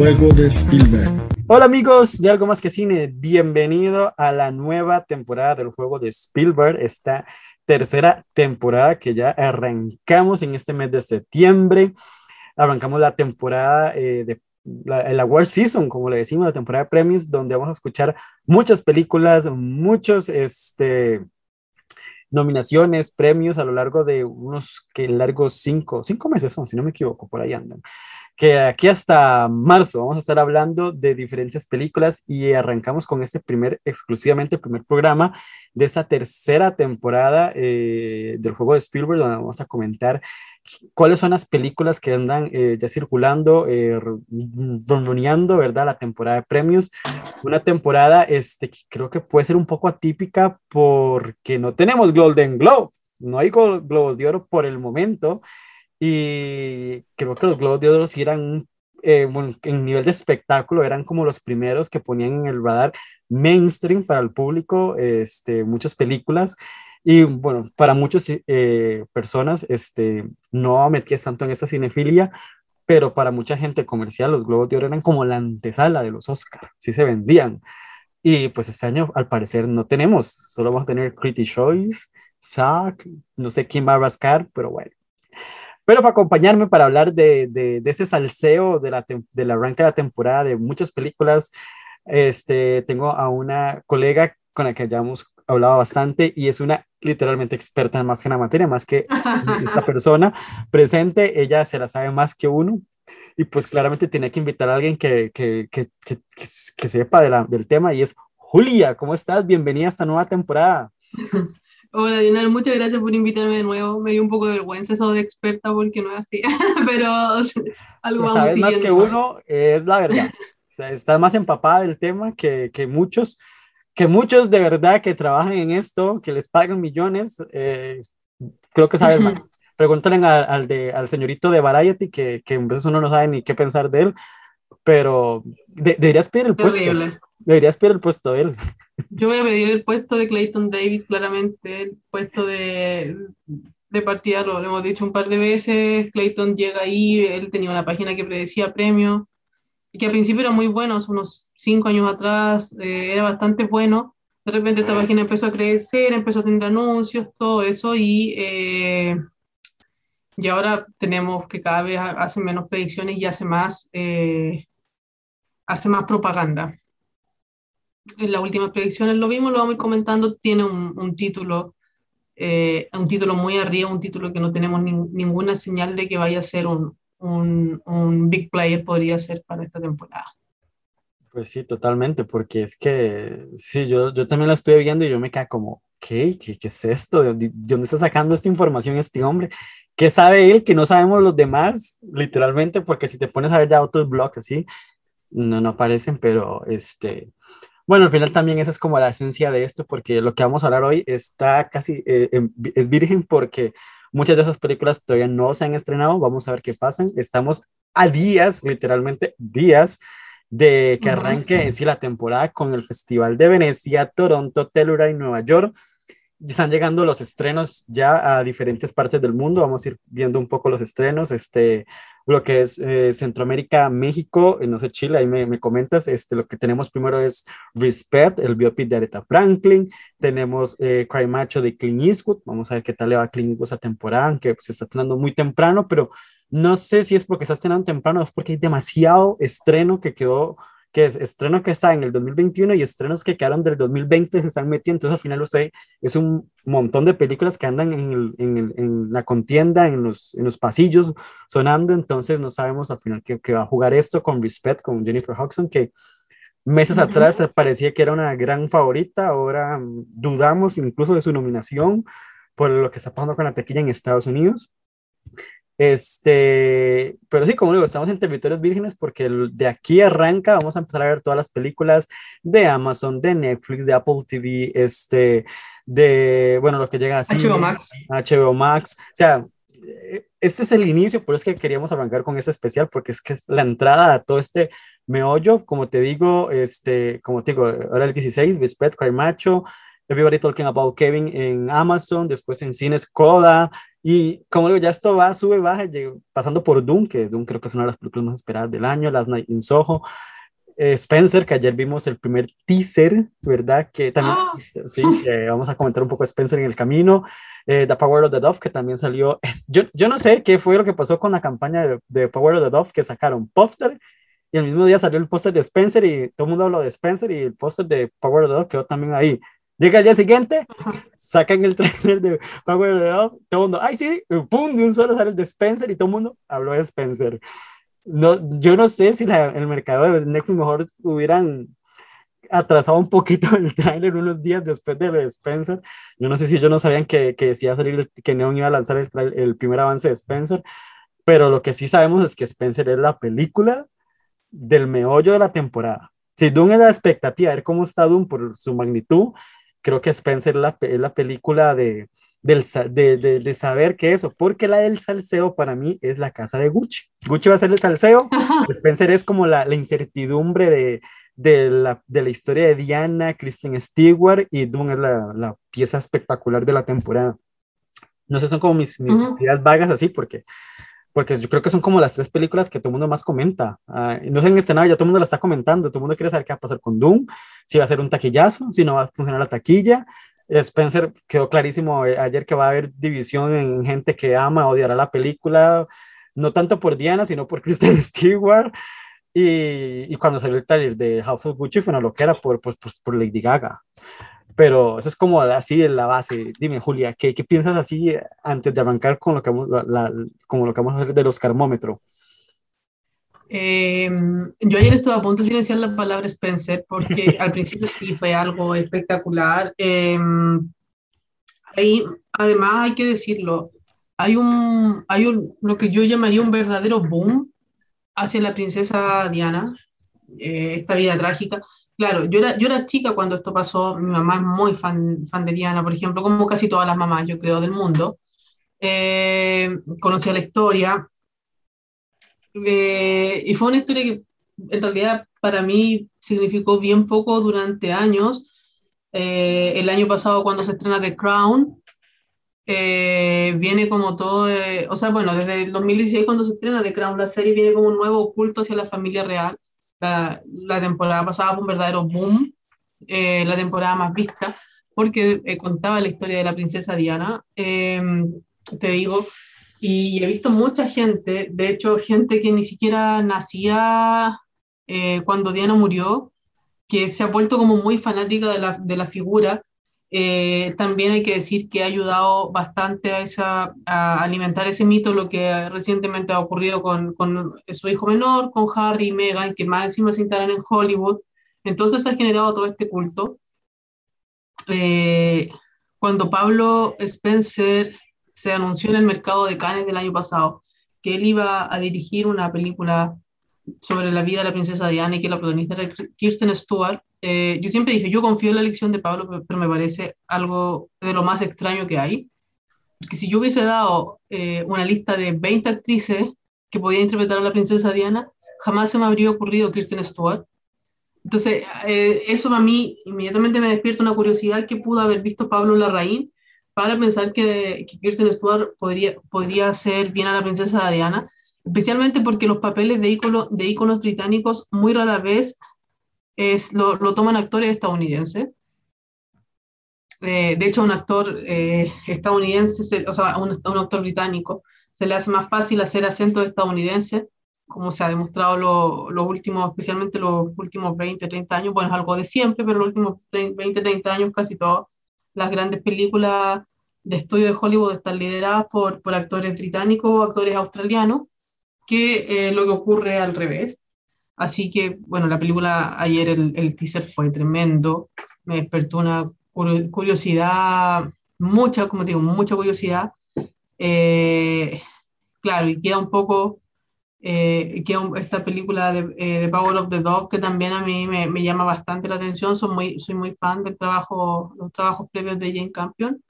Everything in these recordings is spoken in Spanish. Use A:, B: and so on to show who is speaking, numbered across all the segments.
A: El juego de Spielberg.
B: Hola amigos de Algo Más que Cine, bienvenido a la nueva temporada del juego de Spielberg, esta tercera temporada que ya arrancamos en este mes de septiembre. Arrancamos la temporada eh, de la, el award season, como le decimos, la temporada de premios, donde vamos a escuchar muchas películas, muchos este, nominaciones, premios a lo largo de unos que largos cinco, cinco meses son, si no me equivoco, por ahí andan que aquí hasta marzo vamos a estar hablando de diferentes películas y arrancamos con este primer, exclusivamente primer programa de esta tercera temporada eh, del juego de Spielberg, donde vamos a comentar cuáles son las películas que andan eh, ya circulando, eh, ¿verdad? La temporada de premios. Una temporada este, que creo que puede ser un poco atípica porque no tenemos Golden Globe, no hay Globos de Oro por el momento. Y creo que los Globos de Oro sí eran, eh, bueno, en nivel de espectáculo, eran como los primeros que ponían en el radar mainstream para el público este, muchas películas. Y bueno, para muchas eh, personas este, no metías tanto en esta cinefilia, pero para mucha gente comercial los Globos de Oro eran como la antesala de los Oscars, sí se vendían. Y pues este año al parecer no tenemos, solo vamos a tener Critics Choice, SAC, no sé quién va a rascar, pero bueno. Pero para acompañarme para hablar de, de, ese salseo de la, de la arranque de la temporada de muchas películas, este, tengo a una colega con la que ya hemos hablado bastante y es una literalmente experta en más que en la materia, más que esta persona presente, ella se la sabe más que uno y pues claramente tiene que invitar a alguien que, que, que, que sepa de la, del tema y es Julia, ¿cómo estás? Bienvenida a esta nueva temporada.
C: Hola, Dionel, muchas gracias por invitarme de nuevo. Me dio un poco de vergüenza eso de experta porque no es así, pero
B: algo vamos sabes más que uno, es la verdad. O sea, estás más empapada del tema que, que, muchos, que muchos de verdad que trabajan en esto, que les pagan millones, eh, creo que sabes más. Pregúntale al, al, de, al señorito de Variety, que, que en veces uno no sabe ni qué pensar de él, pero deberías pedir el puesto. Deberías pedir el puesto de él.
C: Yo voy a pedir el puesto de Clayton Davis, claramente, el puesto de, de partida, lo, hemos dicho un par de veces. Clayton llega ahí, él tenía una página que predecía premios, y que al principio era muy bueno, unos cinco años atrás, eh, era bastante bueno. De repente esta página empezó a crecer, empezó a tener anuncios, todo eso, y, eh, y ahora tenemos que cada vez hace menos predicciones y hace más, eh, hace más propaganda en las últimas predicciones lo vimos, lo vamos a ir comentando, tiene un, un título, eh, un título muy arriba, un título que no tenemos ninguna señal de que vaya a ser un, un, un, big player, podría ser para esta temporada.
B: Pues sí, totalmente, porque es que, sí, yo, yo también la estoy viendo y yo me quedo como, ¿qué? ¿Qué, qué es esto? ¿De, ¿De dónde está sacando esta información este hombre? ¿Qué sabe él que no sabemos los demás? Literalmente, porque si te pones a ver ya otros blogs así, no, no aparecen, pero este, bueno, al final también esa es como la esencia de esto, porque lo que vamos a hablar hoy está casi, eh, es virgen porque muchas de esas películas todavía no se han estrenado, vamos a ver qué pasan. Estamos a días, literalmente días, de que arranque en sí la temporada con el Festival de Venecia, Toronto, Telluride Nueva York. Están llegando los estrenos ya a diferentes partes del mundo, vamos a ir viendo un poco los estrenos. Este, lo que es eh, Centroamérica, México, eh, no sé, Chile, ahí me, me, comentas, este, lo que tenemos primero es Respect, el biopic de Aretha Franklin, tenemos eh, Cry Macho de Clint Eastwood, vamos a ver qué tal le va a Clint Eastwood esa temporada, que se está estrenando muy temprano, pero no sé si es porque está estrenando temprano o es porque hay demasiado estreno que quedó que es estreno que está en el 2021 y estrenos que quedaron del 2020 se están metiendo, entonces al final usted es un montón de películas que andan en, el, en, el, en la contienda, en los, en los, pasillos sonando, entonces no sabemos al final qué, qué, va a jugar esto con Respect, con Jennifer Hudson, que meses uh -huh. atrás parecía que era una gran favorita, ahora mm, dudamos incluso de su nominación por lo que está pasando con la tequilla en Estados Unidos. Este, pero sí, como digo, estamos en territorios vírgenes porque de aquí arranca, vamos a empezar a ver todas las películas de Amazon, de Netflix, de Apple TV, este, de, bueno, lo que llega así.
C: HBO Max.
B: HBO Max. O sea, este es el inicio, por eso es que queríamos arrancar con este especial, porque es que es la entrada a todo este meollo, como te digo, este, como te digo, ahora el 16, Respect, Cry Macho, Everybody Talking About Kevin en Amazon, después en cines Coda, Y como digo, ya esto va, sube, baja, pasando por Doom, que Doom creo que es una de las películas más esperadas del año, Last Night in Soho, eh, Spencer, que ayer vimos el primer teaser, ¿verdad? Que también, ah. sí, vamos a comentar un poco de Spencer en el camino. Eh, the Power of the Dove, que también salió. Yo, yo no sé qué fue lo que pasó con la campaña de, de Power of the Dove, que sacaron póster y el mismo día salió el póster de Spencer y todo el mundo habló de Spencer y el póster de Power of the Dove quedó también ahí. Llega el día siguiente, sacan el trailer de Power of the Dove, todo el mundo, ay sí, pum, de un solo sale el de Spencer y todo el mundo habló de Spencer no, yo no sé si el mercado de Netflix mejor hubieran atrasado un poquito el tráiler unos días después de Spencer. Yo no sé si ellos no sabían que, que decía salir, que Neon iba a lanzar el, el, primer avance de Spencer, pero lo que sí sabemos es que Spencer es la película del meollo de la temporada. Si Doom es la expectativa, a ver cómo está Doom por su magnitud, creo que Spencer es la, es la película de, del, de, de, de, saber que eso, porque la del salseo para mí es la casa de Gucci. Gucci va a ser el salseo, Spencer es como la, la incertidumbre de, de, la, de la historia de Diana, Kristen Stewart y Doom es la, la pieza espectacular de la temporada. No sé, son como mis, mis ideas vagas así, porque, porque yo creo que son como las tres películas que todo el mundo más comenta. Uh, no sé en este nada, ya todo el mundo la está comentando, todo el mundo quiere saber qué va a pasar con Doom, si va a ser un taquillazo, si no va a funcionar la taquilla, Spencer quedó clarísimo eh, ayer que va a haber división en gente que ama, odiará la película, no tanto por Diana, sino por Kristen Stewart. Y, y cuando salió el trailer de House of Gucci fue una loquera por, por, por, Lady Gaga. Pero eso es como así en la base. Dime, Julia, ¿qué, qué piensas así antes de arrancar con lo que vamos, la, como lo que vamos a hacer de los carmómetros?
C: Eh, yo ayer estuve a punto de silenciar la palabra Spencer porque al principio sí fue algo espectacular. Eh, ahí, además, hay que decirlo, hay un, hay un, lo que yo llamaría un verdadero boom hacia la princesa Diana, eh, esta vida trágica. Claro, yo era, yo era chica cuando esto pasó, mi mamá es muy fan, fan de Diana, por ejemplo, como casi todas las mamás, yo creo, del mundo. Eh, conocía la historia, eh, y fue una historia que en realidad para mí significó bien poco durante años. Eh, el año pasado cuando se estrena The Crown, eh, viene como todo, o sea, bueno, desde el 2016 cuando se estrena The Crown, la serie viene como un nuevo culto hacia la familia real. La, temporada pasada fue un verdadero boom, la temporada más vista, porque contaba la historia de la princesa Diana. te digo, y he visto mucha gente, de hecho, gente que ni siquiera nacía eh, cuando Diana murió, que se ha vuelto como muy fanática de la, de la figura. Eh, también hay que decir que ha ayudado bastante a, esa, a alimentar ese mito, lo que recientemente ha ocurrido con, con su hijo menor, con Harry y Meghan, que más encima se instalan en Hollywood. Entonces ha generado todo este culto. Eh, cuando Pablo Spencer se anunció en el mercado de Cannes del año pasado que él iba a dirigir una película sobre la vida de la princesa Diana y que la protagonista era Kirsten Stewart. Eh, yo siempre dije, yo confío en la elección de Pablo, pero me parece algo de lo más extraño que hay. Porque si yo hubiese dado eh, una lista de 20 actrices que podían interpretar a la princesa Diana, jamás se me habría ocurrido Kirsten Stewart. Entonces, eh, eso a mí inmediatamente me despierta una curiosidad que pudo haber visto Pablo Larraín para pensar que, que Kirsten Stewart podría, podría hacer bien a la princesa Diana, especialmente porque los papeles de, ícono, de íconos británicos muy rara vez es, lo, lo toman actores estadounidenses. Eh, de hecho, un actor eh, estadounidense, o sea, un, actor británico, se le hace más fácil hacer acento estadounidense, como se ha demostrado los lo últimos, especialmente los últimos 20, 30 años, bueno, es algo de siempre, pero los últimos 20, 30 años casi todo las grandes películas de estudio de Hollywood están lideradas por, por actores británicos o actores australianos, que eh, lo que ocurre al revés. Así que, bueno, la película ayer, el, el teaser fue tremendo, me despertó una curiosidad, mucha, como digo, mucha curiosidad. Eh, claro, y queda un poco eh, que esta película de, eh, Power of the Dog, que también a mí me, me, llama bastante la atención, soy muy, soy muy fan del trabajo, los trabajos previos de Jane Campion,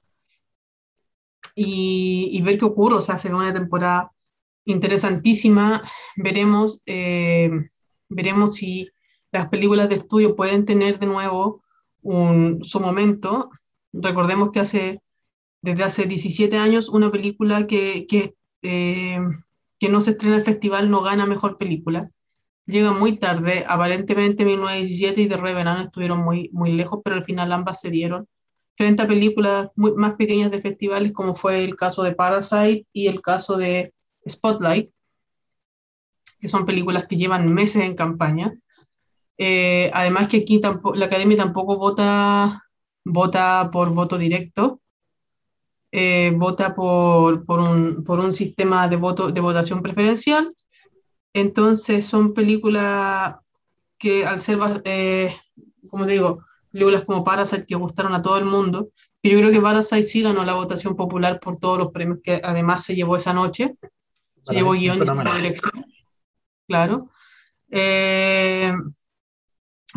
C: y, y ver qué ocurre, o sea, se ve una temporada interesantísima, veremos, eh, veremos si las películas de estudio pueden tener de nuevo un, su momento, recordemos que hace desde hace 17 años una película que, que, eh, que no se estrena en el festival no gana mejor película. Llega muy tarde, aparentemente 1917 y The Revenant estuvieron muy, muy lejos, pero al final ambas se dieron frente a películas muy, más pequeñas de festivales, como fue el caso de Parasite y el caso de Spotlight, que son películas que llevan meses en campaña. Eh, además que aquí tampoco, la academia tampoco vota, vota por voto directo, eh, vota por, por, un, por, un, sistema de, voto, de votación preferencial. Entonces son películas que al ser, eh, como te digo, películas como Parasite que gustaron a todo el mundo, y yo creo que Parasite sí ganó la votación popular por todos los premios que además se llevó esa noche. Se llevó guion y elección. Claro. Eh,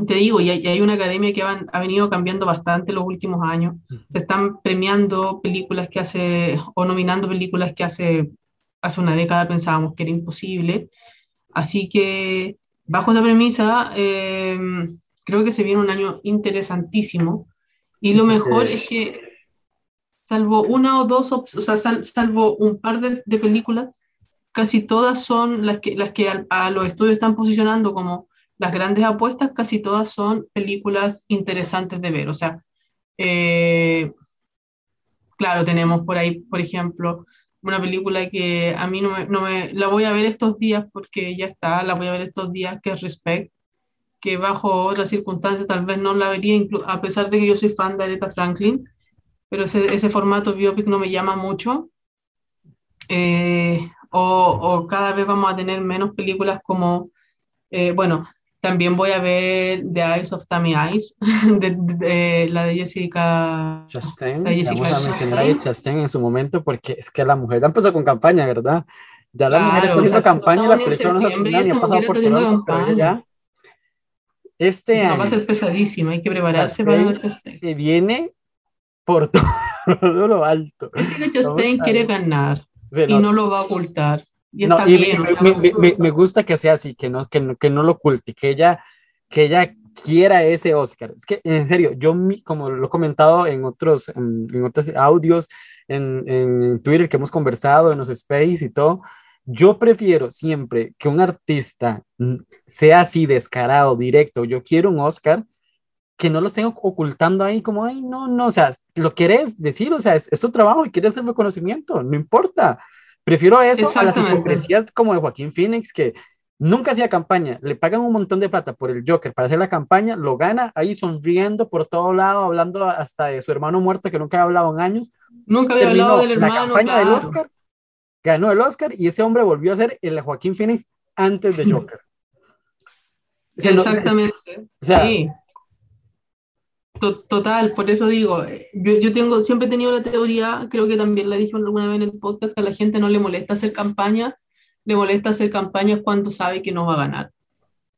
C: te digo, y hay, una academia que ha venido cambiando bastante los últimos años. Se están premiando películas que hace, o nominando películas que hace, hace una década pensábamos que era imposible. Así que, bajo esa premisa, eh, creo que se viene un año interesantísimo. Y lo mejor es... que, salvo una o dos, o sea, salvo un par de, de, películas, casi todas son las que, las que a, los estudios están posicionando como las grandes apuestas, casi todas son películas interesantes de ver. O sea, eh, claro, tenemos por ahí, por ejemplo, una película que a mí no me, no me, la voy a ver estos días porque ya está, la voy a ver estos días, que es Respect, que bajo otras circunstancias tal vez no la vería, a pesar de que yo soy fan de Aretha Franklin, pero ese, ese formato biopic no me llama mucho. Eh, o, o, cada vez vamos a tener menos películas como, eh, bueno, también voy a ver The Eyes of Tammy Eyes, de, de, la de Jessica
B: Chastain. La Jessica Vamos a mencionar a Chastain en su momento porque es que la mujer ya empezó con campaña, ¿verdad? Ya la claro, mujer está haciendo o sea, campaña, la película no se ni ha pasado por todo, pero ya este
C: año. va a ser pesadísima, hay que prepararse para la Chastain.
B: Que viene por todo lo alto.
C: Es que Chastain quiere ganar y no lo va a ocultar. Y,
B: no, y bien, me, me, me, me, gusta que sea así, que no, que no, que no lo oculte, que ella, que ella quiera ese Oscar. Es que, en serio, yo, como lo he comentado en otros, en, en otros audios, en, en, Twitter que hemos conversado, en los space y todo, yo prefiero siempre que un artista sea así descarado, directo, yo quiero un Oscar, que no lo estén ocultando ahí como, ay, no, no, o sea, lo quieres decir, o sea, es, es tu trabajo y quieres hacer reconocimiento, no importa. Prefiero eso a las hipocresías como de Joaquín Phoenix, que nunca hacía campaña, le pagan un montón de plata por el Joker para hacer la campaña, lo gana ahí sonriendo por todo lado, hablando hasta de su hermano muerto que nunca había hablado en años.
C: Nunca había hablado del hermano.
B: La campaña claro. del Oscar, ganó el Oscar y ese hombre volvió a ser el Joaquín Phoenix antes de Joker.
C: Exactamente. O sea, sí. Total, por eso digo, yo, yo, tengo, siempre he tenido la teoría, creo que también la dije alguna vez en el podcast, que a la gente no le molesta hacer campaña, le molesta hacer campaña cuando sabe que no va a ganar.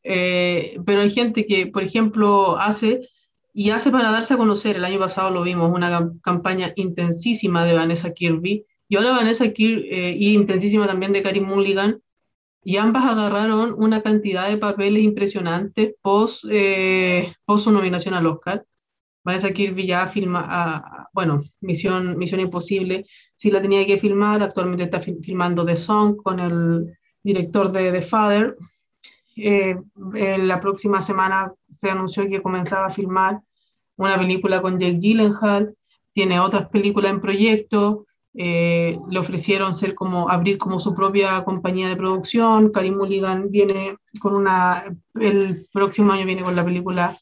C: Eh, pero hay gente que, por ejemplo, hace y hace para darse a conocer, el año pasado lo vimos, una campaña intensísima de Vanessa Kirby, y ahora Vanessa Kirby, eh, y intensísima también de Karim Mulligan, y ambas agarraron una cantidad de papeles impresionantes post, eh, post su nominación al Oscar. Vanessa Kirby ya filma, ah, bueno, Misión, Misión Imposible, sí la tenía que filmar, actualmente está filmando The Song con el director de The Father. Eh, en la próxima semana se anunció que comenzaba a filmar una película con Jake Gyllenhaal, tiene otras películas en proyecto, eh, le ofrecieron ser como, abrir como su propia compañía de producción, Karim Mulligan viene con una, el próximo año viene con la película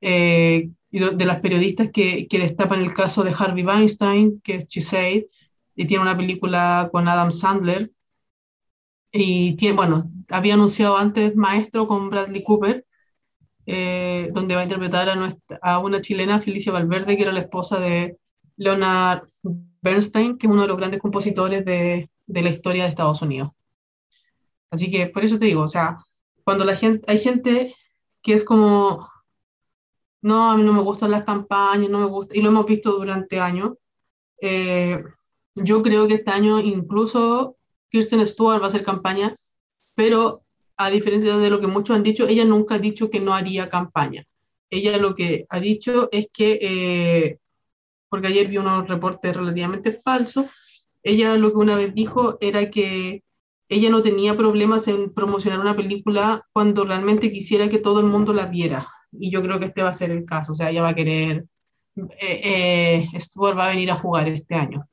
C: eh, de las periodistas que, que, destapan el caso de Harvey Weinstein, que es Said, y tiene una película con Adam Sandler. Y tiene, bueno, había anunciado antes Maestro con Bradley Cooper, eh, donde va a interpretar a, nuestra, a, una chilena, Felicia Valverde, que era la esposa de Leonard Bernstein, que es uno de los grandes compositores de, de la historia de Estados Unidos. Así que por eso te digo, o sea, cuando la gente, hay gente que es como, no, a mí no me gustan las campañas, no me gusta, y lo hemos visto durante años. Eh, yo creo que este año incluso Kirsten Stewart va a hacer campaña, pero a diferencia de lo que muchos han dicho, ella nunca ha dicho que no haría campaña. Ella lo que ha dicho es que, eh, porque ayer vi unos reportes relativamente falsos. Ella lo que una vez dijo era que ella no tenía problemas en promocionar una película cuando realmente quisiera que todo el mundo la viera. Y yo creo que este va a ser el caso. O sea, ella va a querer, eh, eh Stuart va a venir a jugar este año.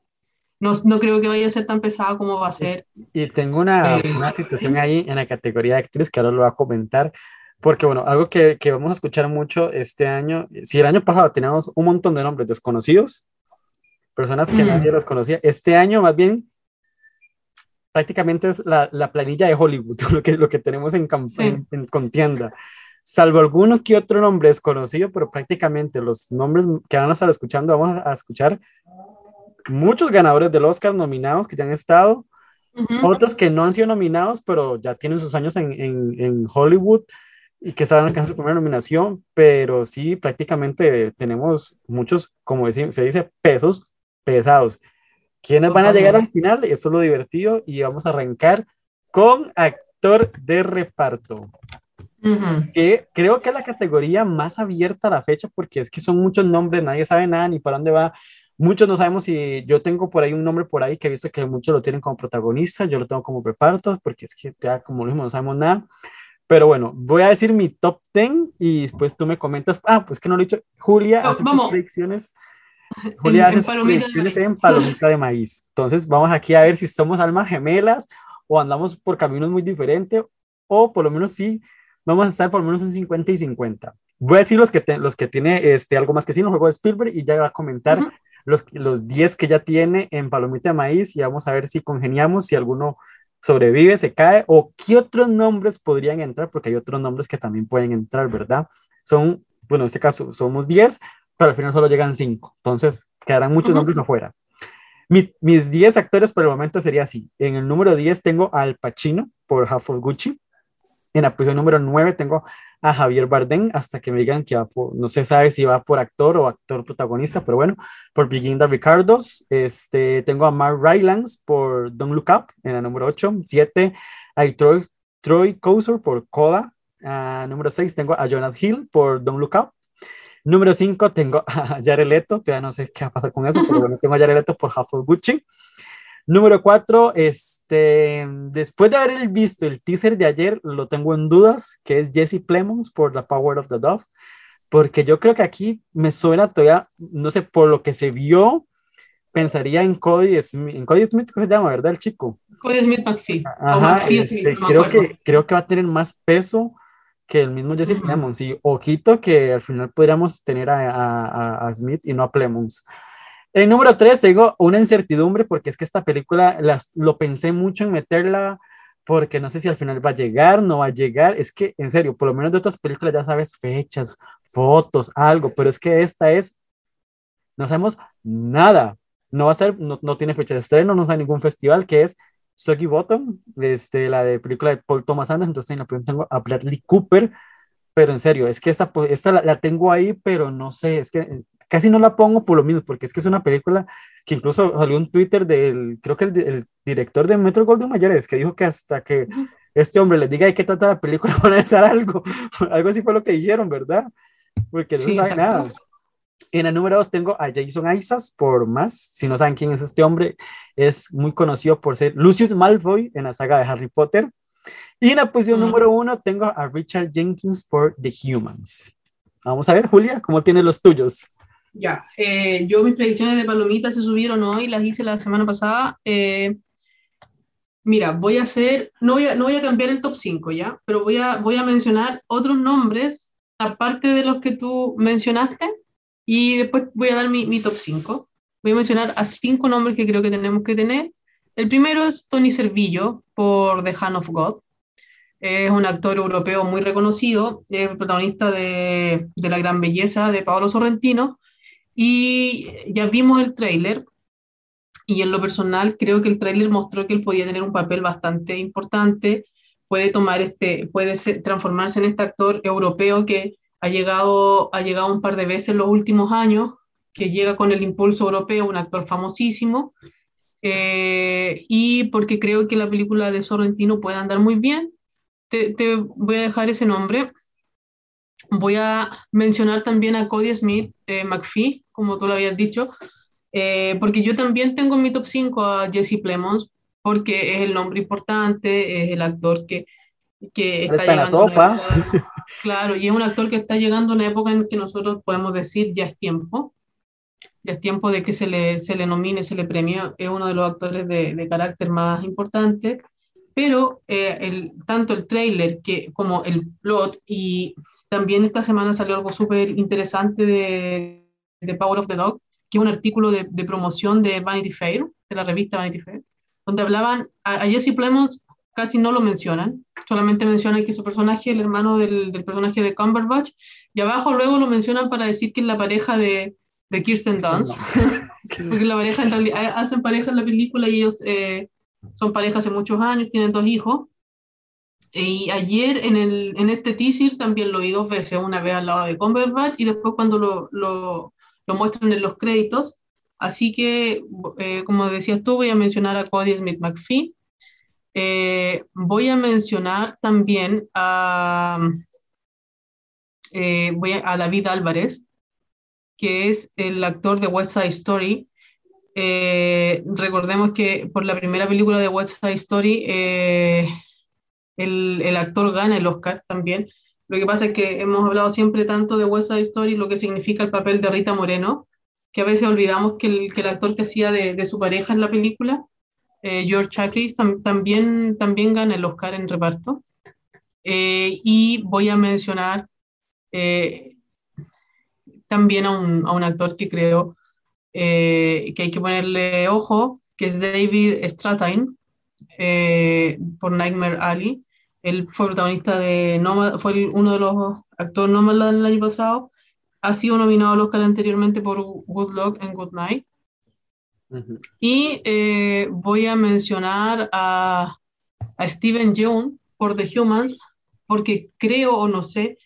C: No, no, creo que vaya a ser tan pesado como va a ser.
B: Y tengo una,
C: Eh,
B: una situación ahí en la categoría de actriz que ahora lo voy a comentar, porque bueno, algo que, que vamos a escuchar mucho este año, si el año pasado teníamos un montón de nombres desconocidos, personas que
C: Mm.
B: nadie los conocía, este año más bien prácticamente es la, la planilla de Hollywood, lo que, lo que tenemos en,
C: Sí.
B: en, en contienda. Salvo alguno que otro nombre desconocido, pero prácticamente los nombres que van a estar escuchando, vamos a, escuchar muchos ganadores del Oscar nominados que ya han estado, otros que no han sido nominados, pero ya tienen sus años en, en, en Hollywood y que saben alcanzar su primera nominación, pero sí, prácticamente tenemos muchos, como decimos, se dice, pesos pesados. ¿Quiénes van a llegar al final? Esto es lo divertido y vamos a arrancar con actor de reparto, Que creo que es la categoría más abierta a la fecha porque es que son muchos nombres, nadie sabe nada ni para dónde va. Muchos no sabemos si yo tengo por ahí un nombre por ahí que he visto que muchos lo tienen como protagonista, yo lo tengo como reparto, porque es que ya como lo mismo no sabemos nada. Pero bueno, voy a decir mi top 10 y después tú me comentas. Ah, pues que no lo he dicho. Julia
C: No,
B: hace sus
C: vamos.
B: predicciones. Julia
C: En-
B: hace
C: en
B: sus predicciones en palomita de maíz. Entonces vamos aquí a ver si somos almas gemelas o andamos por caminos muy diferentes o por lo menos sí vamos a estar por lo menos un 50 y 50. Voy a decir los que, te- los que tiene este, algo más que sí en el juego de Spielberg y ya va a comentar los, los 10 que ya tiene en Palomita de Maíz y vamos a ver si congeniamos, si alguno sobrevive, se cae o qué otros nombres podrían entrar, porque hay otros nombres que también pueden entrar, ¿verdad? Son, bueno, en este caso somos 10, pero al final solo llegan 5, entonces quedarán muchos
C: Ujú.
B: nombres afuera. Mi- mis 10 actores por el momento sería así. En el número 10 tengo a Al Pacino por Half of Gucci. En la posición número 9 tengo a Javier Bardem, hasta que me digan que va no se sabe si va por actor o actor protagonista, pero bueno, por Begin the Ricardos. Este, tengo a Mark Rylance por Don't Look Up en la número 8. 7, a Troy, Troy Kotsur por Coda. Número 6 tengo a Jonathan Hill por Don't Look Up. Número 5 tengo a Jared Leto, todavía no sé qué va a pasar con eso, pero bueno, tengo a Jared Leto por Half of Gucci. Número 4, este, después de haber visto el teaser de ayer, lo tengo en dudas, que es Jesse Plemons por The Power of the Dove, porque yo creo que aquí me suena todavía, no sé, por lo que se vio, pensaría en Cody Smith, en Cody Smith, ¿cómo se llama, verdad, el chico?
C: Cody Smith McPhee.
B: Ajá,
C: McPhee
B: este,
C: no
B: creo, que, creo que va a tener más peso que el mismo Jesse
C: Ujú.
B: Plemons, y ojito que al final podríamos tener a- a- a Smith y no a Plemons. En número 3 tengo una incertidumbre porque es que esta película las, lo pensé mucho en meterla porque no sé si al final va a llegar, no va a llegar. Es que, en serio, por lo menos de otras películas ya sabes fechas, fotos, algo, pero es que esta es, no sabemos nada. No va a ser, no, no tiene fecha de estreno, no sabe ningún festival, que es Soggy Bottom, este, la de película de Paul Thomas Anderson. Entonces en la primera tengo a Bradley Cooper, pero en serio, es que esta, esta la, la tengo ahí, pero no sé, es que casi no la pongo por lo mismo, porque es que es una película que incluso salió un Twitter del, creo que el, el director de Metro Golden Mayores, que dijo que hasta que este hombre les diga de qué trata la película van a decir algo, algo así fue lo que dijeron, ¿verdad? Porque no
C: Sí,
B: se sabe
C: exacto.
B: nada. En el número 2 tengo a Jason Isaacs por más. Si no saben quién es este hombre, es muy conocido por ser Lucius Malfoy en la saga de Harry Potter. Y en la posición
C: Mm.
B: número 1 tengo a Richard Jenkins por The Humans. Vamos a ver, Julia, ¿cómo tienes los tuyos?
C: Ya, eh, yo mis predicciones de palomitas se subieron hoy, las hice la semana pasada. Eh, mira, voy a hacer, no voy a, no voy a cambiar el top 5 ya, pero voy a, voy a mencionar otros nombres aparte de los que tú mencionaste y después voy a dar mi, mi top 5. Voy a mencionar a cinco nombres que creo que tenemos que tener. El primero es Tony Servillo por The Hand of God. Es un actor europeo muy reconocido, es protagonista de, de La Gran Belleza de Paolo Sorrentino. Y ya vimos el tráiler y en lo personal creo que el tráiler mostró que él podía tener un papel bastante importante, puede tomar este, puede transformarse en este actor europeo que ha llegado, ha llegado un par de veces en los últimos años, que llega con el impulso europeo, un actor famosísimo, eh, y porque creo que la película de Sorrentino puede andar muy bien, te voy a dejar ese nombre. Voy a mencionar también a Cody Smith, eh, McPhee, como tú lo habías dicho, eh, porque yo también tengo en mi top 5 a Jesse Plemons, porque es el nombre importante, es el actor que, que
B: está, está en la sopa.
C: claro, y es un actor que está llegando a una época en que nosotros podemos decir ya es tiempo, ya es tiempo de que se le, se le nomine, se le premie, es uno de los actores de, de carácter más importante, pero eh, el, tanto el trailer que, como el plot, y también esta semana salió algo súper interesante de, de, Power of the Dog, que es un artículo de, de, promoción de Vanity Fair, de la revista Vanity Fair, donde hablaban, a, a Jesse Plemons casi no lo mencionan, solamente mencionan que su personaje, el hermano del, del personaje de Cumberbatch, y abajo luego lo mencionan para decir que es la pareja de, de Kirsten Dunst, porque la pareja en realidad hacen pareja en la película y ellos eh, son pareja hace muchos años, tienen dos hijos. Y ayer en, el, en este teaser también lo vi dos veces, una vez al lado de Cumberbatch y después cuando lo, lo, muestran en los créditos. Así que, eh, como decías tú, voy a mencionar a Cody Smith McPhee. Eh, voy a mencionar también a, voy a, David Álvarez, que es el actor de West Side Story. Eh, recordemos que por la primera película de West Side Story, eh, el, el, actor gana el Oscar también. Lo que pasa es que hemos hablado siempre tanto de West Side Story, lo que significa el papel de Rita Moreno, que a veces olvidamos que el, que el actor que hacía de, de, su pareja en la película, eh, George Chakiris, tam, también, también gana el Oscar en reparto. Eh, y voy a mencionar eh, también a un, a un actor que creo que hay que ponerle ojo, que es David Strathairn, por Nightmare Alley. Él fue protagonista de Nomad, fue el, uno de los actores Nomadland el año pasado. Ha sido nominado al Oscar anteriormente por Good Luck and Good Night. Uh -huh. Y eh, voy a mencionar a, a Steven Yeun por The Humans, porque creo o no sé,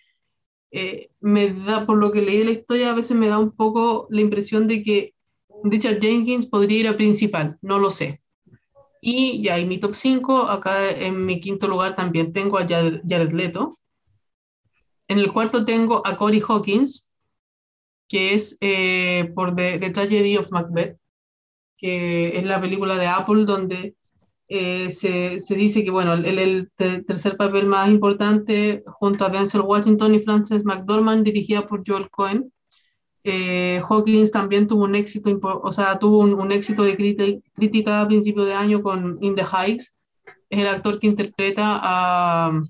C: eh, me da, por lo que leí de la historia, a veces me da un poco la impresión de que Richard Jenkins podría ir a principal, no lo sé. Y ya en mi top 5, acá en mi quinto lugar también tengo a Jared Leto. En el cuarto tengo a Corey Hawkins, que es eh, por The, The, Tragedy of Macbeth, que es la película de Apple donde eh, se, se, dice que bueno, el, el, tercer papel más importante junto a Denzel Washington y Frances McDormand, dirigida por Joel Cohen. Eh, Hawkins también tuvo un éxito, o sea, tuvo un, un éxito de crítica a principio de año con In the Heights. Es el actor que interpreta a,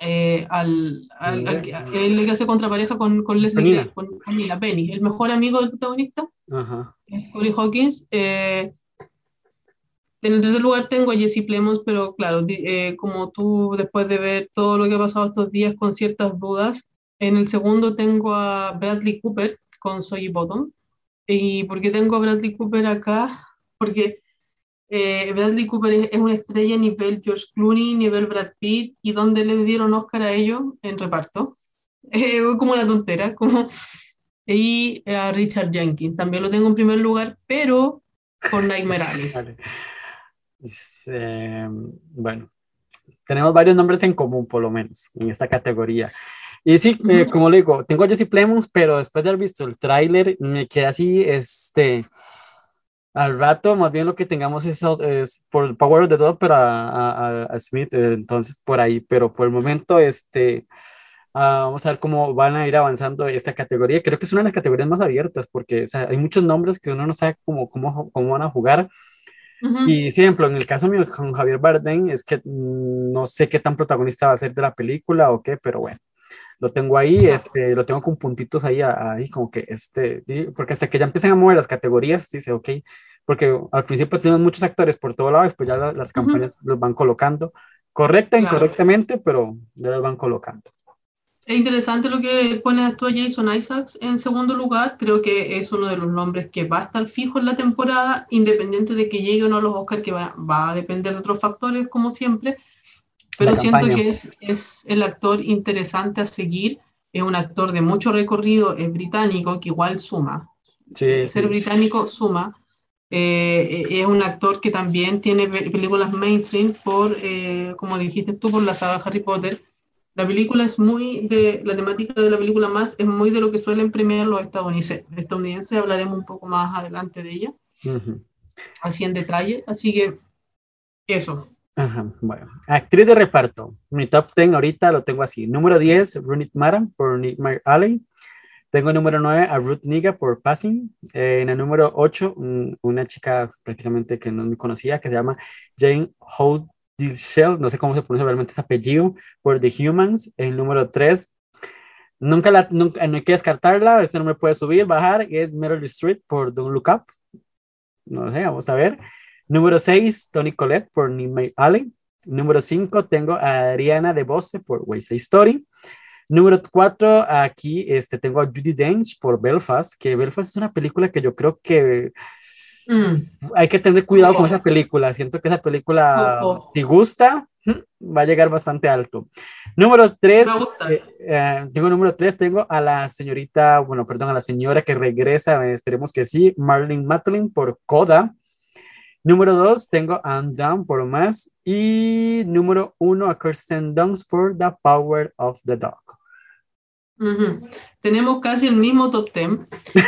C: eh, al, al, al, al, el que hace contrapareja con, con Leslie con Camila Penny, el mejor amigo del protagonista.
B: -huh.
C: Es Corey Hawkins. Eh, en el tercer lugar tengo a Jesse Plemons, pero claro, eh, como tú después de ver todo lo que ha pasado estos días con ciertas dudas, en el segundo tengo a Bradley Cooper con Soy Bottom. ¿Y por qué tengo a Bradley Cooper acá? Porque eh, Bradley Cooper es, es, una estrella nivel George Clooney, nivel Brad Pitt, y donde le dieron Oscar a ellos en reparto. Eh, como una tontera, como... Y a Richard Jenkins, también lo tengo en primer lugar, pero con Nightmare Alley.
B: Vale. Eh, bueno, tenemos varios nombres en común, por lo menos, en esta categoría. Y sí, eh, como le digo, tengo a Jesse Plemons, pero después de haber visto el tráiler, me quedé así, este, al rato, más bien lo que tengamos es, es por el Power of the Dog, pero a, a, a Smith, eh, entonces por ahí, pero por el momento, este, uh, vamos a ver cómo van a ir avanzando esta categoría. Creo que es una de las categorías más abiertas, porque o sea, hay muchos nombres que uno no sabe cómo, cómo, cómo van a jugar. Uh -huh. Y, ejemplo, en el caso mío con Javier Bardem, es que no sé qué tan protagonista va a ser de la película o qué, pero bueno lo tengo ahí, este, lo tengo con puntitos ahí, ahí como que, este, porque hasta que ya empiezan a mover las categorías, dice, ok, porque al principio tenemos muchos actores por todo lado, después ya las campañas uh -huh. los van colocando, correcta, claro. incorrectamente, pero ya los van colocando.
C: Es interesante lo que pones tú a Jason Isaacs en segundo lugar. Creo que es uno de los nombres que va a estar fijo en la temporada, independiente de que llegue o no a los Oscars, que va, va, a depender de otros factores, como siempre. Pero siento que es, es, el actor interesante a seguir. Es un actor de mucho recorrido, es británico, que igual suma.
B: Sí,
C: Ser
B: sí.
C: británico suma. Eh, es un actor que también tiene películas mainstream por, eh, como dijiste tú, por la saga Harry Potter. La película es muy de, la temática de la película más es muy de lo que suelen premiar los estadounidenses. Estadounidenses hablaremos un poco más adelante de ella, así en detalle. Así que eso.
B: Ajá, bueno. Actriz de reparto. Mi top 10 ahorita lo tengo así. Número 10, Runit Mara por Nick Alley. Tengo número 9 a Ruth Niga por Passing. Eh, en el número 8, una chica prácticamente que no me conocía, que se llama Jane Holdishell, no sé cómo se pronuncia realmente ese apellido, por The Humans. En el número 3, nunca, la, nunca no hay que descartarla, este no me puede subir, bajar, es Meryl Street por Don't Look Up. No sé, vamos a ver. Número 6, Tony Collette por Nimei Alley. Número 5, tengo a Ariana de Bose por Wayside Story. Número 4, aquí este, tengo a Judy Dench por Belfast, que Belfast es una película que yo creo que mm. hay que tener cuidado con esa película. Siento que esa película, si gusta, mm, va a llegar bastante alto. Número 3, eh, eh, tengo número 3, tengo a la señorita, bueno, perdón, a la señora que regresa, esperemos que sí, Marlene Matlin por Coda. Número 2, tengo a Anne por Más. Y número 1, a Kirsten Dunst por The Power of the Dog.
C: Tenemos casi el mismo top 10.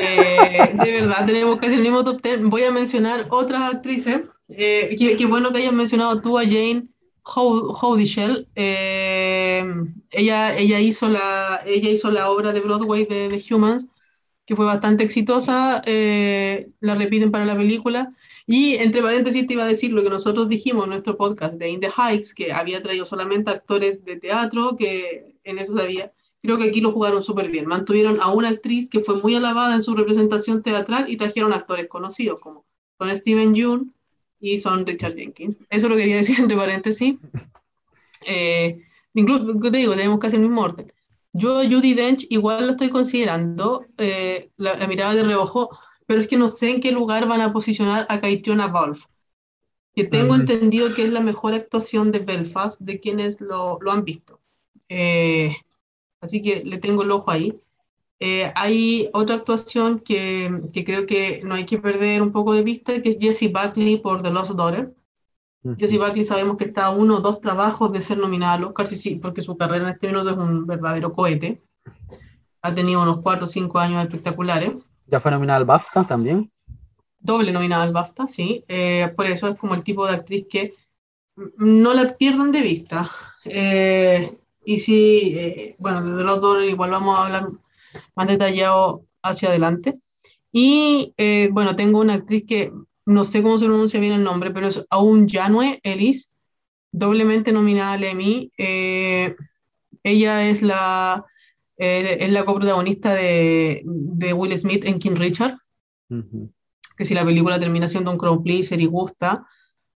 C: Eh, de verdad, tenemos casi el mismo top 10. Voy a mencionar otras actrices. Eh, qué, bueno que hayas mencionado tú a Jane Howdishell. Eh, ella, ella, hizo la, ella hizo la obra de Broadway de, The Humans, que fue bastante exitosa. Eh, la repiten para la película. Y entre paréntesis te iba a decir lo que nosotros dijimos en nuestro podcast de In the Heights, que había traído solamente actores de teatro, que en eso sabía creo que aquí lo jugaron súper bien. Mantuvieron a una actriz que fue muy alabada en su representación teatral y trajeron actores conocidos como son Steven Yeun y son Richard Jenkins. Eso lo quería decir entre paréntesis. Eh, incluso, te digo, tenemos casi el mismo orden. Yo Judy Dench igual la estoy considerando, eh, la, mirada de reojo, pero es que no sé en qué lugar van a posicionar a Caitriona Wolf, que tengo entendido que es la mejor actuación de Belfast de quienes lo, lo han visto. Eh, Así que le tengo el ojo ahí. Eh, hay otra actuación que, que, creo que no hay que perder un poco de vista, que es Jessie Buckley por The Lost Daughter. Jessie Buckley sabemos que está a uno o dos trabajos de ser nominada al Oscar, sí, porque su carrera en este minuto es un verdadero cohete. Ha tenido unos cuatro o cinco años espectaculares.
B: ¿Ya fue nominada al BAFTA también?
C: Doble nominada al BAFTA, sí. Eh, por eso es como el tipo de actriz que no la pierdan de vista. Eh, y sí, eh, bueno, de los dos igual vamos a hablar más detallado hacia adelante. Y eh, bueno, tengo una actriz que no sé cómo se pronuncia bien el nombre, pero es Aun Janue Ellis, doblemente nominada al Emmy. Eh, ella es la, es la coprotagonista de, de, Will Smith en King Richard, que si la película termina siendo un crowd pleaser y gusta,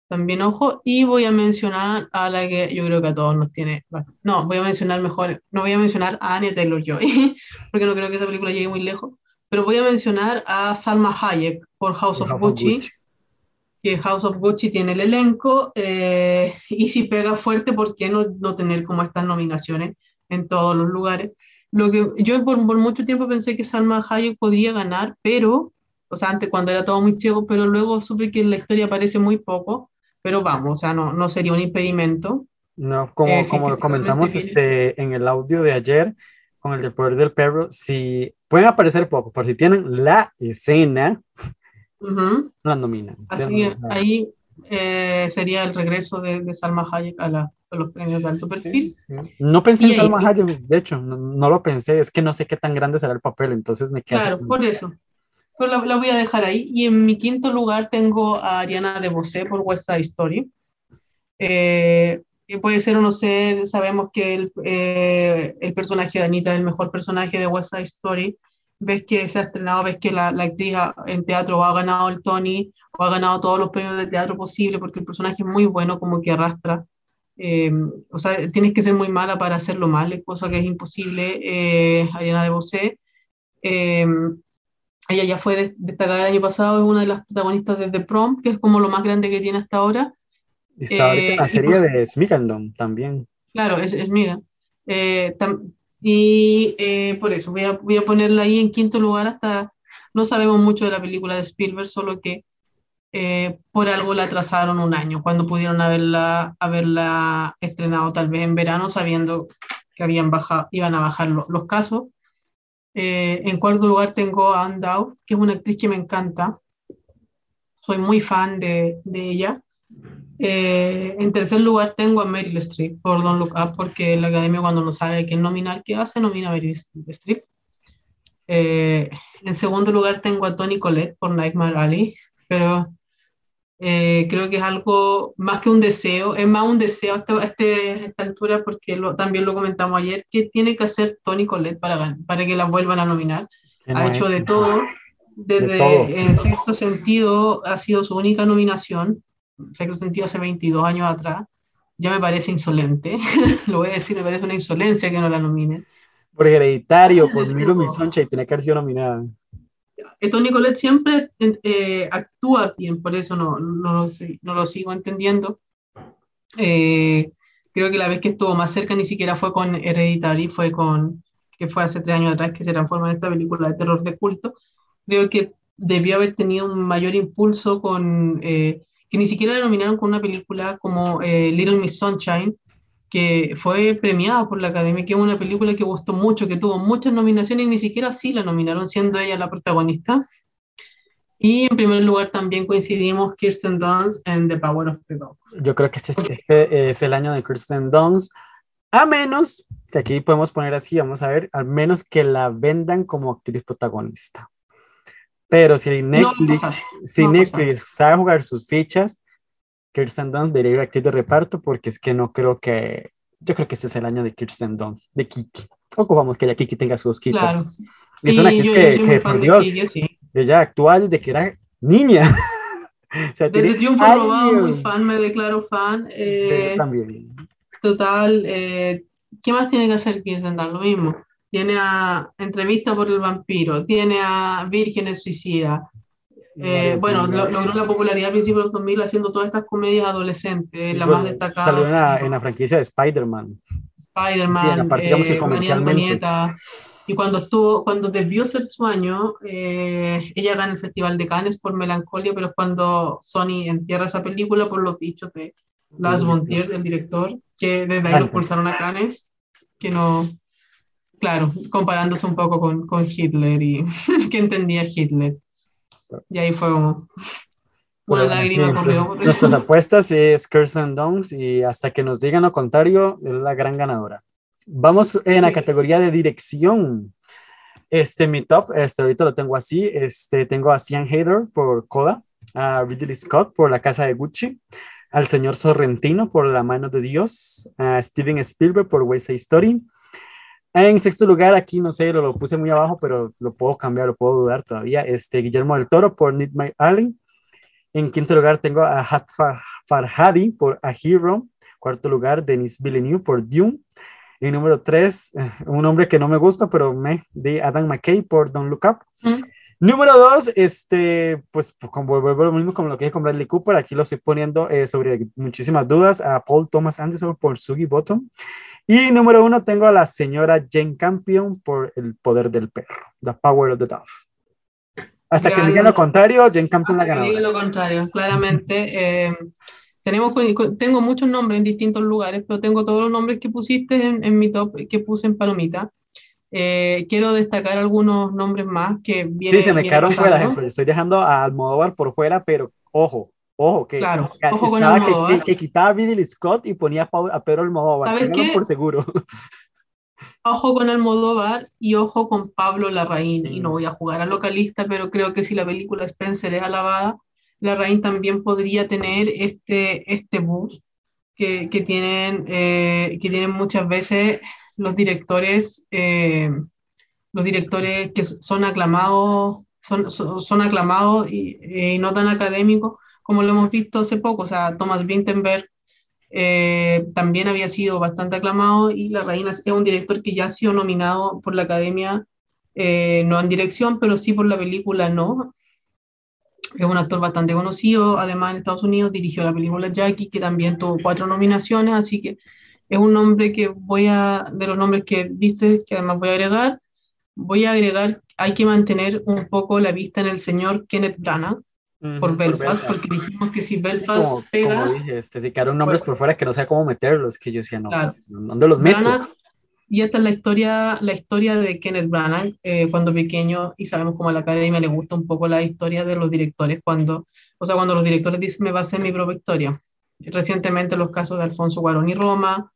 C: también ojo, y voy a mencionar a la que yo creo que a todos nos tiene, no, voy a mencionar mejor, no voy a mencionar a Anya Taylor-Joy, porque no creo que esa película llegue muy lejos, pero voy a mencionar a Salma Hayek por House of Gucci, que House of Gucci tiene el elenco, eh, y si pega fuerte, ¿por qué no, no tener como estas nominaciones en todos los lugares? Lo que yo por, por mucho tiempo pensé que Salma Hayek podía ganar, pero o sea, antes cuando era todo muy ciego, pero luego supe que en la historia aparece muy poco pero vamos, o sea, no, no sería un impedimento.
B: No, como, eh, como lo comentamos este, en el audio de ayer, con el del poder del perro, si pueden aparecer poco, pero si tienen la escena, la nominan.
C: Así ahí eh, sería el regreso de, de Salma Hayek a, la, los premios de alto perfil.
B: No pensé en Salma Hayek, de hecho, no, no, lo pensé, es que no sé qué tan grande será el papel, entonces me queda.
C: Claro, por eso pero la, voy a dejar ahí. Y en mi quinto lugar tengo a Ariana de Bosé por West Side Story. Eh, puede ser o no ser, sabemos que el, eh, el, personaje de Anita es el mejor personaje de West Side Story. Ves que se ha estrenado, ves que la, la actriz en teatro ha ganado el Tony o ha ganado todos los premios de teatro posible porque el personaje es muy bueno, como que arrastra. Eh, o sea, tienes que ser muy mala para hacerlo mal, cosa que es imposible. Ariana de Bosé. Ella ya fue destacada el año pasado, es una de las protagonistas de The Prom, que es como lo más grande que tiene hasta ahora.
B: Está ahorita en la eh, serie de Smigandom también.
C: Claro, es, es eh, y eh, por eso voy a, voy a ponerla ahí en quinto lugar hasta... No sabemos mucho de la película de Spielberg, solo que eh, por algo la atrasaron un año, cuando pudieron haberla, haberla estrenado tal vez en verano, sabiendo que habían bajado, iban a bajar los casos. Eh, en cuarto lugar tengo a Anne que es una actriz que me encanta. Soy muy fan de, de ella. Eh, en tercer lugar tengo a Meryl Streep por Don't Look Up, porque la academia cuando no sabe quién nominar, ¿qué hace? Nomina a Meryl Streep. En segundo lugar tengo a Tony Collette por Nightmare Alley, pero eh, creo que es algo más que un deseo, es más un deseo a, este, esta altura porque lo, también lo comentamos ayer, que tiene que hacer Tony Collette para, para que la vuelvan a nominar. Ha hecho de todo, desde en sexto sentido ha sido su única nominación, sexto sentido hace 22 años atrás, ya me parece insolente, lo voy a decir, me parece una insolencia que no la nominen.
B: Por hereditario, por Milo y tenía que haber sido nominada.
C: Tony Colette siempre eh, actúa bien, por eso no, no lo sigo entendiendo. Eh, creo que la vez que estuvo más cerca ni siquiera fue con Hereditary, fue con, que fue hace tres años atrás que se transforma en esta película de terror de culto. Creo que debió haber tenido un mayor impulso con, eh, que ni siquiera la nominaron con una película como Little Miss Sunshine, que fue premiada por la Academia, que es una película que gustó mucho, que tuvo muchas nominaciones y ni siquiera así la nominaron, siendo ella la protagonista. Y en primer lugar también coincidimos Kirsten Dunst en The Power of the Dog.
B: Yo creo que este es, este es el año de Kirsten Dunst, a menos, que aquí podemos poner así, vamos a ver, al menos que la vendan como actriz protagonista. Pero si Netflix, si Netflix sabe jugar sus fichas, Kirsten Dunst debería ir actriz de reparto porque es que no creo que, yo creo que este es el año de Kirsten Dunst, de Kiki. Ocupamos que ya Kiki tenga sus Kiki. Claro. Es una actriz que, por Dios, ella actúa desde que era niña.
C: o sea, desde Triunfo Robado, muy fan, me declaro fan. Eh, también. Total, eh, ¿qué más tiene que hacer Kirsten Dunst? Lo mismo. Tiene a Entrevista por el vampiro, tiene a Vírgenes Suicida, eh, bueno, logró la popularidad a principios de los 2000 haciendo todas estas comedias adolescentes, la más destacada.
B: Salió en la, en la franquicia de Spider-Man.
C: Spider-Man, eh, María Antonieta. Y cuando estuvo, cuando debió ser su año, eh, ella gana el Festival de Cannes por Melancolia, pero es cuando Sony entierra esa película por los dichos de Lars von Trier, el director, que desde ahí lo pulsaron a Cannes, que no, claro, comparándose un poco con, con Hitler y que entendía Hitler. Y ahí fue como una lágrima corrió.
B: Nuestras apuestas es Kirsten Dunst y hasta que nos digan lo contrario, es la gran ganadora. Vamos en la categoría de dirección. Este, mi top, este, ahorita lo tengo así. Este, tengo a Sian Hader por Coda, a Ridley Scott por La Casa de Gucci, al señor Sorrentino por La Mano de Dios, a Steven Spielberg por West Side Story, en sexto lugar, aquí no sé, lo, puse muy abajo, pero lo puedo cambiar, lo puedo dudar todavía. Este, Guillermo del Toro por Need My Allen. En quinto lugar tengo a Hat Farhadi por A Hero. Cuarto lugar, Denis Villeneuve por Dune. Y número tres, eh, un hombre que no me gusta, pero me, de Adam McKay por Don't Look Up. Mm. Número dos, este, pues como vuelvo lo mismo como lo que dije con Bradley Cooper, aquí lo estoy poniendo eh, sobre muchísimas dudas a Paul Thomas Anderson por Sugi Bottom. Y número uno tengo a la señora Jane Campion por El Poder del Perro, The Power of the Dove. Hasta que digan lo contrario, Jane Campion la ganó.
C: lo contrario, claramente. Eh, tenemos, tengo muchos nombres en distintos lugares, pero tengo todos los nombres que pusiste en, mi top, que puse en Palomita. Eh, quiero destacar algunos nombres más que
B: vienen. Sí, se me quedaron fuera, ejemplo. Estoy dejando a Almodóvar por fuera, pero ojo, Ojo, que,
C: claro, ojo con
B: que, que, quitaba a Ridley Scott y ponía a Pedro Almodóvar. ¿Sabes por seguro.
C: Ojo con Almodóvar y ojo con Pablo Larraín. Y no mm. voy a jugar a localista, pero creo que si la película Spencer es alabada, Larraín también podría tener este, este boost que, que tienen, eh, que tienen muchas veces los directores, eh, los directores que son aclamados, son, son, aclamados y, y no tan académicos como lo hemos visto hace poco, o sea, Thomas Vinterberg eh, también había sido bastante aclamado y La Reina es un director que ya ha sido nominado por la Academia, eh, no en dirección, pero sí por la película No. Es un actor bastante conocido, además en Estados Unidos dirigió la película Jackie, que también tuvo cuatro nominaciones, así que es un nombre que voy a, de los nombres que diste, que además voy a agregar, voy a agregar, hay que mantener un poco la vista en el señor Kenneth Branagh, por Belfast, porque dijimos que si Belfast pega.
B: Como dije, este, dedicaron nombres por fuera que no sé cómo meterlos, que yo decía, no, ¿dónde los meto?
C: y esta es la historia, la historia de Kenneth Branagh eh, cuando pequeño, y sabemos cómo a la academia le gusta un poco la historia de los directores, cuando, o sea, cuando los directores dicen, me va a hacer mi propia historia. Recientemente los casos de Alfonso Cuarón y Roma,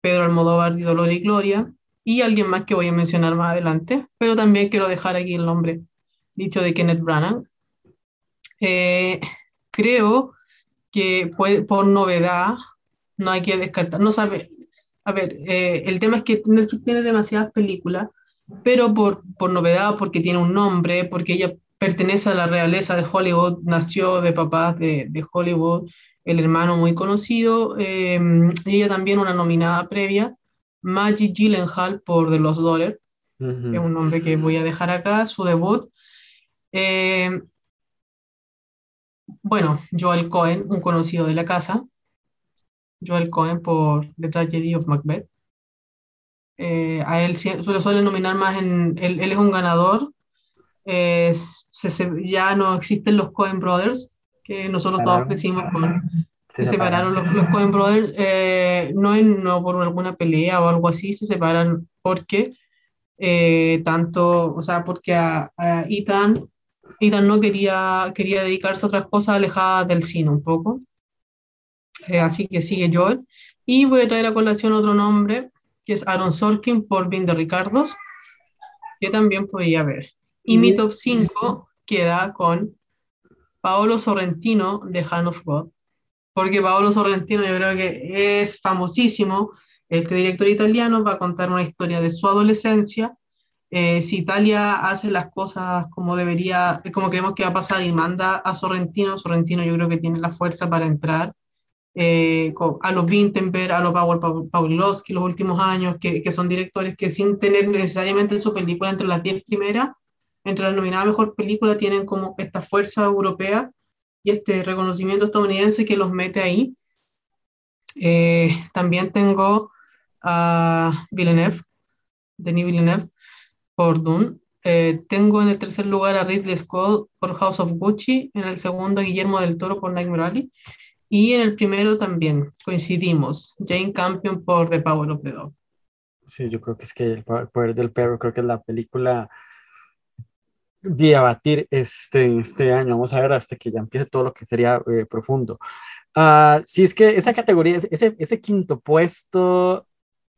C: Pedro Almodóvar y Dolor y Gloria, y alguien más que voy a mencionar más adelante, pero también quiero dejar aquí el nombre dicho de Kenneth Branagh, eh, creo que por novedad no hay que descartar, no sabe, a ver, eh, el tema es que tiene demasiadas películas, pero por, por novedad, porque tiene un nombre, porque ella pertenece a la realeza de Hollywood, nació de papás de, de Hollywood, el hermano muy conocido, eh, ella también una nominada previa, Maggie Gyllenhaal por The Lost Daughter, que es un nombre que voy a dejar acá, su debut. Eh, bueno, Joel Cohen, un conocido de la casa. Joel Cohen por The Tragedy of Macbeth. Eh, a él se lo suelen nominar más en. Él, es un ganador. ya no existen los Cohen Brothers, que nosotros todos crecimos con. Se, separaron los, los, Cohen Brothers, eh, no, en, no por alguna pelea o algo así, se separan porque eh, tanto, o sea, porque a, a Ethan Ethan no quería, quería dedicarse a otras cosas alejadas del cine un poco. Eh, así que sigue Joel. Y voy a traer a colación otro nombre, que es Aaron Sorkin por Vin de Ricardos, que también podía ver. Y mi top 5 queda con Paolo Sorrentino de Hand of God, porque Paolo Sorrentino yo creo que es famosísimo, este director italiano va a contar una historia de su adolescencia eh, si Italia hace las cosas como debería, como creemos que va a pasar y manda a Sorrentino, Sorrentino yo creo que tiene la fuerza para entrar eh, a los Wittenberg, a los Pawlowski los últimos años, que, que, son directores que sin tener necesariamente su película entre las 10 primeras, entre la nominada mejor película, tienen como esta fuerza europea y este reconocimiento estadounidense que los mete ahí. Eh, también tengo a Villeneuve, Denis Villeneuve, por Dune. Eh, tengo en el tercer lugar a Ridley Scott por House of Gucci, en el segundo Guillermo del Toro por Nightmare Alley, y en el primero también coincidimos, Jane Campion por The Power of the Dog.
B: Sí, yo creo que es que el poder del perro, creo que es la película de abatir este, este año. Vamos a ver hasta que ya empiece todo lo que sería eh, profundo. Uh, sí, es que esa categoría, ese, ese quinto puesto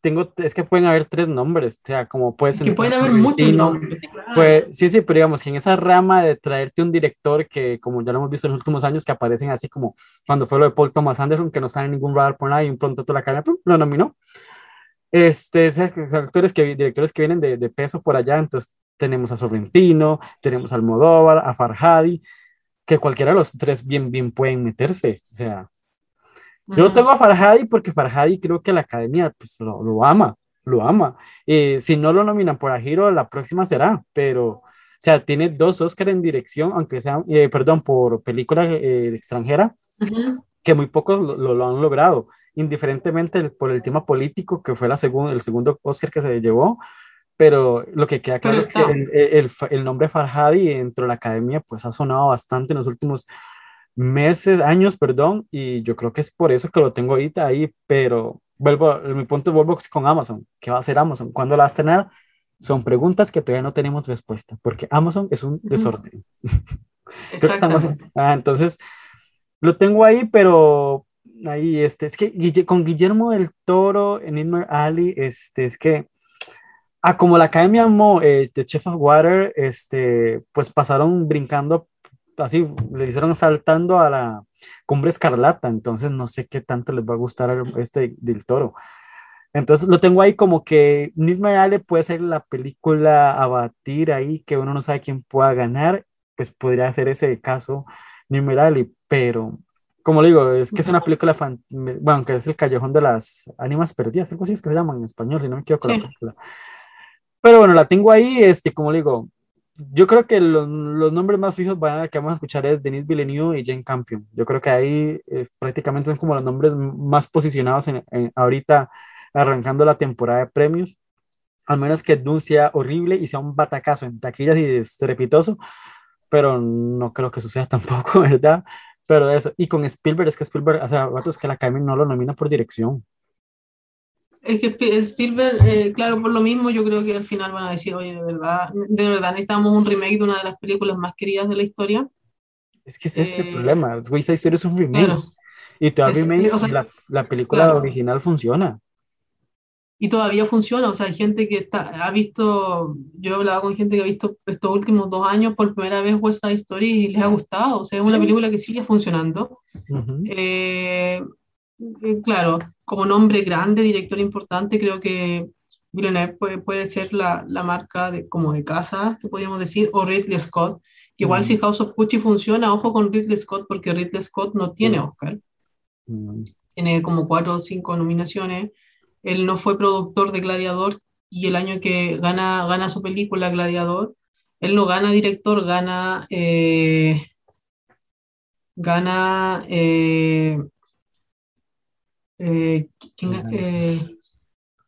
B: tengo, es que pueden haber tres nombres, o sea, como puede ser.
C: Que pueden haber muchos nombres.
B: Pues, sí, sí, pero digamos que en esa rama de traerte un director que, como ya lo hemos visto en los últimos años, que aparecen así como cuando fue lo de Paul Thomas Anderson, que no sale ningún radar por nada y un pronto toda la cadena lo nominó. Este, actores que, directores que vienen de, de, peso por allá, entonces tenemos a Sorrentino, tenemos a Almodóvar, a Farhadi, que cualquiera de los tres bien, bien pueden meterse, o sea, yo tengo a Farhadi porque Farhadi creo que la academia pues, lo, lo ama, lo ama. Eh, si no lo nominan por Ajiro, la próxima será, pero, o sea, tiene dos Oscars en dirección, aunque sea, eh, perdón, por película eh, extranjera, que muy pocos lo, lo, han logrado, indiferentemente por el tema político, que fue la segunda el segundo Oscar que se llevó, pero lo que queda claro es que el, el, el, nombre Farhadi dentro de la academia pues ha sonado bastante en los últimos meses, años, perdón, y yo creo que es por eso que lo tengo ahorita ahí, pero vuelvo, mi punto vuelvo con Amazon. ¿Qué va a hacer Amazon? ¿Cuándo la vas a tener? Son preguntas que todavía no tenemos respuesta, porque Amazon es un desorden. ah, entonces, lo tengo ahí, pero ahí, este, es que con Guillermo del Toro en Inmer Alley, este, es que, ah, como la Academia Mo, eh, de Chef of Water, este, pues pasaron brincando así le hicieron saltando a la cumbre escarlata, entonces no sé qué tanto les va a gustar este del toro. Entonces lo tengo ahí como que Nisma puede ser la película a batir ahí, que uno no sabe quién pueda ganar, pues podría ser ese caso Nisma pero como le digo, es que es una película, bueno, que es el callejón de las ánimas perdidas, algo así es que se llama en español, si no me equivoco. Sí. Pero bueno, la tengo ahí, este, como le digo, yo creo que los, los, nombres más fijos van a, que vamos a escuchar es Denis Villeneuve y Jane Campion. Yo creo que ahí eh, prácticamente son como los nombres más posicionados en, en, ahorita arrancando la temporada de premios. Al menos que Dune sea horrible y sea un batacazo en taquillas y estrepitoso, pero no creo que suceda tampoco, ¿verdad? Pero eso, y con Spielberg, es que Spielberg, o sea, es que la Academy no lo nomina por dirección.
C: Es que Spielberg, eh, claro, por lo mismo yo creo que al final van a decir, oye, de verdad, de verdad necesitamos un remake de una de las películas más queridas de la historia.
B: Es que ese es el eh, problema, West Side Story es un remake. Y todavía remake, la, la, película original funciona.
C: Y todavía funciona, o sea, hay gente que está, ha visto, yo he hablado con gente que ha visto estos últimos dos años por primera vez West Side Story y les ha gustado, o sea, es una película que sigue funcionando. eh, eh, claro, como nombre grande, director importante, creo que Villeneuve puede, puede ser la, la, marca de, como de casa, que podríamos decir, o Ridley Scott, que igual si House of Gucci funciona, ojo con Ridley Scott, porque Ridley Scott no tiene Oscar. Tiene como cuatro o cinco nominaciones. Él no fue productor de Gladiador y el año que gana, gana su película Gladiador, él no gana director, gana... Eh, gana eh, eh, eh,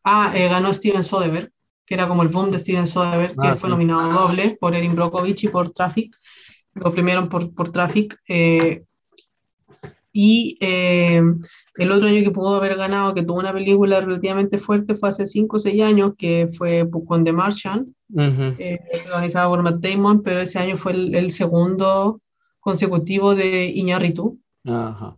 C: ah, eh, ganó Steven Soderbergh, que era como el boom de Steven Soderbergh, que ah, fue nominado doble por Erin Brockovich y por Traffic. Lo primero por, por Traffic. y el otro año que pudo haber ganado, que tuvo una película relativamente fuerte, fue hace 5 o 6 años, que fue con The Martian, organizada por Matt Damon, pero ese año fue el, el segundo consecutivo de Iñárritu. Ajá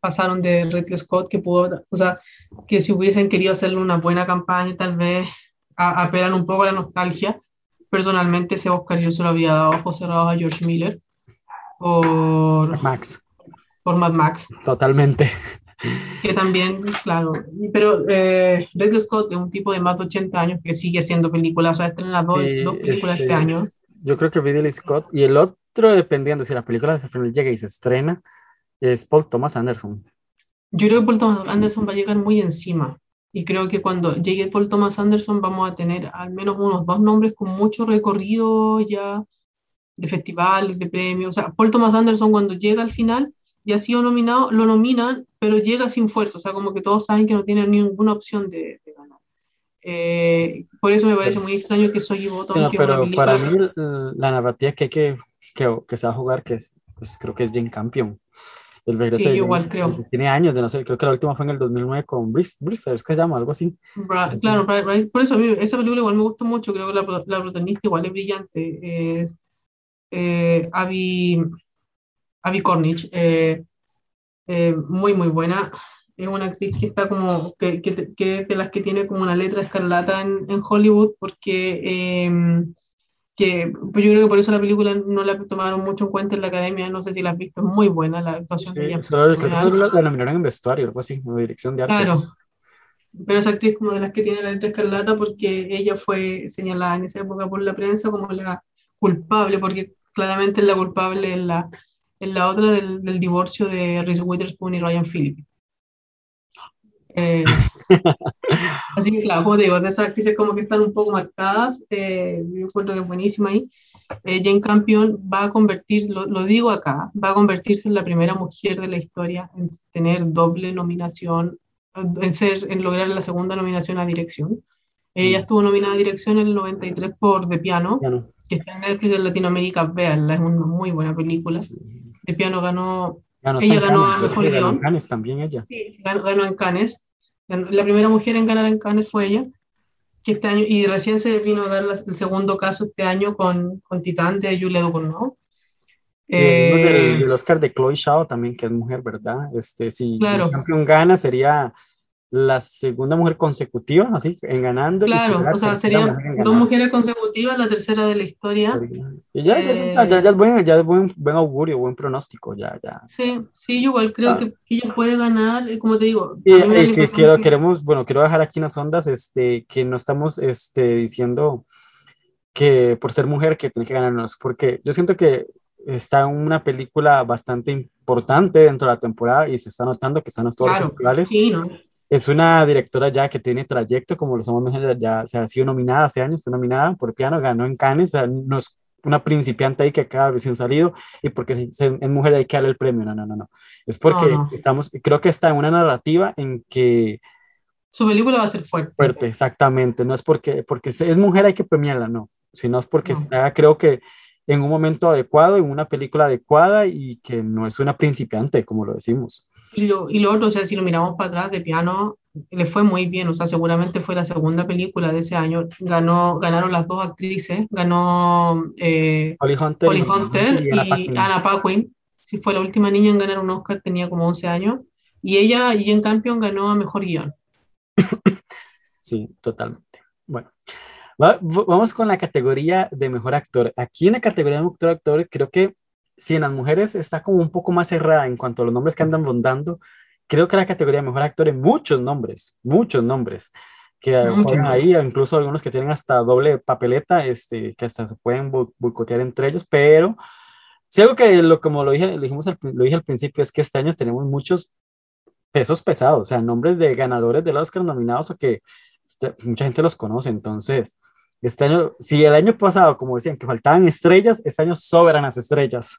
C: pasaron de Ridley Scott, que pudo, o sea, que si hubiesen querido hacerle una buena campaña, tal vez apelan un poco a la nostalgia. Personalmente, ese Oscar yo se lo había dado ojos cerrados a George Miller por
B: Max.
C: Por Mad Max.
B: Totalmente.
C: Que también, claro, pero eh, Ridley Scott es un tipo de más de 80 años que sigue haciendo películas, o sea, estrena dos, dos películas este, este año.
B: Yo creo que Ridley Scott y el otro, dependiendo si la película se llega y se estrena, es Paul Thomas Anderson.
C: Yo creo que Paul Thomas Anderson va a llegar muy encima. Y creo que cuando llegue Paul Thomas Anderson vamos a tener al menos unos dos nombres con mucho recorrido ya de festivales, de premios. O sea, Paul Thomas Anderson cuando llega al final ya ha sido nominado, lo nominan, pero llega sin fuerza. O sea, como que todos saben que no tiene ninguna opción de, ganar. Eh, por eso me parece muy extraño que soy voto.
B: pero para mí la narrativa que, que, que, que se va a jugar, que es, pues creo que es Jane Campion. El regreso
C: sí, igual creo.
B: Tiene años de no sé, creo que la última fue en el 2009 con Bristol, es que se llama, algo así.
C: claro, por eso a mí esa película igual me gustó mucho, creo que la, la protagonista igual es brillante, es eh, Abby, Abby Cornish, eh, eh, muy muy buena, es una actriz que está como, que, que, que, de las que tiene como una letra escarlata en, en Hollywood, porque em, que pues yo creo que por eso la película no la tomaron mucho en cuenta en la academia, no sé si la has visto, es muy buena la actuación de ella.
B: Solo que la, la nominaron en vestuario, algo así, como dirección de arte.
C: Claro, pero esa actriz como de las que tiene la letra escarlata porque ella fue señalada en esa época por la prensa como la culpable, porque claramente es la culpable en la, en la otra del, del divorcio de Reese Witherspoon y Ryan Phillippe. Eh, así que claro, como digo, de esas actrices como que están un poco marcadas, eh, yo encuentro que es buenísima ahí. Eh, Jane Campion va a convertirse, lo, lo, digo acá, va a convertirse en la primera mujer de la historia en tener doble nominación, en, ser, en lograr la segunda nominación a dirección. Ella mm. estuvo nominada a dirección en el 93 por The Piano, que está en Netflix de Latinoamérica, véanla, es una muy buena película. The Piano ganó, ella ganó a Mejor
B: Guión. en Cannes también ella.
C: Sí, ganó, ganó en Cannes. La primera mujer en ganar en Cannes fue ella, que este año, y recién se vino a dar el segundo caso este año con, con Titán de Julia Ducournau.
B: Eh, el, el, Oscar de Chloe Shaw también, que es mujer, ¿verdad? Este, si el campeón gana, sería la segunda mujer consecutiva, así, en ganando.
C: Claro, o sea, serían dos mujeres consecutivas, la tercera de la historia.
B: Y ya, ya, está, ya, ya, es buen, ya es buen, buen augurio, buen pronóstico, ya, ya.
C: Sí, sí, yo igual creo ah. que, que, ella puede ganar, eh, como te digo.
B: Y, que quiero, que... queremos, bueno, quiero dejar aquí unas ondas, este, que no estamos, este, diciendo que por ser mujer que tiene que ganarnos, porque yo siento que está en una película bastante importante dentro de la temporada y se está notando que están todos
C: claro,
B: los festivales.
C: Sí, ¿no?
B: Es una directora ya que tiene trayecto, como lo somos ya, ya se ha sido nominada hace años, fue nominada por piano, ganó en Cannes, o sea, no es una principiante ahí que acaba recién salido y porque es mujer hay que darle el premio, no, no, no, no. Es porque no, no. estamos, creo que está en una narrativa en que...
C: Su película va a ser fuerte.
B: Fuerte, exactamente, no es porque, porque es mujer hay que premiarla, no, sino es porque está, creo que en un momento adecuado, en una película adecuada y que no es una principiante, como lo decimos.
C: Y lo, y lo otro, o sea, si lo miramos para atrás de piano, le fue muy bien, o sea, seguramente fue la segunda película de ese año, ganó, ganaron las dos actrices, ganó eh,
B: Holly Hunter,
C: Holly
B: y-
C: Hunter
B: y
C: y,
B: Anna Paquin.
C: Sí fue la última niña en ganar un Oscar, tenía como 11 años, y ella, Jane Campion, ganó a Mejor Guión.
B: Sí, totalmente. Bueno, va- vamos con la categoría de mejor actor. Aquí en la categoría de mejor actor, creo que si en las mujeres está como un poco más cerrada en cuanto a los nombres que andan rondando, creo que la categoría de mejor actor hay muchos nombres, muchos nombres que juegan ahí, incluso algunos que tienen hasta doble papeleta, este, que hasta se pueden bo- boicotear entre ellos, pero si algo que lo, como lo dije, lo dijimos al, lo dije al principio, es que este año tenemos muchos pesos pesados, o sea, nombres de ganadores del Oscar nominados o que este, mucha gente los conoce, entonces, este año, si el año pasado, como decían, que faltaban estrellas, este año sobran las estrellas.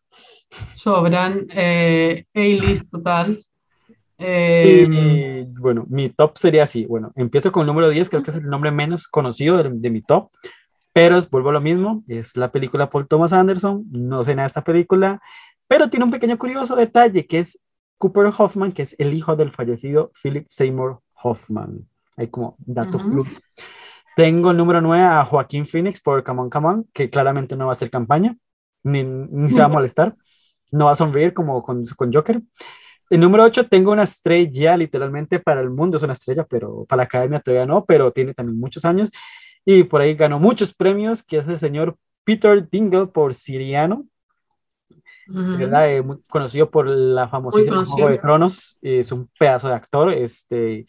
C: Sobran, eh, A-list total. Eh,
B: Y bueno, mi top sería así, bueno, empiezo con el número 10, creo que es el nombre menos conocido de, de mi top, pero es- vuelvo a lo mismo, es la película Paul Thomas Anderson, no sé nada de esta película, pero tiene un pequeño curioso detalle que es Cooper Hoffman, que es el hijo del fallecido Philip Seymour Hoffman. Hay como dato
C: Ujú.
B: plus. Tengo el número 9 a Joaquín Phoenix por Come On, Come On, que claramente no va a hacer campaña, ni, ni se va a molestar, no va a sonreír como con, con Joker. El número 8 tengo una estrella, literalmente para el mundo es una estrella, pero para la academia todavía no, pero tiene también muchos años y por ahí ganó muchos premios, que es el señor Peter Dingle por Siriano. ¿verdad? Eh, muy conocido por la famosísima. Juego de Tronos, es un pedazo de actor, este,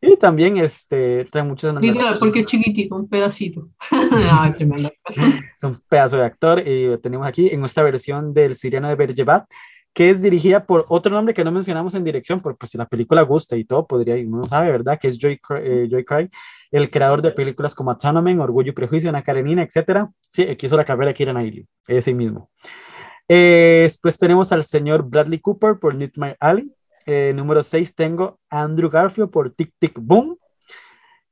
B: y también este, trae muchos
C: Literal, porque es chiquitito, un pedacito. Tremendo.
B: es un pedazo de actor y lo tenemos aquí en esta versión del Siriano de Berjebat, que es dirigida por otro nombre que no mencionamos en dirección, porque pues si la película gusta y todo, podría, uno sabe, ¿verdad? Que es Joy, eh, Joy Craig, el creador de películas como Autonomy, Orgullo y Prejuicio, Ana Karenina, etcétera. Sí, el que hizo la carrera de Kira Knightley, ese mismo. Eh, después tenemos al señor Bradley Cooper por Nightmare Alley. Eh, número 6 tengo Andrew Garfield por Tic Tic Boom.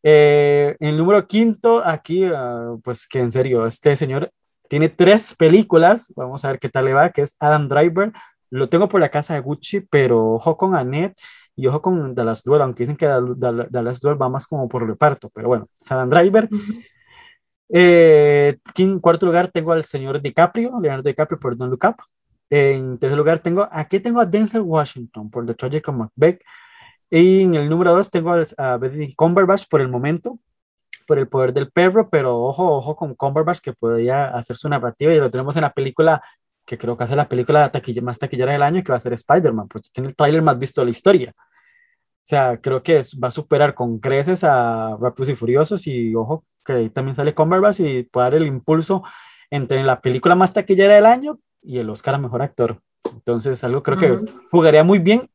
B: Eh, el número quinto, aquí, ah, pues que en serio, este señor tiene tres películas, vamos a ver qué tal le va, que es Adam Driver, lo tengo por la casa de Gucci, pero ojo con Annette y ojo con Dallas Duel, aunque dicen que Dal- Dal- Dallas Duel va más como por reparto, pero bueno, es Adam Driver.
C: Ujú.
B: Eh, en cuarto lugar tengo al señor DiCaprio, Leonardo DiCaprio por Don't Look Up. En tercer lugar tengo, aquí tengo a Denzel Washington por The Tragic of Macbeth. Y en el número dos tengo a Benedict Cumberbatch por el momento, por el poder del perro, pero ojo, ojo con Cumberbatch que podría hacer su narrativa y lo tenemos en la película que creo que hace la película taquilla- más taquillera del año que va a ser Spider-Man, porque tiene el tráiler más visto de la historia. O sea, creo que es- va a superar con creces a Rápidos y Furiosos y ojo, que ahí también sale Cumberbatch y puede dar el impulso entre la película más taquillera del año y el Oscar a Mejor Actor. Entonces, algo creo que
C: Ujú.
B: jugaría muy bien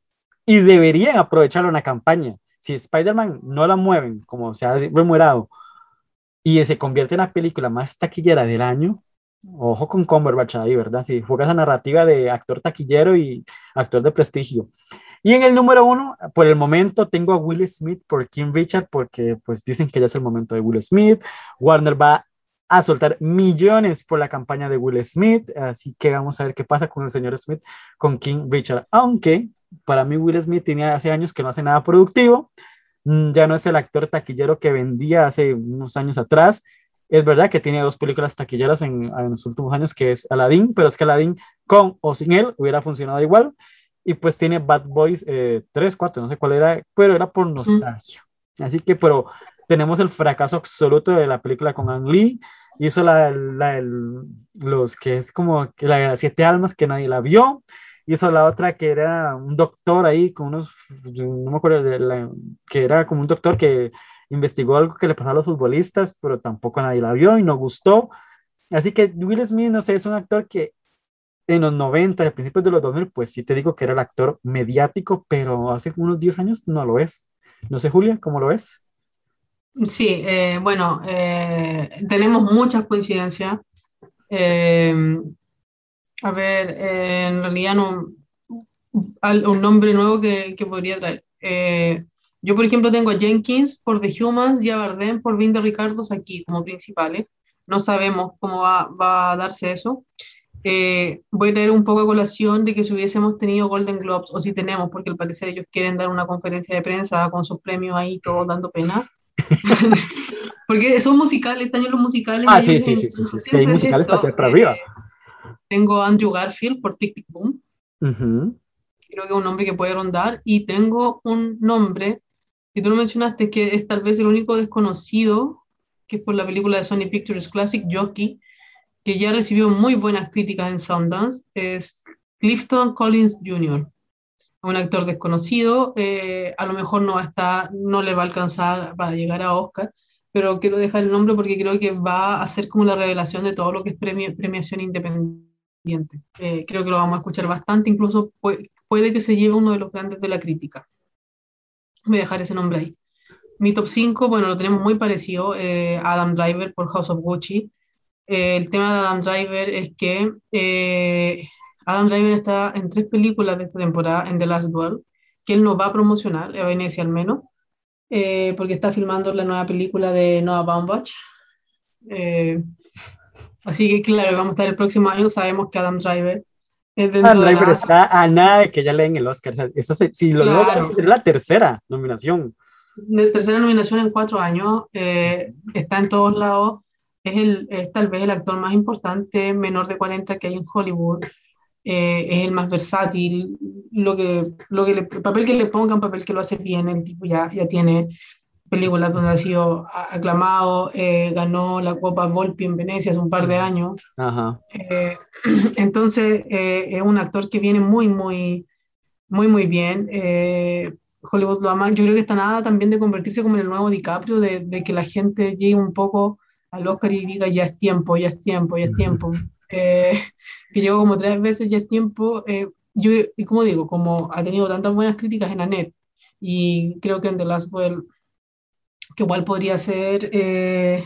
B: y deberían aprovecharlo en la campaña. Si Spider-Man no la mueven, como se ha remuerado, y se convierte en la película más taquillera del año, ojo con Cumberbatch ahí, ¿verdad? Si juega esa narrativa de actor taquillero y actor de prestigio. Y en el número uno, por el momento, tengo a Will Smith por King Richard, porque pues dicen que ya es el momento de Will Smith. Warner va a soltar millones por la campaña de Will Smith, así que vamos a ver qué pasa con el señor Smith, con King Richard. Aunque para mí Will Smith tiene hace años que no hace nada productivo, mm, ya no es el actor taquillero que vendía hace unos años atrás. Es verdad que tiene dos películas taquilleras en, en los últimos años, que es Aladdin, pero es que Aladdin con o sin él hubiera funcionado igual. Y pues tiene Bad Boys eh, 3, 4, no sé cuál era, pero era por nostalgia. Así que, pero tenemos el fracaso absoluto de la película con Ang Lee. Hizo la, la, el- los que es como que la de las siete almas que nadie la vio. Hizo la otra que era un doctor ahí con unos, no me acuerdo de la, que era como un doctor que investigó algo que le pasaba a los futbolistas, pero tampoco nadie la vio y no gustó. Así que Will Smith, no sé, es un actor que en los 90, a principios de los 2000, pues sí te digo que era el actor mediático, pero hace unos 10 años no lo es. No sé, Julia, ¿cómo lo es?
C: Sí, eh, bueno, eh, tenemos muchas coincidencias. Eh, a ver, eh, en realidad no, un nombre nuevo que, que podría traer. Eh, yo, por ejemplo, tengo a Jenkins por The Humans y a Bardem por Vinda Ricardos aquí como principales. no sabemos cómo va, va a darse eso. Eh, voy a traer un poco a colación de que si hubiésemos tenido Golden Globes, o si tenemos, porque al parecer ellos quieren dar una conferencia de prensa con sus premios ahí, todos dando pena. porque son musicales, año los musicales.
B: Ah, sí, sí, sí, sí, sí, es que hay musicales para, para arriba.
C: Tengo a Andrew Garfield por Tic Tic Boom. Creo que es un nombre que puede rondar. Y tengo un nombre que tú lo mencionaste, que es tal vez el único desconocido, que es por la película de Sony Pictures Classic, Jockey, que ya recibió muy buenas críticas en Sundance, es Clifton Collins Jr., un actor desconocido, eh, a lo mejor no, va a estar, no le va a alcanzar para llegar a Oscar, pero quiero dejar el nombre porque creo que va a ser como la revelación de todo lo que es premiación independiente. Eh, creo que lo vamos a escuchar bastante, incluso puede, puede, que se lleve uno de los grandes de la crítica. Voy a dejar ese nombre ahí. Mi top 5, bueno, lo tenemos muy parecido, eh, Adam Driver por House of Gucci, eh, el tema de Adam Driver es que eh, Adam Driver está en tres películas de esta temporada en The Last Duel, que él no va a promocionar, a Venecia al menos, eh, porque está filmando la nueva película de Noah Baumbach. así que claro, vamos a estar el próximo año, sabemos que Adam Driver
B: es Adam Driver está a nada de que ya leen el Oscar. si lo claro. es la tercera nominación.
C: La tercera nominación en cuatro años, está en todos lados es, el, es tal vez el actor más importante menor de 40 que hay en Hollywood. Eh, es el más versátil, lo que, lo que el papel que le pongan, papel que lo hace bien, el tipo ya, ya tiene películas donde ha sido aclamado, eh, ganó la Copa Volpi en Venecia hace un par de años. Ajá. Eh, entonces, es un actor que viene muy, muy, muy, muy bien. Hollywood lo ama. Yo creo que está nada también de convertirse como en el nuevo DiCaprio, de, de que la gente llegue un poco al Oscar y diga ya es tiempo, ya es tiempo, ya es tiempo. Eh, que llegó como tres veces, ya es tiempo. Eh, yo, y como digo, como ha tenido tantas buenas críticas en Anet, y creo que en The Last Well, que igual podría ser, eh,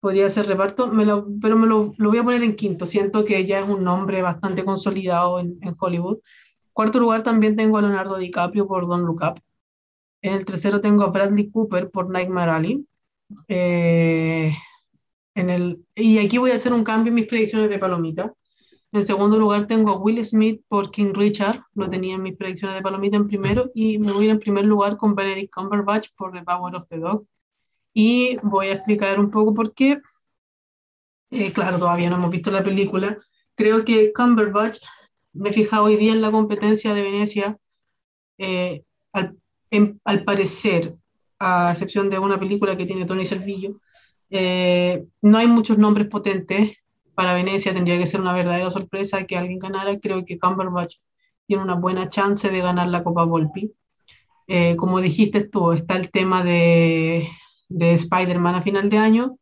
C: podría ser reparto, me lo, pero me lo, lo, voy a poner en quinto. Siento que ya es un nombre bastante consolidado en, en Hollywood. Cuarto lugar también tengo a Leonardo DiCaprio por Don't Look Up. En el tercero tengo a Bradley Cooper por Nightmare Alley. Eh, en el, y aquí voy a hacer un cambio en mis predicciones de palomita. En segundo lugar tengo a Will Smith por King Richard, lo tenía en mis predicciones de palomita en primero, y me voy en primer lugar con Benedict Cumberbatch por The Power of the Dog. Y voy a explicar un poco por qué. Eh, claro, todavía no hemos visto la película. Creo que Cumberbatch, me he fijado hoy día en la competencia de Venecia, eh, al, al parecer a excepción de una película que tiene Tony Servillo, eh, no hay muchos nombres potentes para Venecia, tendría que ser una verdadera sorpresa que alguien ganara. Creo que Cumberbatch tiene una buena chance de ganar la Copa Volpi. Eh, como dijiste tú, está el tema de, de Spider-Man a final de año.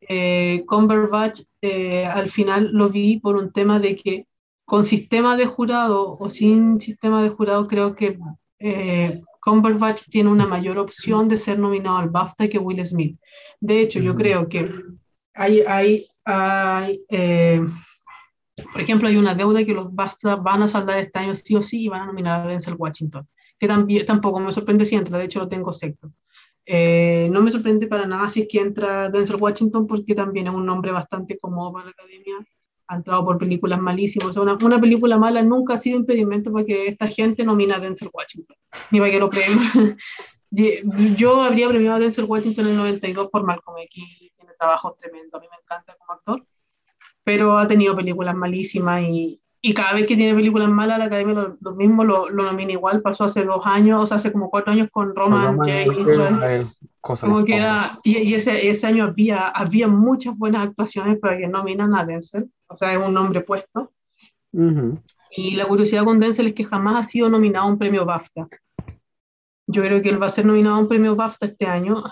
C: Eh, Cumberbatch al final lo vi por un tema de que con sistema de jurado o sin sistema de jurado creo que Cumberbatch tiene una mayor opción de ser nominado al BAFTA que Will Smith. De hecho, yo creo que hay, hay, hay eh, por ejemplo, hay una deuda que los BAFTA van a saldar este año sí o sí y van a nominar a Denzel Washington, que también, tampoco me sorprende si entra, de hecho lo tengo secto. Eh, no me sorprende para nada si es que entra Denzel Washington porque también es un nombre bastante cómodo para la academia ha entrado por películas malísimas. una, una, película mala nunca ha sido impedimento para que esta gente nomine a Denzel Washington, ni para que lo premien. Yo habría premiado a Denzel Washington en el 92 por Malcolm X, tiene trabajo tremendo, a mí me encanta como actor, pero ha tenido películas malísimas y, y cada vez que tiene películas malas, la academia lo, lo mismo lo, lo, nomina igual. Pasó hace dos años, o sea, hace como cuatro años con Roman, Roman J. Israel. Como que era, y, y ese, ese, año había, había muchas buenas actuaciones para que nominan a Denzel o sea, es un nombre puesto. Y la curiosidad con Denzel es que jamás ha sido nominado a un premio BAFTA. Yo creo que él va a ser nominado a un premio BAFTA este año.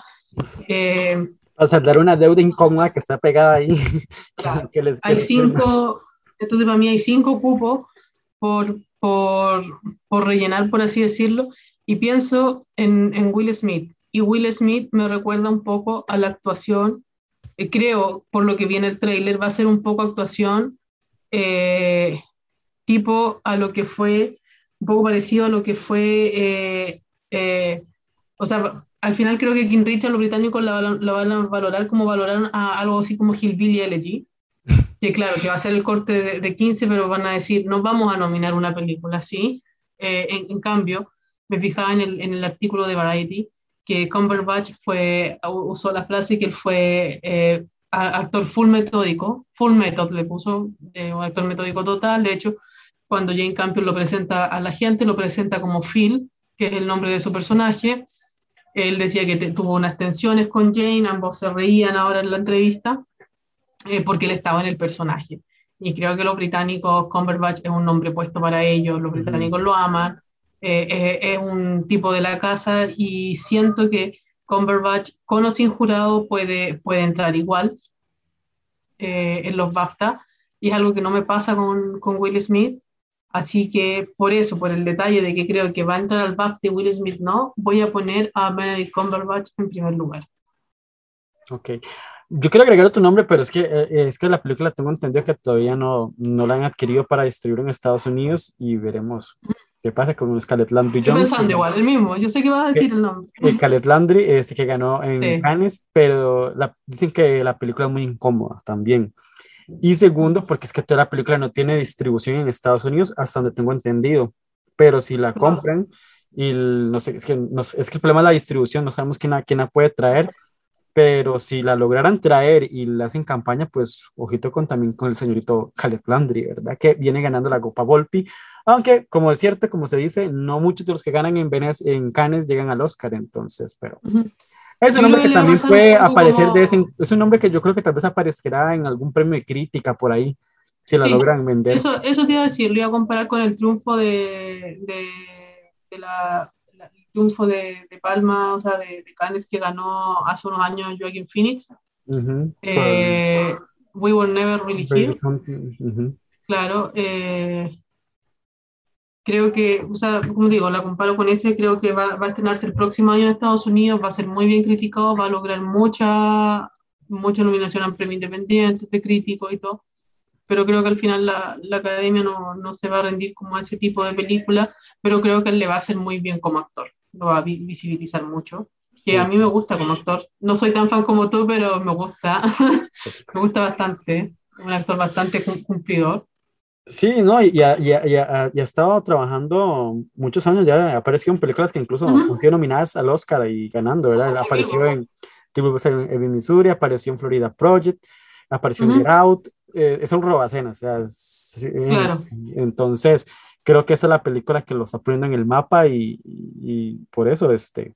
C: Eh,
B: a saldar una deuda incómoda que está pegada ahí.
C: que les, hay cinco, entonces para mí hay cinco cupos por, por, por, rellenar, por así decirlo, y pienso en, en Will Smith. Y Will Smith me recuerda un poco a la actuación eh, creo, por lo que viene el tráiler, va a ser un poco actuación eh, tipo a lo que fue, un poco parecido a lo que fue, eh, o sea, al final creo que King Richard los británicos lo, van a valorar como valoraron a algo así como Hillbilly Elegy, que claro, que va a ser el corte de, 15, pero van a decir, no vamos a nominar una película así. Eh, en, cambio, me fijaba en el, en el artículo de Variety que Cumberbatch fue, usó la frase que él fue eh, actor full metódico, full method le puso, eh, un actor metódico total, de hecho, cuando Jane Campion lo presenta a la gente, lo presenta como Phil, que es el nombre de su personaje, él decía que tuvo unas tensiones con Jane, ambos se reían ahora en la entrevista, eh, porque él estaba en el personaje. Y creo que los británicos, Cumberbatch es un nombre puesto para ellos, los británicos lo aman, eh, eh, es un tipo de la casa y siento que Cumberbatch con o sin jurado puede, puede entrar igual en los BAFTA y es algo que no me pasa con, con, Will Smith. Así que por eso, por el detalle de que creo que va a entrar al BAFTA y Will Smith no, voy a poner a Benedict Cumberbatch en primer lugar.
B: Ok. Yo quiero agregar otro nombre, pero es que, eh, es que la película tengo entendido que todavía no, no la han adquirido para distribuir en Estados Unidos y veremos qué pasa con Scarlett Landry
C: Estoy pensando igual, el mismo, yo sé que vas a decir el nombre.
B: Scarlett Landry, este que ganó en Cannes, pero la, dicen que la película es muy incómoda también. Y segundo, porque es que toda la película no tiene distribución en Estados Unidos, hasta donde tengo entendido. Pero si la compran, y no sé, es que, no, es que el problema es la distribución, no sabemos quién quién la puede traer pero si la lograran traer y la hacen campaña, pues ojito con también con el señorito Khaled Landry, ¿verdad? Que viene ganando la Copa Volpi, aunque como es cierto, como se dice, no muchos de los que ganan en, Venecia, en Cannes llegan al Oscar, entonces, pero pues, es un nombre que también puede aparecer de ese, es un nombre que yo creo que tal vez aparecerá en algún premio de crítica por ahí, si la logran vender.
C: Eso, eso te iba a decir, lo iba a comparar con el triunfo de, de, de la triunfo de, de, Palma, o sea, de, Cannes que ganó hace unos años Joaquin Phoenix. Eh, We Were Never Really Here. Claro. Eh, creo que, o sea, como digo, la comparo con ese, creo que va, va, a estrenarse el próximo año en Estados Unidos, va a ser muy bien criticado, va a lograr mucha, mucha nominación a premio independiente, de crítico y todo pero creo que al final la, la academia no, no, se va a rendir como ese tipo de película, pero creo que él le va a hacer muy bien como actor lo va a visibilizar mucho. Que a mí me gusta como actor. No soy tan fan como tú, pero me gusta. me gusta bastante. Un actor bastante cumplidor.
B: Sí, no, y, ya, ya, ya, ya, ha estado trabajando muchos años, ya apareció en películas que incluso han sido nominadas al Oscar y ganando, ¿verdad? apareció en, en, Missouri, apareció en Florida Project, apareció en Get Out, eh, es un robacena, o sea, claro. entonces, creo que esa es la película que los aprende en el mapa y, y, por eso, este,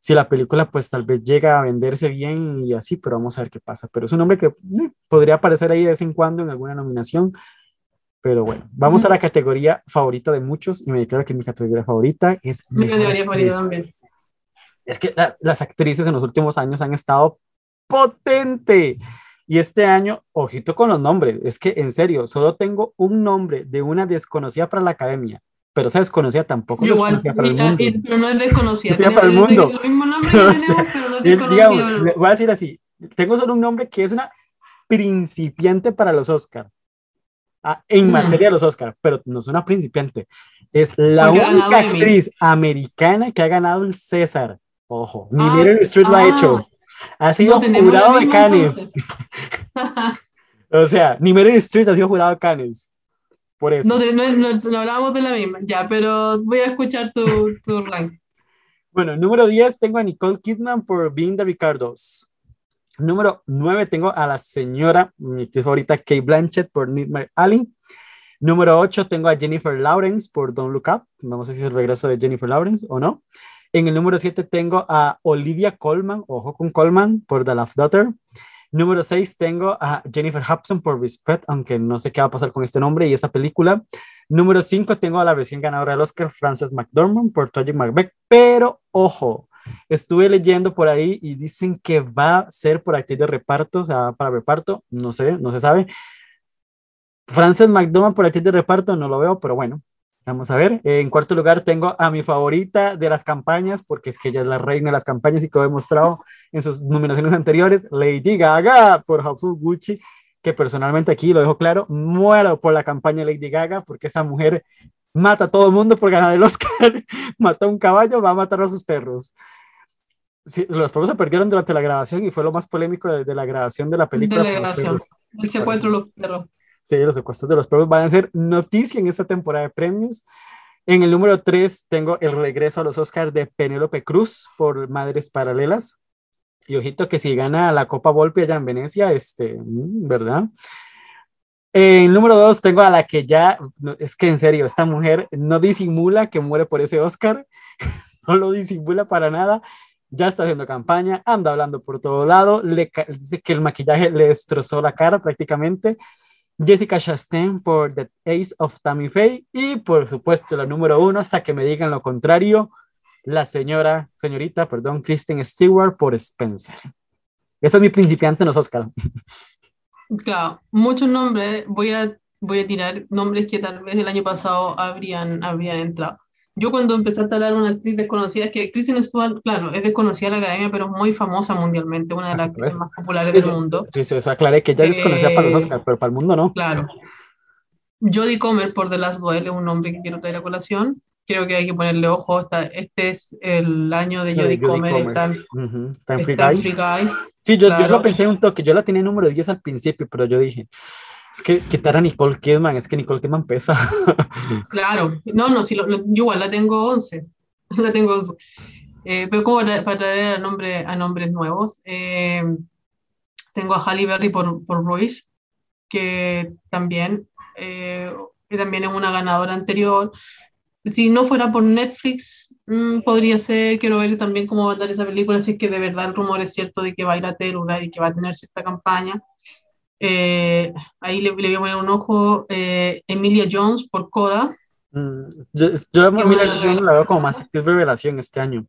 B: si la película pues tal vez llega a venderse bien y así, pero vamos a ver qué pasa. Pero es un nombre que eh, podría aparecer ahí de vez en cuando en alguna nominación. Pero bueno, vamos a la categoría favorita de muchos y me declaro que mi categoría favorita es...
C: Mi categoría favorita también.
B: Es que las actrices en los últimos años han estado potente. Y este año, ojito con los nombres, es que en serio, solo tengo un nombre de una desconocida para la academia, pero esa desconocida tampoco es desconocida para el mundo.
C: pero no es desconocida.
B: para el mundo. mismo nombre pero no es digamos, voy a decir así, tengo solo un nombre que es una principiante para los Oscars. Ah, en materia de los Oscars, pero no es una principiante. Es la única actriz americana que ha ganado el César. Ojo, ni ah, Meryl Streep lo ha ah. hecho. Ha sido jurado de Canes. o sea, ni Meryl Street ha sido jurado de Canes. Por eso.
C: No, no, no, hablamos de la misma, ya, pero voy a escuchar tu, tu rank.
B: Bueno, número 10 tengo a Nicole Kidman por Being the Ricardos. Número 9 tengo a la señora, mi favorita, Kate Blanchett por Nightmare Alley. Número 8 tengo a Jennifer Lawrence por Don't Look Up. Vamos a ver si es el regreso de Jennifer Lawrence o no. En el número 7 tengo a Olivia Colman, ojo con Colman, por The Love Daughter. Número 6 tengo a Jennifer Hudson por Respect, aunque no sé qué va a pasar con este nombre y esa película. Número 5 tengo a la recién ganadora del Oscar, Frances McDormand, por Tragic Macbeth. Pero, ojo, estuve leyendo por ahí y dicen que va a ser por actriz de reparto, o sea, para reparto, no sé, no se sabe. Frances McDormand por actriz de reparto, no lo veo, pero bueno, Vamos a ver. En cuarto lugar tengo a mi favorita de las campañas, porque es que ella es la reina de las campañas y que he demostrado en sus nominaciones anteriores, Lady Gaga por Hafu Gucci, que personalmente aquí lo dejo claro, muero por la campaña Lady Gaga, porque esa mujer mata a todo el mundo por ganar el Oscar, mata a un caballo, va a matar a sus perros. Sí, los premios se perdieron durante la grabación y fue lo más polémico de, de la grabación de la película.
C: De la grabación. El secuestro de los perros.
B: Sí, los secuestros de los perros van a ser noticia en esta temporada de premios. En el número 3 tengo el regreso a los Oscars de Penélope Cruz por Madres Paralelas. Y ojito que si gana la Copa Volpi allá en Venecia, este, mm, ¿verdad? En el número 2 tengo a la que ya, es que en serio, esta mujer no disimula que muere por ese Oscar, no lo disimula para nada, ya está haciendo campaña, anda hablando por todo lado, le dice que el maquillaje le destrozó la cara prácticamente. Jessica Chastain por The Ace of Tammy Faye y por supuesto la número uno hasta que me digan lo contrario, la señora, señorita, perdón, Kristen Stewart por Spencer. Ese es mi principiante en los Oscar.
C: Claro, muchos nombres, voy a, voy a tirar nombres que tal vez el año pasado habrían, habrían entrado. Yo cuando empecé a hablar una actriz desconocida, es que Kristen Stewart, claro, es desconocida en la academia, pero es muy famosa mundialmente, una de las actrices más populares del mundo.
B: Sí, sí, eso aclaré que ya es desconocida para los
C: Eh,
B: Oscars, pero para el mundo no.
C: Claro. Jodie Comer por The Last Duel es un nombre que quiero traer a colación. Creo que hay que ponerle ojo. esta- este es el año de
B: de
C: Jodie Comer.
B: Comer.
C: Está, en-
B: Ujú, Está en Free
C: está
B: Guy.
C: Free Guy.
B: Sí, yo, yo
C: claro.
B: lo pensé un toque, yo la tenía número 10 al principio, pero yo dije, es que quitar a Nicole Kidman, es que Nicole Kidman pesa.
C: Claro. No, no, sí, lo- lo- yo igual la tengo 11. La tengo 11. Eh, pero como para, para traer a, nombre, a nombres nuevos, eh, tengo a Halle Berry por, por Royce, que también, eh, que también es una ganadora anterior. Si no fuera por Netflix, mm, podría ser, quiero ver también cómo va a andar esa película, si es que de verdad el rumor es cierto de que va a ir a Teluga y que va a tener cierta campaña. Eh, ahí le, le voy a poner un ojo. eh, Emilia Jones por Coda.
B: Mm, Yo, yo a Emilia
C: una-
B: Jones la veo como más actriz revelación este año.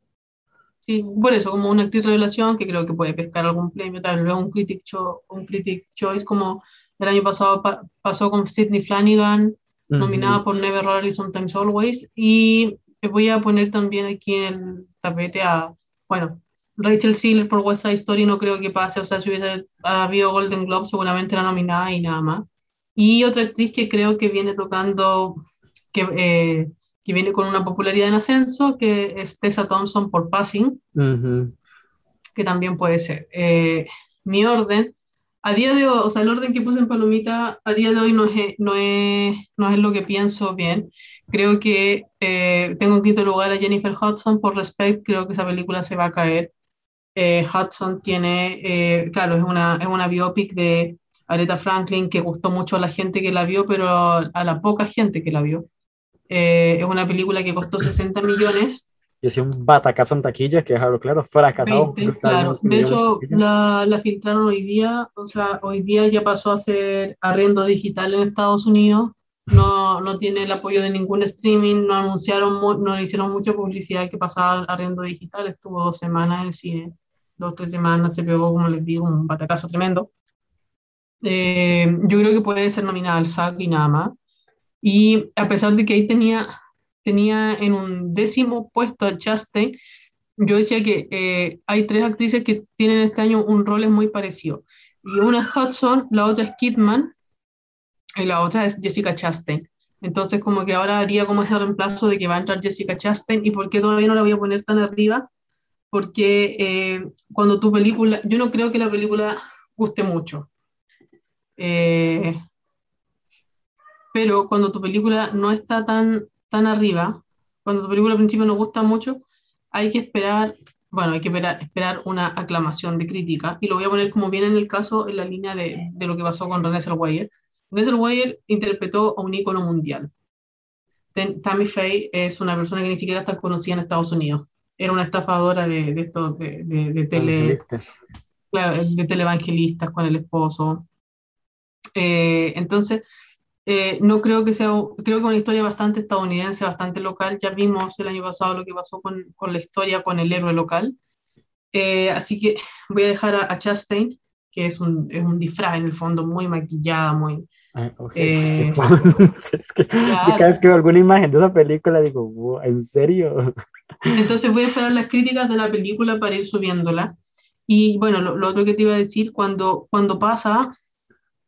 C: Sí, por eso, como una actriz revelación que creo que puede pescar algún premio, tal vez un Critic, Cho- un critic Choice, como el año pasado pa- pasó con Sidney Flanagan, nominada
B: Ujú.
C: por Never Rarely, Sometimes Always. Y voy a poner también aquí en el tapete a, bueno, Rachel Seeler por West Side Story, no creo que pase, o sea, si hubiese habido Golden Globe, seguramente era nominada y nada más. Y otra actriz que creo que viene tocando, que, eh, que viene con una popularidad en ascenso, que es Tessa Thompson por Passing que también puede ser. Eh, mi orden, a día de hoy, o sea, el orden que puse en Palomita, a día de hoy no es, no es, no es lo que pienso bien. Creo que eh, tengo en quinto lugar a Jennifer Hudson por Respect, creo que esa película se va a caer. Eh, Hudson tiene, eh, claro, es una, es una biopic de Aretha Franklin que gustó mucho a la gente que la vio, pero a la poca gente que la vio. Eh, es una película que costó 60 millones
B: Y hacía un batacazo en taquilla, que dejarlo claro, fracasado.
C: 20, claro. De hecho, la, la filtraron hoy día, o sea, hoy día ya pasó a ser arriendo digital en Estados Unidos. No, no tiene el apoyo de ningún streaming, no anunciaron, no le hicieron mucha publicidad que pasaba arriendo digital. Estuvo dos semanas en cine, dos, tres semanas, se pegó, como les digo, un batacazo tremendo. Eh, yo creo que puede ser nominada al SAG y nada más. Y a pesar de que ahí tenía, tenía en un décimo puesto a Chastain, yo decía que eh, hay tres actrices que tienen este año un rol muy parecido. Y una es Hudson, la otra es Kidman y la otra es Jessica Chastain. Entonces como que ahora haría como ese reemplazo de que va a entrar Jessica Chastain y por qué todavía no la voy a poner tan arriba, porque eh, cuando tu película, yo no creo que la película guste mucho. Eh, pero cuando tu película no está tan, tan arriba, cuando tu película al principio no gusta mucho, hay que esperar, bueno, hay que esperar, esperar una aclamación de crítica, y lo voy a poner como viene en el caso, en la línea de, de lo que pasó con René Zellweger. René Zellweger interpretó a un ícono mundial. Tammy Faye es una persona que ni siquiera está conocida en Estados Unidos. Era una estafadora de, de, estos- de, de, de tele, claro, de televangelistas con el esposo. Eh, entonces, eh, no creo que sea, creo que una historia bastante estadounidense, bastante local. Ya vimos el año pasado lo que pasó con, con la historia con el héroe local. Eh, así que voy a dejar a, a Chastain, que es un, es un disfraz en el fondo, muy maquillada, muy... Eh,
B: es que
C: claro.
B: cada vez que veo alguna imagen de esa película digo, "Wow, ¿en serio?
C: Entonces voy a esperar las críticas de la película para ir subiéndola. Y bueno, lo, lo otro que te iba a decir, cuando, cuando pasa,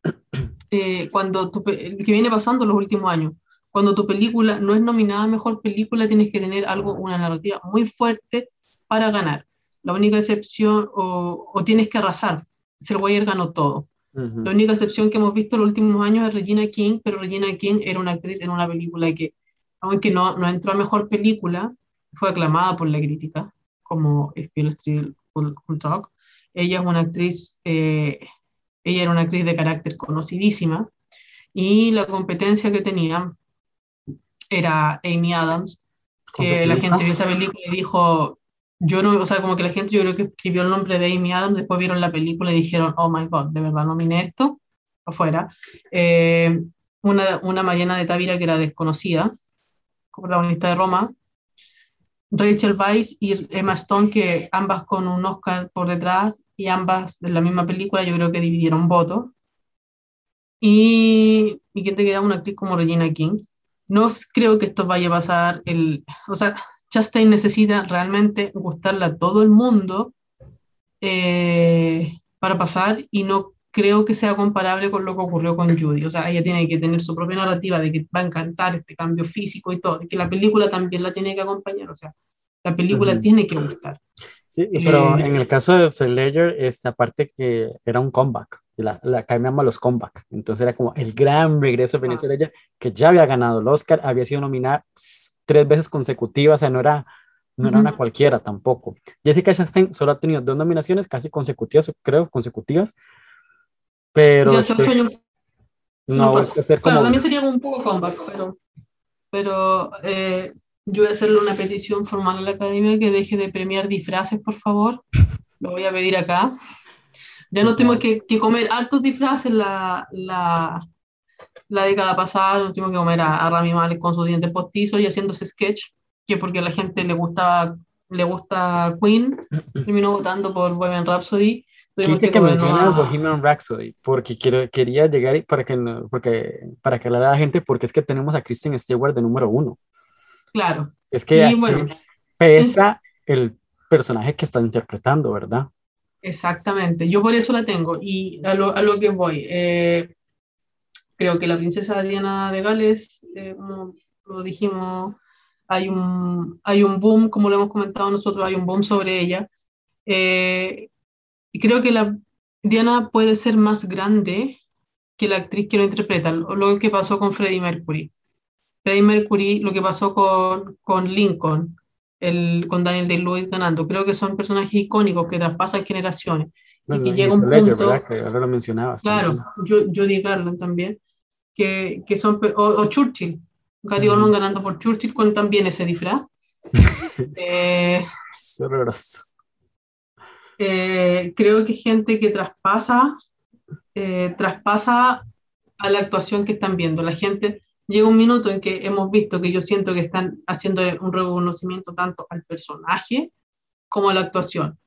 C: eh, cuando tu, que viene pasando los últimos años, cuando tu película no es nominada a mejor película, tienes que tener algo, una narrativa muy fuerte para ganar. La única excepción, o, o tienes que arrasar. Zellweger ganó todo. La única excepción que hemos visto en los últimos años es Regina King, pero Regina King era una actriz en una película que, aunque no, no entró a mejor película, fue aclamada por la crítica, como Spiel Street Cool, Cool Talk. Ella es una actriz, eh, ella era una actriz de carácter conocidísima, y la competencia que tenía era Amy Adams, que la gente vio esa película y dijo, yo no, o sea, como que la gente yo creo que escribió el nombre de Amy Adams, después vieron la película y dijeron, oh my god, de verdad nominé esto, afuera. Eh, una, una Mariana de Tavira que era desconocida, protagonista de Roma, Rachel Weisz y Emma Stone, que ambas con un Oscar por detrás y ambas de la misma película, yo creo que dividieron votos. Y, y que te queda una actriz como Regina King. No creo que esto vaya a pasar el, o sea, Chastain necesita realmente gustarle a todo el mundo eh, para pasar y no creo que sea comparable con lo que ocurrió con Judy. O sea, ella tiene que tener su propia narrativa de que va a encantar este cambio físico y todo, y que la película también la tiene que acompañar. O sea, la película tiene que gustar.
B: Sí, pero
C: Eh,
B: en el caso de The Ledger, esta parte que era un comeback, la, la Academia ama los comeback, entonces era como el gran regreso de Vanessa Ledger, que ya había ganado el Oscar, había sido nominada tres veces consecutivas, o sea, no era, no era una
C: Ujú.
B: cualquiera tampoco. Jessica Chastain solo ha tenido dos nominaciones casi consecutivas, creo, consecutivas, pero
C: ocho
B: después no
C: no
B: ser como...
C: también sería un poco comeback, pero, pero eh, yo voy a hacerle una petición formal a la academia que deje de premiar disfraces, por favor. Lo voy a pedir acá. Ya no tenemos que, que comer altos disfraces la, la, la década pasada, no tuvimos que comer a, a Rami Malek con sus dientes postizos y haciendo ese sketch, que porque a la gente le gustaba, le gusta Queen, terminó votando por Bohemian Rhapsody.
B: Quise que
C: comernos
B: mencionara
C: a-
B: Bohemian Rhapsody, porque quiero, quería llegar y para que, porque, para que la gente, porque es que tenemos a Kristen Stewart de número uno.
C: Claro.
B: Es que
C: Y bueno,
B: pesa el personaje que está interpretando, ¿verdad?
C: Exactamente, yo por eso la tengo y a lo, a lo que voy. eh, creo que la princesa Diana de Gales, eh, como lo dijimos, hay un, hay un boom, como lo hemos comentado nosotros, hay un boom sobre ella. eh, y creo que la Diana puede ser más grande que la actriz que lo interpreta, lo, lo que pasó con Freddie Mercury. Freddie Mercury, lo que pasó con, con Lincoln, el, con Daniel Day-Lewis ganando. Creo que son personajes icónicos que traspasan generaciones.
B: Bueno,
C: que
B: y
C: llega un punto-.
B: Que ahora lo mencionabas.
C: Claro, yo, Garland también, que, que son, o, o Churchill, Gary. Oldman ganando por Churchill con también ese disfraz. Eh, eh, creo que gente que traspasa, eh, traspasa a la actuación que están viendo. La gente llega un minuto en que hemos visto que yo siento que están haciendo un reconocimiento tanto al personaje como a la actuación.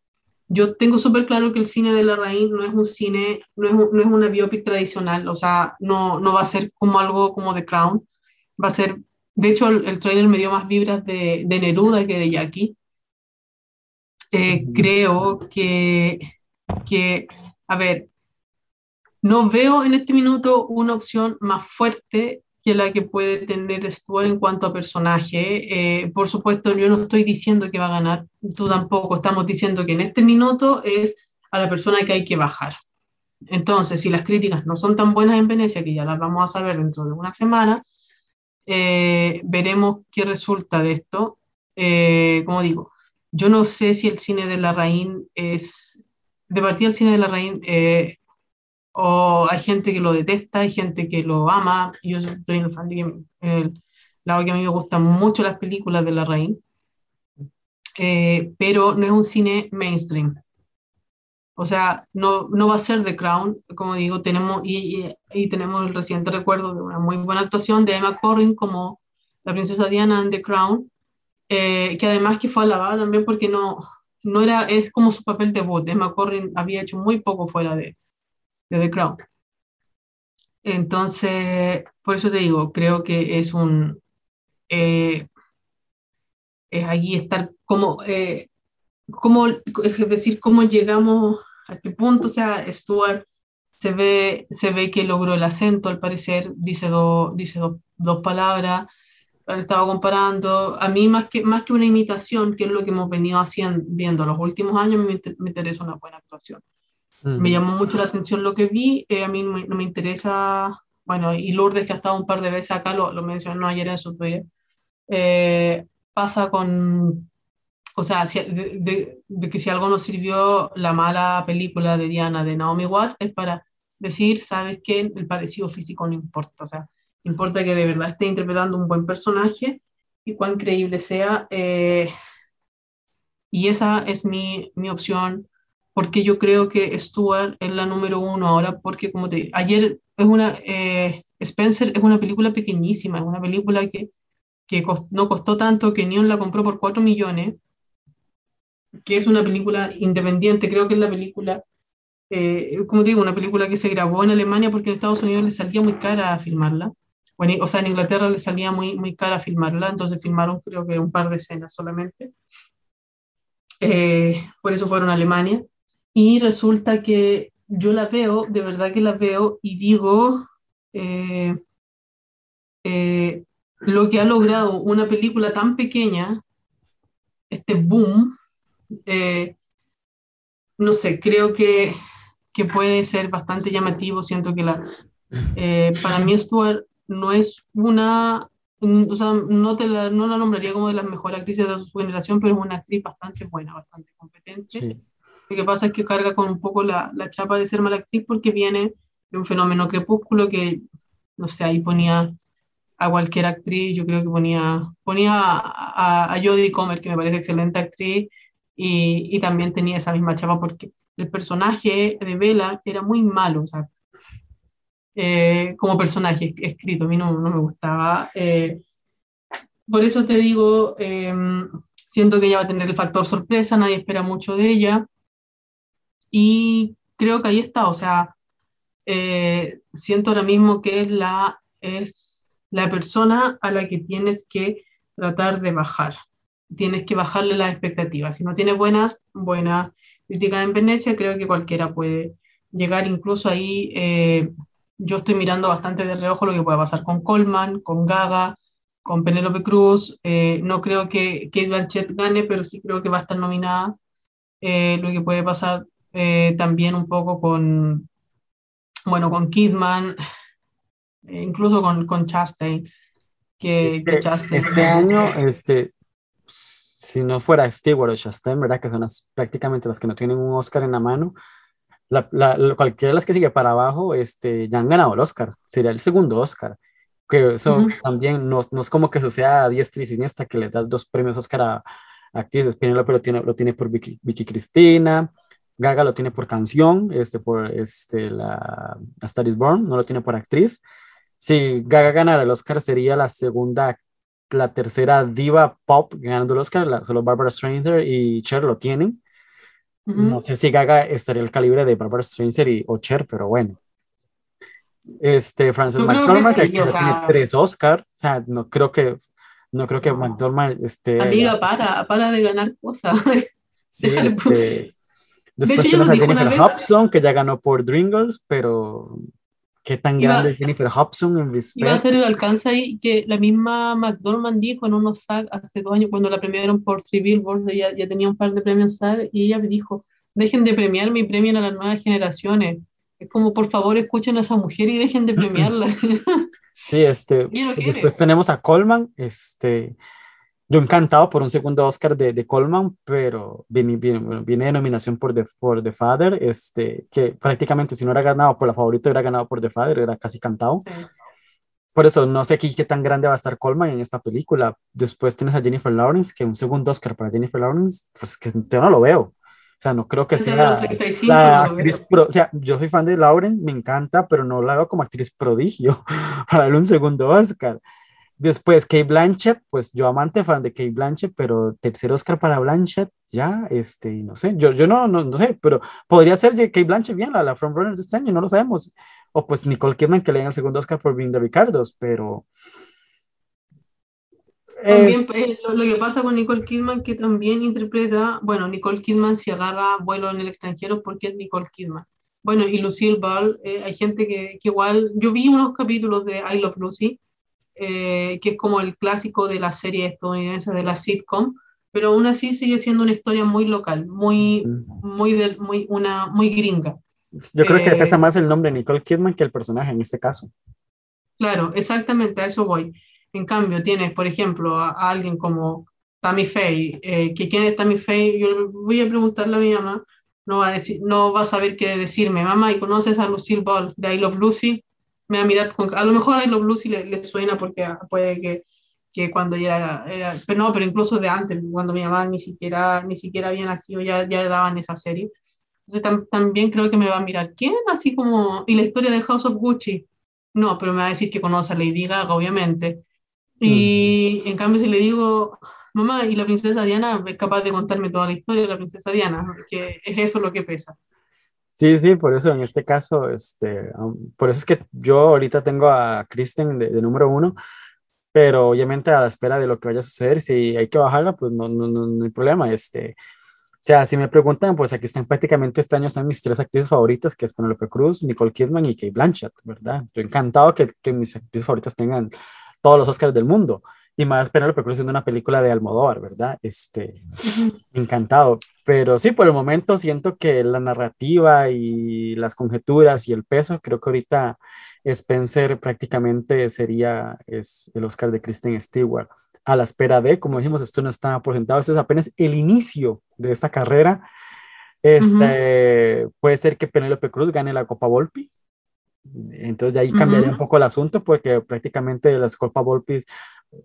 C: Yo tengo súper claro que el cine de la raíz no es un cine, no es, un- no es una biopic tradicional, o sea, no, no va a ser como algo como The Crown, va a ser, de hecho el, el trailer me dio más vibras de, de Neruda que de Jackie. Eh. Creo que, que, a ver, no veo en este minuto una opción más fuerte que la que puede tener Stuart en cuanto a personaje. Eh, por supuesto, yo no estoy diciendo que va a ganar, tú tampoco, estamos diciendo que en este minuto es a la persona que hay que bajar. Entonces, si las críticas no son tan buenas en Venecia, que ya las vamos a saber dentro de una semana, eh, veremos qué resulta de esto. Eh, como digo, yo no sé si el cine de la Larraín es, de partida el cine de la Larraín, eh, o hay gente que lo detesta, hay gente que lo ama, yo soy el fan de que, el lado que a mí me gustan mucho las películas de la Larraín, eh, pero no es un cine mainstream. O sea, no, no va a ser The Crown, como digo, tenemos, y, y- y tenemos el reciente recuerdo de una muy buena actuación de Emma Corrin como la princesa Diana en The Crown, eh, que además que fue alabada también porque no, no era, es como su papel debut. Emma Corrin había hecho muy poco fuera de, de The Crown. Entonces, por eso te digo, creo que es un, eh, es allí estar como, eh, cómo, es decir, cómo llegamos a este punto. O sea, Stuart se ve, se ve que logró el acento, al parecer, dice, do- dice do- dos palabras. la estaba comparando. A mí, más que, más que una imitación, que es lo que hemos venido haciendo, viendo los últimos años, me, me interesa una buena actuación. Me llamó mucho la atención lo que vi. Eh, a mí no me, interesa, bueno, y Lourdes, que ha estado un par de veces acá, lo, lo mencionó ayer en su Twitter. Eh, pasa con, o sea, de, de, que si algo nos sirvió la mala película de Diana de Naomi Watts, es para decir, ¿sabes qué? El parecido físico no importa. O sea, importa que de verdad esté interpretando un buen personaje y cuán creíble sea. Eh, y esa es mi, mi, opción, porque yo creo que Stuart es la número uno ahora, porque como te ayer es una, eh, Spencer es una película pequeñísima, es una película que, que no costó tanto, que Neon la compró por 4 millones, que es una película independiente, creo que es la película, eh, como digo, una película que se grabó en Alemania porque en Estados Unidos le salía muy cara filmarla o sea, en Inglaterra le salía muy, muy cara filmarla, entonces filmaron creo que un par de escenas solamente. Eh, por eso fueron a Alemania. Y resulta que yo la veo, de verdad que la veo y digo eh, eh, lo que ha logrado una película tan pequeña, este boom, no sé, creo que, que, puede ser bastante llamativo. Siento que la, para mí Stuart no es una, o sea, no, te la, no la nombraría como de las mejores actrices de su generación, pero es una actriz bastante buena, bastante competente. Lo que pasa es que carga con un poco la, la, chapa de ser mala actriz porque viene de un fenómeno crepúsculo que, no sé, ahí ponía a cualquier actriz, yo creo que ponía, ponía a, a Jodie Comer, que me parece excelente actriz, y, y, también tenía esa misma chapa porque el personaje de Bella era muy malo, o sea, eh, como personaje escrito, a mí no, no me gustaba. Eh, por eso te digo, em, siento que ella va a tener el factor sorpresa, nadie espera mucho de ella. Y creo que ahí está, o sea, eh, siento ahora mismo que es la, es la persona a la que tienes que tratar de bajar. Tienes que bajarle las expectativas. Si no tienes buenas, buenas críticas en Venecia, creo que cualquiera puede llegar incluso ahí yo estoy mirando bastante de reojo lo que pueda pasar con Coleman, con Gaga, con Penélope Cruz. Eh, no creo que Kate Blanchett gane, pero sí creo que va a estar nominada. Eh, lo que puede pasar eh, también un poco con, bueno, con Kidman, incluso con, con Chastain. Que,
B: este año, este, si no fuera Stewart o Chastain, ¿verdad? Que son prácticamente las que no tienen un Oscar en la mano, la, cualquiera de las que sigue para abajo este, ya han ganado el Oscar, sería el segundo Oscar. Que eso también no, no, es como que eso sea diestra y siniestra que le das dos premios Oscar a, a actrices. Penélope lo tiene, lo tiene por Vicky, Vicky, Cristina, Gaga lo tiene por canción, este, por este, la, la Star is Born, no lo tiene por actriz. Si Gaga ganara el Oscar, sería la segunda, la tercera diva pop ganando el Oscar, solo Barbara Streisand y Cher lo tienen. No sé si Gaga estaría el calibre de Barbara Streisand y o Cher, pero bueno. Este, Frances McDormand, que, tiene tres Oscars, o sea, no creo que, no creo que McDormand esté...
C: Amiga, para, para de ganar cosas.
B: Sí, este, después tenemos a Jennifer Hobson, que ya ganó por Dreamgirls, pero qué tan grande es Jennifer Hobson en Respect.
C: Iba a ser el alcance ahí que la misma McDormand dijo en unos SAG hace dos años cuando la premiaron por Civil Wars, ella ya tenía un par de premios SAG y ella dijo, dejen de premiarme y premien a las nuevas generaciones. Es como, por favor, escuchen a esa mujer y dejen de premiarla.
B: Sí, este, después tenemos a Coleman, este, yo encantado por un segundo Oscar de, de Coleman, pero viene, viene, viene, de nominación por The, por The Father, este, que prácticamente si no era ganado por la favorita, era ganado por The Father, era casi cantado. Por eso no sé qué, qué tan grande va a estar Coleman en esta película. Después tienes a Jennifer Lawrence, que un segundo Oscar para Jennifer Lawrence, pues que yo no lo veo. O sea, no creo que sea la actriz pro, o sea, yo soy fan de Lawrence, me encanta, pero no la veo como actriz prodigio para darle un segundo Oscar. Después, Kate Blanchett, pues yo amante fan de Kate Blanchett, pero tercer Oscar para Blanchett, ya, este, no sé, yo, yo no, no, no sé, pero podría ser Kate Blanchett bien, la, la frontrunner de este año, no lo sabemos. O pues Nicole Kidman que le den el segundo Oscar por Being the Ricardos, pero...
C: También, pues, lo, que pasa con Nicole Kidman, que también interpreta, bueno, Nicole Kidman si agarra vuelo en el extranjero porque es Nicole Kidman. Bueno, y Lucille Ball, eh, hay gente que, que, igual, yo vi unos capítulos de I Love Lucy, eh, que es como el clásico de la serie estadounidense de la sitcom, pero aún así sigue siendo una historia muy local, muy, muy, muy, una, muy gringa.
B: Yo creo que que pesa más el nombre de Nicole Kidman que el personaje en este caso.
C: Claro, exactamente, a eso voy. En cambio, tienes, por ejemplo, a, alguien como Tammy Faye, eh, que quién es Tammy Faye, yo voy a preguntarle a mi mamá, no va a, decir, no va a saber qué decirme, mamá, ¿y conoces a Lucille Ball de I Love Lucy? Me va a mirar, con, a lo mejor I Love Lucy le, le suena porque puede que, que cuando ya era, pero no, pero incluso de antes, cuando mi mamá ni siquiera, ni siquiera había nacido, ya, ya daban esa serie. Entonces también creo que me va a mirar, ¿quién? Así como, y la historia de House of Gucci, no, pero me va a decir que conoce a Lady Gaga, obviamente. Y en cambio si le digo, mamá, y la princesa Diana es capaz de contarme toda la historia de la princesa Diana, porque es eso lo que pesa.
B: Sí, sí, por eso en este caso, este, por eso es que yo ahorita tengo a Kristen de, número uno, pero obviamente a la espera de lo que vaya a suceder, si hay que bajarla, pues no, no, no, no hay problema. Este, o sea, si me preguntan, pues aquí están prácticamente este año están mis tres actrices favoritas, que es Penelope Cruz, Nicole Kidman y Kate Blanchett, ¿verdad? Estoy encantado que, que mis actrices favoritas tengan todos los Oscars del mundo. Y más Penelope Cruz siendo una película de Almodóvar, ¿verdad? Este, encantado. Pero sí, por el momento siento que la narrativa y las conjeturas y el peso, creo que ahorita Spencer prácticamente sería es el Oscar de Kristen Stewart a la espera de, como dijimos, esto no está presentado, esto es apenas el inicio de esta carrera. Este, Puede ser que Penélope Cruz gane la Copa Volpi. Entonces de ahí cambiaría un poco el asunto porque prácticamente las Copa Volpi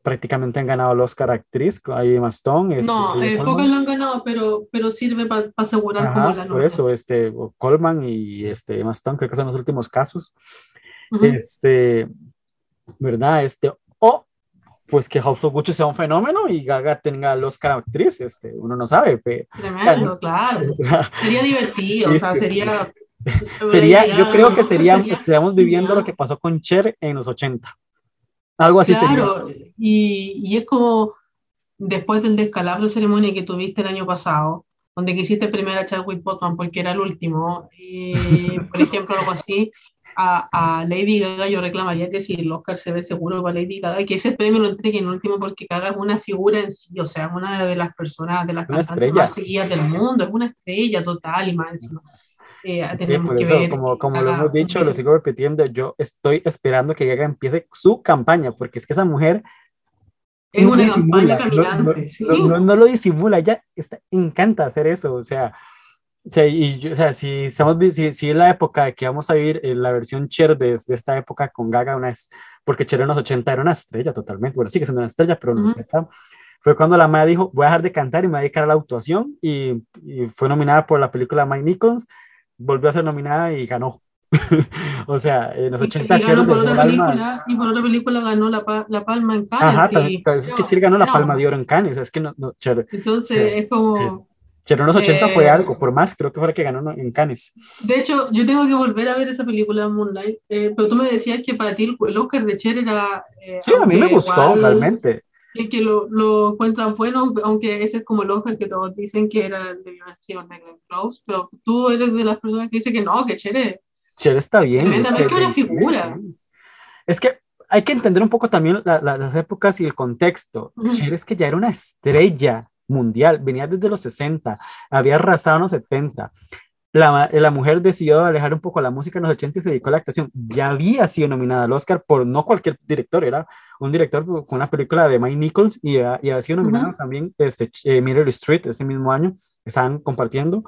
B: prácticamente han ganado el Oscar actriz, ahí Emma Stone.
C: Este, no, eh, pocas lo han ganado, pero, pero sirve para asegurar como la
B: Por eso, este, Coleman y este, Emma Stone, creo que son los últimos casos. Este, ¿verdad? Este, o pues que House of Gucci sea un fenómeno y Gaga tenga los Oscar actriz, este, uno no sabe.
C: Pero, Tremendo, claro. sería divertido, o sea, sería...
B: sería, yo creo que sería, estaríamos viviendo lo que pasó con Cher en los 80. Algo así
C: claro, Y, y es como después del descalabro ceremonia que tuviste el año pasado, donde quisiste primero a Chadwick Boseman porque era el último, y, por ejemplo, algo así, a, Lady Gaga, yo reclamaría que si el Oscar se ve seguro para Lady Gaga, que ese premio lo entreguen último porque Gaga es una figura en sí, o sea, una de las personas, de las cantantes más seguidas del mundo, es una estrella total y más.
B: Eh, por eso, como, como lo hemos dicho, lo sigo repitiendo, yo estoy esperando que Gaga empiece su campaña, porque es que esa mujer
C: es una campaña caminante.
B: No, no, lo disimula, ella está, encanta hacer eso, o sea, Sí, y o sea, si, estamos, si, si es la época que vamos a vivir eh, la versión Cher de, de, esta época con Gaga, una es, porque Cher en los 80 era una estrella totalmente, bueno, sigue siendo una estrella, pero no fue cuando la madre dijo, voy a dejar de cantar y me voy a dedicar a la actuación, y, y fue nominada por la película Mike Nichols, volvió a ser nominada y ganó. o sea, en los 80
C: y, Cher por otra película, y por otra película ganó la, la Palma en Cannes. Ajá,
B: es que Cher ganó la Palma de Oro en Cannes, es que no, no Cher,
C: Entonces, es como
B: pero en los 80 fue algo, por más, creo que fue la que ganó en Cannes.
C: De hecho, yo tengo que volver a ver esa película Moonlight, eh, pero tú me decías que para ti el Oscar de Cher era...
B: Eh, sí, a mí me gustó, realmente.
C: Que lo, lo, encuentran bueno, aunque ese es como el Oscar que todos dicen que era de violación de Close, pero tú eres de las personas que dicen que no, que Cher es...
B: Cher está bien.
C: Es que, una figura.
B: Es que hay que entender un poco también las épocas y el contexto. Cher es que ya era una estrella mundial, venía desde los 60, había arrasado en los 70. La, la, mujer decidió alejar un poco la música en los 80 y se dedicó a la actuación. Ya había sido nominada al Oscar por no cualquier director, era un director con una película de Mike Nichols y, y había sido nominada también este, eh, Mirror Street ese mismo año, estaban compartiendo.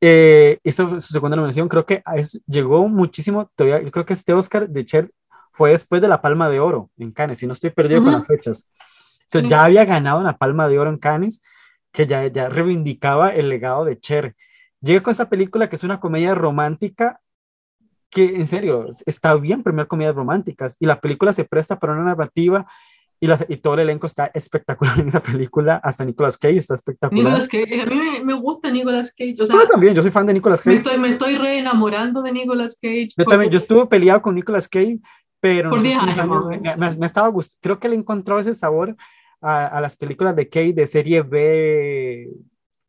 B: Eh, esta fue su segunda nominación, creo que llegó muchísimo, todavía, yo creo que este Oscar de Cher fue después de la Palma de Oro en Cannes, si no estoy perdido con las fechas. Entonces ya había ganado una palma de oro en Cannes, que ya, ya reivindicaba el legado de Cher. Llega con esa película que es una comedia romántica que en serio está bien primer comedias románticas y la película se presta para una narrativa y, la, y, todo el elenco está espectacular en esa película, hasta Nicolas Cage está espectacular.
C: Nicolas Cage, a mí me, gusta Nicolas Cage. O sea,
B: yo también, yo soy fan de Nicolas Cage.
C: Me estoy, me estoy re enamorando de Nicolas Cage.
B: Yo también, yo estuve peleado con Nicolas Cage, pero Por me, me, estaba gustando, creo que le encontró ese sabor a, las películas de Kate de serie B.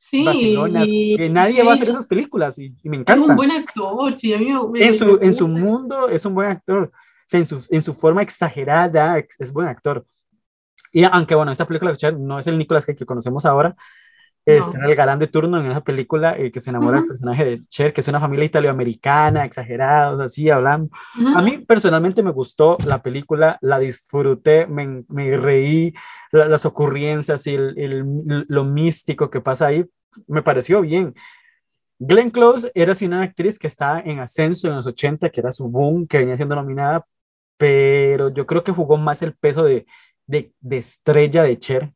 C: Sí,
B: que nadie va a hacer esas películas y, me encanta.
C: Es un buen actor, sí, a mí
B: me, en, su, en su mundo es un buen actor. sea, en, su, en su forma exagerada, es, es buen actor. Y aunque bueno, esa película no es el Nicolas Cage que conocemos ahora, es
C: No.
B: el galán de turno en esa película eh, que se enamora del
C: Ujú.
B: personaje de Cher, que es una familia italoamericana, exagerados, así hablando.
C: Ujú.
B: A mí personalmente me gustó la película, la disfruté, me, me reí, la- las ocurrencias y el- el- lo místico que pasa ahí, me pareció bien. Glenn Close era así una actriz que estaba en ascenso en los 80, que era su boom, que venía siendo nominada, pero yo creo que jugó más el peso de, de, de estrella de Cher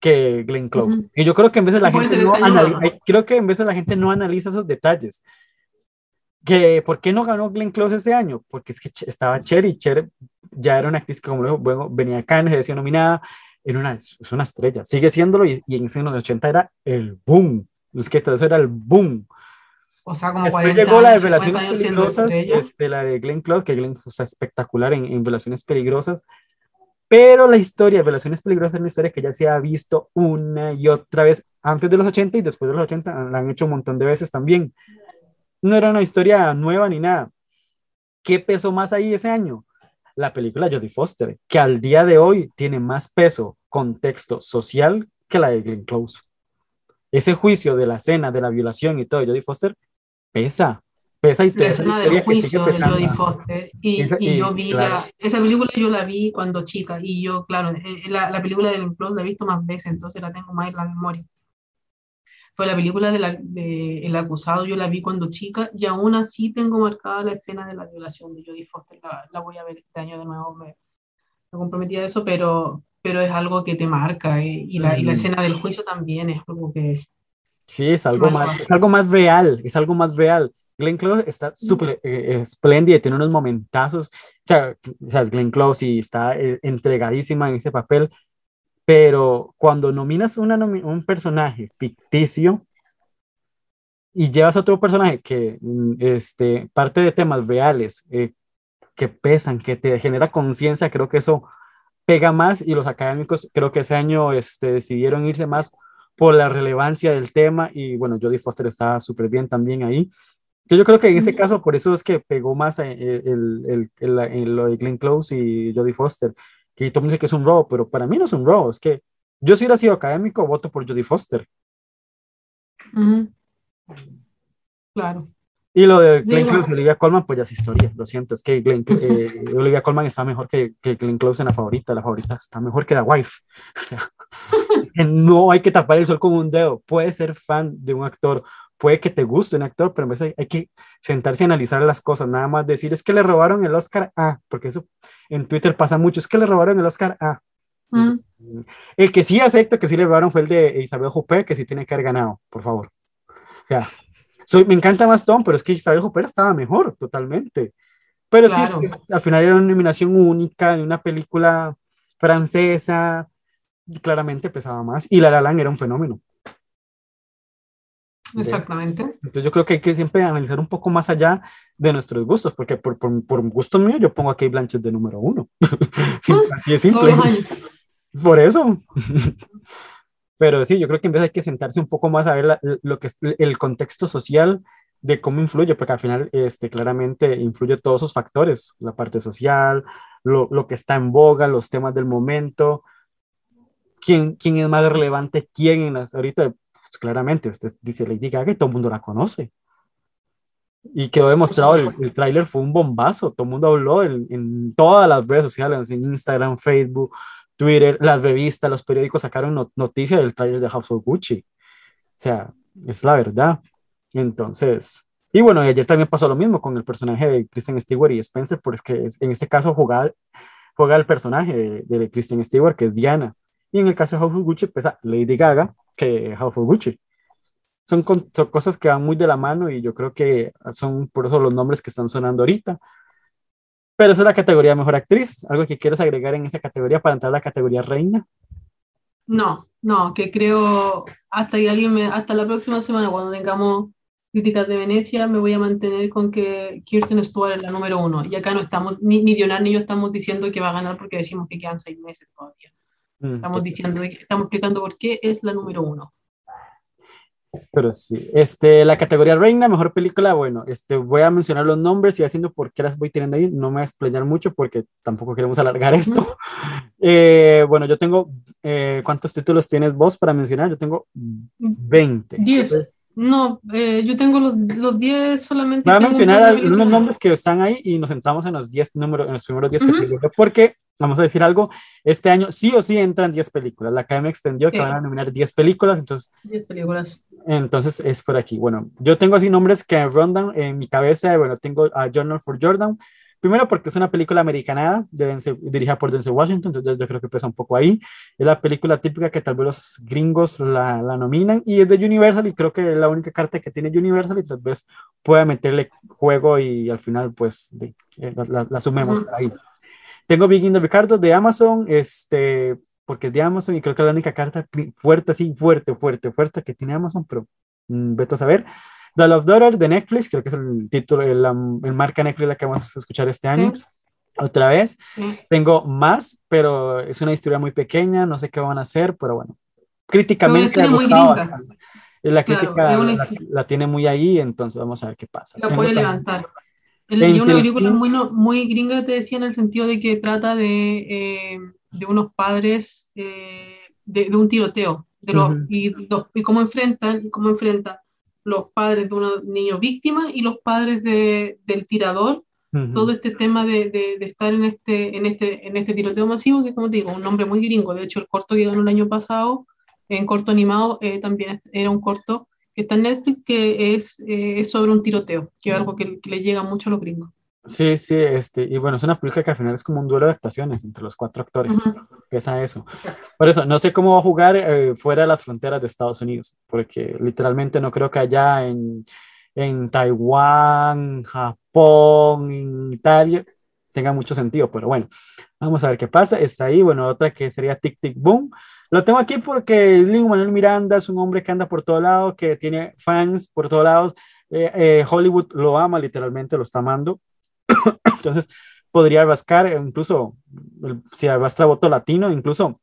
B: que Glenn Close.
C: Ujú.
B: Y yo creo que en veces la gente no
C: detalle,
B: anali-
C: ¿no?
B: ay, creo que en veces la gente no analiza esos detalles. Que, ¿Por qué no ganó Glenn Close ese año? Porque es que estaba Cher y Cher ya era una actriz que, como digo, bueno, venía Cannes, había sido nominada, era una, es una estrella, sigue siéndolo y, y en en los 80 era el boom. Es que todo eso era el boom.
C: O sea, como
B: Después
C: 40
B: llegó la de
C: años, 50
B: Relaciones Peligrosas, este, la de Glenn Close, que Glenn está espectacular en, en Relaciones Peligrosas. Pero la historia de Relaciones Peligrosas es una historia que ya se ha visto una y otra vez antes de los 80 y después de los 80 la han hecho un montón de veces también. No era una historia nueva ni nada. ¿Qué pesó más ahí ese año? La película Jodie Foster, que al día de hoy tiene más peso, contexto social que la de Glenn Close. Ese juicio de la escena, de la violación y todo Jodie Foster pesa, pesa y
C: la
B: te esa historia
C: del juicio de. Jodie Foster y,
B: Esa-
C: y
B: y,
C: yo vi
B: claro.
C: la, esa película yo la vi cuando chica y yo claro eh, la, la película del Close la he visto más veces entonces la tengo más en la memoria pero la película de la, de El acusado yo la vi cuando chica y aún así tengo marcada la escena de la violación de Jodie Foster la, la voy a ver este año de nuevo me, me comprometí a eso pero pero es algo que te marca eh, y, la, y la escena del juicio también es algo que
B: Sí, es algo
C: Más
B: es algo más real, es algo más real. Glenn Close está súper eh, espléndida, tiene unos momentazos, o sea, o sea, es Glenn Close y está eh, entregadísima en ese papel, pero cuando nominas una un personaje ficticio y llevas a otro personaje que mm, este, parte de temas reales eh, que pesan, que te genera conciencia, creo que eso pega más y los académicos creo que ese año este, decidieron irse más por la relevancia del tema y bueno, Jodie Foster estaba súper bien también ahí. Yo creo que en ese caso por eso es que pegó más eh, el, el, el, lo de Glenn Close y Jodie Foster, que todo el mundo dice que es un robo, pero para mí no es un robo, es que yo si hubiera sido académico voto por Jodie Foster.
C: claro
B: Y lo de Glenn. Close y Olivia Colman, pues ya es historia, lo siento, es que Glenn, eh, Olivia Colman está mejor que, que Glenn Close en la favorita, la favorita está mejor que The Wife, o sea, no hay que tapar el sol con un dedo, puedes ser fan de un actor, puede que te guste un actor, pero a veces hay que sentarse a analizar las cosas, nada más decir, es que le robaron el Oscar A, porque eso en Twitter pasa mucho, es que le robaron el Oscar A.
C: Mm.
B: El que sí acepto que sí le robaron fue el de Isabel Huppert, que sí tiene que haber ganado, por favor. O sea, soy, me encanta más Tom, pero es que Isabel Huppert estaba mejor, totalmente. Pero
C: Claro.
B: sí, es- al final era una nominación única de una película francesa, claramente pesaba más. Y La La Land era un fenómeno.
C: Exactamente
B: Entonces yo creo que hay que siempre analizar un poco más allá de nuestros gustos, porque por, por, por gusto mío yo pongo a Kate Blanchett de número uno. Simple- Así es simple. Por eso. Pero sí, yo creo que en vez hay que sentarse un poco más a ver la- lo que es el contexto social de cómo influye, porque al final este, claramente influye todos esos factores, la parte social, lo, lo que está en boga, los temas del momento, quién, quién es más relevante, quién en las, ahorita, pues, claramente, usted dice Lady Gaga y todo el mundo la conoce. Y quedó demostrado, el, el tráiler fue un bombazo, todo el mundo habló en, en todas las redes sociales, en Instagram, Facebook, Twitter, las revistas, los periódicos sacaron no- noticias del tráiler de House of Gucci. O sea, es la verdad. Entonces, y bueno, y ayer también pasó lo mismo con el personaje de Kristen Stewart y Spencer, porque en este caso juega, juega el personaje de, de Kristen Stewart, que es Diana. Y en el caso de House of Gucci, pesa Lady Gaga, que House of Gucci. Son, con- son cosas que van muy de la mano y yo creo que son por eso los nombres que están sonando ahorita. Pero esa es la categoría Mejor Actriz. ¿Algo que quieres agregar en esa categoría para entrar a la categoría Reina?
C: No, no, que creo hasta que alguien me, hasta la próxima semana, cuando tengamos críticas de Venecia, me voy a mantener con que Kirsten Stewart es la número uno. Y acá no estamos, ni, ni Dionar ni yo estamos diciendo que va a ganar porque decimos que quedan seis meses todavía.
B: Mm,
C: Estamos diciendo, estamos explicando por qué es la número uno.
B: Pero sí, este, la categoría reina, mejor película, bueno, este, voy a mencionar los nombres y haciendo por qué las voy teniendo ahí, no me voy a explayar mucho porque tampoco queremos alargar esto. Eh, bueno, yo tengo, eh, ¿cuántos títulos tienes vos para mencionar? Yo tengo 20.
C: 10. No, eh, yo tengo los, los 10 solamente.
B: Voy a mencionar
C: un par de
B: unos nombres que están ahí y nos centramos en los 10 números, en los primeros 10 que
C: Ujú.
B: tengo yo, porque vamos a decir algo, este año sí o sí entran 10 películas. La academia extendió que
C: Sí.
B: van a nominar 10 películas, entonces
C: 10 películas.
B: entonces es por aquí. Bueno, yo tengo así nombres que rondan en mi cabeza. Bueno, tengo a Journal for Jordan. Primero porque es una película americana de Denzel- dirigida por Denzel Washington, entonces yo creo que pesa un poco ahí. Es la película típica que tal vez los gringos la, la nominan y es de Universal y creo que es la única carta que tiene Universal y tal vez pueda meterle juego y al final pues de- eh, la, la- sumemos ahí. Tengo Big in the Ricardo de Amazon, este, porque es de Amazon y creo que es la única carta fuerte, así, fuerte, fuerte, fuerte que tiene Amazon, pero mm, vete a saber. The Love Daughter de Netflix, creo que es el título, el, el marca Netflix la que vamos a escuchar este año.
C: Sí,
B: Otra vez,
C: sí.
B: tengo más, pero es una historia muy pequeña, no sé qué van a hacer, pero bueno, críticamente ha gustado bastante. La
C: Claro,
B: crítica
C: una
B: la, la tiene muy ahí, entonces vamos a ver qué pasa.
C: La puede levantar. El- y una película muy, muy gringa, te decía, en el sentido de que trata de, eh, de unos padres, eh, de, de un tiroteo, de los,
B: Ujú.
C: y, los- y cómo enfrentan, cómo enfrentan los padres de unos niños víctimas y los padres de, del tirador,
B: Ujú.
C: todo este tema de, de- de estar en este, en, este, en este tiroteo masivo, que como te digo, un nombre muy gringo. De hecho, el corto que ganó el año pasado, en corto animado, eh, también era un corto que está en Netflix, que es, eh, es sobre un tiroteo, que es algo que, que le llega mucho a los gringos.
B: Sí, sí, este, y bueno, es una película que al final es como un duelo de actuaciones entre los cuatro actores,
C: Ujú.
B: pesa eso. Por eso, no sé cómo va a jugar eh, fuera de las fronteras de Estados Unidos, porque literalmente no creo que allá en, en Taiwán, Japón, en Italia tenga mucho sentido, pero bueno, vamos a ver qué pasa. Está ahí, bueno, otra que sería Tic Tic Boom. Lo tengo aquí porque Lin Manuel Miranda es un hombre que anda por todo lado, que tiene fans por todos lados. Eh, eh, Hollywood lo ama, literalmente lo está amando. Entonces, podría rascar, eh, incluso si arrastra voto latino, incluso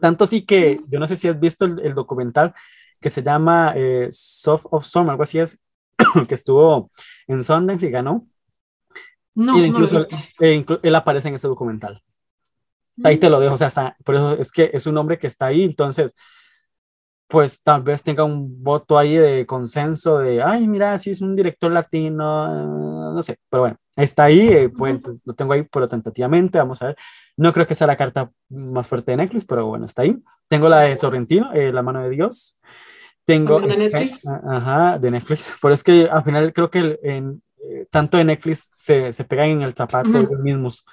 B: tanto sí que yo no sé si has visto el, el documental que se llama eh, Soft of Storm, algo así es, que estuvo en Sundance y ganó.
C: No,
B: y
C: no
B: incluso
C: visto.
B: eh, inclu- él aparece en ese documental. Ahí te lo dejo, o sea, está, por eso es que es un hombre que está ahí, entonces, pues tal vez tenga un voto ahí de consenso de, ay, mira, si es un director latino, no sé, pero bueno, está ahí, eh, pues entonces, lo tengo ahí, pero tentativamente, vamos a ver. No creo que sea la carta más fuerte de Netflix, pero bueno, está ahí. Tengo la de Sorrentino, eh, La mano de Dios. Tengo,
C: ¿También de
B: Sky-
C: Netflix?
B: a- ajá, de Netflix, pero es que al final creo que el- en, eh, tanto de Netflix se, se pegan en el zapato
C: Ujú.
B: ellos mismos.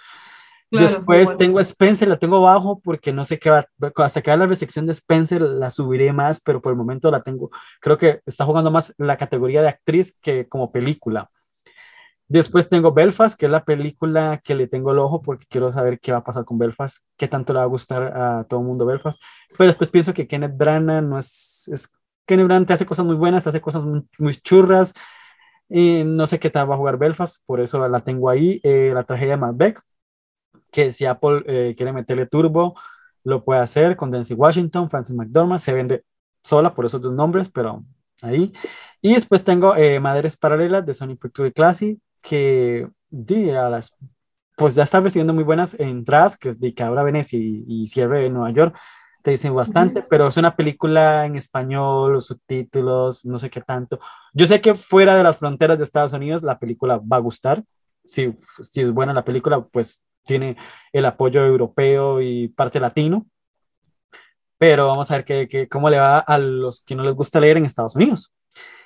C: Claro,
B: Después
C: igual.
B: tengo Spencer, la tengo bajo porque no sé qué va, hasta que haga la recepción de Spencer la subiré más, pero por el momento la tengo, creo que está jugando más la categoría de actriz que como película. Después tengo Belfast, que es la película que le tengo el ojo porque quiero saber qué va a pasar con Belfast, qué tanto le va a gustar a todo el mundo Belfast. Pero después pienso que Kenneth Branagh no es, es Kenneth Branagh te hace cosas muy buenas, hace cosas muy, churras. Y no sé qué tal va a jugar Belfast, por eso la tengo ahí. Eh, la tragedia de Malbec, que si Apple eh, quiere meterle turbo, lo puede hacer con Denzel Washington, Francis McDormand, se vende sola por esos dos nombres, pero ahí. Y después tengo eh, Madres Paralelas de Sony Pictures Classic, que di, a las, pues ya está recibiendo muy buenas entradas, que, de que ahora Venecia y, y cierre de Nueva York te dicen bastante, pero es una película en español, los subtítulos, no sé qué tanto. Yo sé que fuera de las fronteras de Estados Unidos la película va a gustar. Si, si es buena la película, pues tiene el apoyo europeo y parte latino. Pero vamos a ver qué, qué- cómo le va a los que no les gusta leer en Estados Unidos.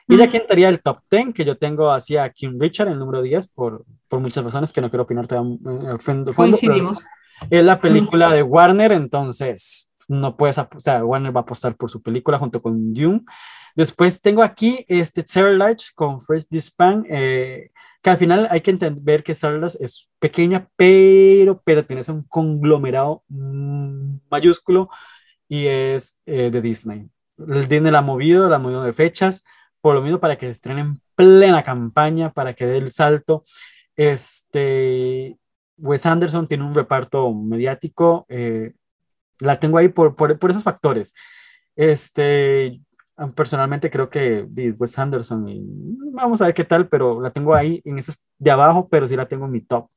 B: Y de aquí entraría el top 10 que yo tengo hacia Kim Richard, el número 10, por, por muchas razones que no quiero opinar todavía el fondo, pero
C: Coincidimos.
B: es la película de Warner, entonces no puedes, o sea, Warner va a apostar por su película junto con Dune. Después tengo aquí este Light con Fresh Dispan, eh, que al final hay que entender que Light es pequeña, pero pertenece a un conglomerado mayúsculo y es eh, de Disney. El Disney la ha movido, la ha movido de fechas, por lo mismo para que se estrene en plena campaña, para que dé el salto. Este, Wes Anderson tiene un reparto mediático, eh, la tengo ahí por, por, por, esos factores. Este, Personalmente creo que Wes Anderson, y vamos a ver qué tal, pero la tengo ahí en ese de abajo, pero sí la tengo en mi top.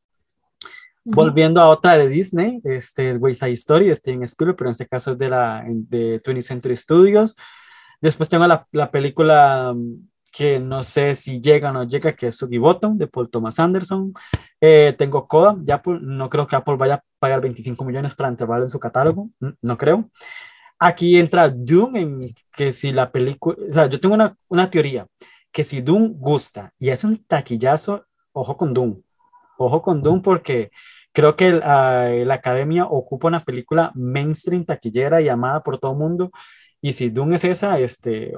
B: Volviendo a otra de Disney, este West Side Story, este en Spielberg, pero en este caso es de la de 20th Century Studios. Después tengo la, la película mm, que no sé si llega o no llega, que es Bottom de Paul Thomas Anderson. Eh, tengo Coda, ya no creo que Apple vaya a pagar 25 millones para entregarlo en su catálogo, mm, no creo. Aquí entra Dune, en que si la película, o sea, yo tengo una, una teoría, que si Dune gusta y es un taquillazo, ojo con Dune, ojo con Dune porque creo que el, uh, la academia ocupa una película mainstream, taquillera y amada por todo el mundo. Y si Dune es esa, este,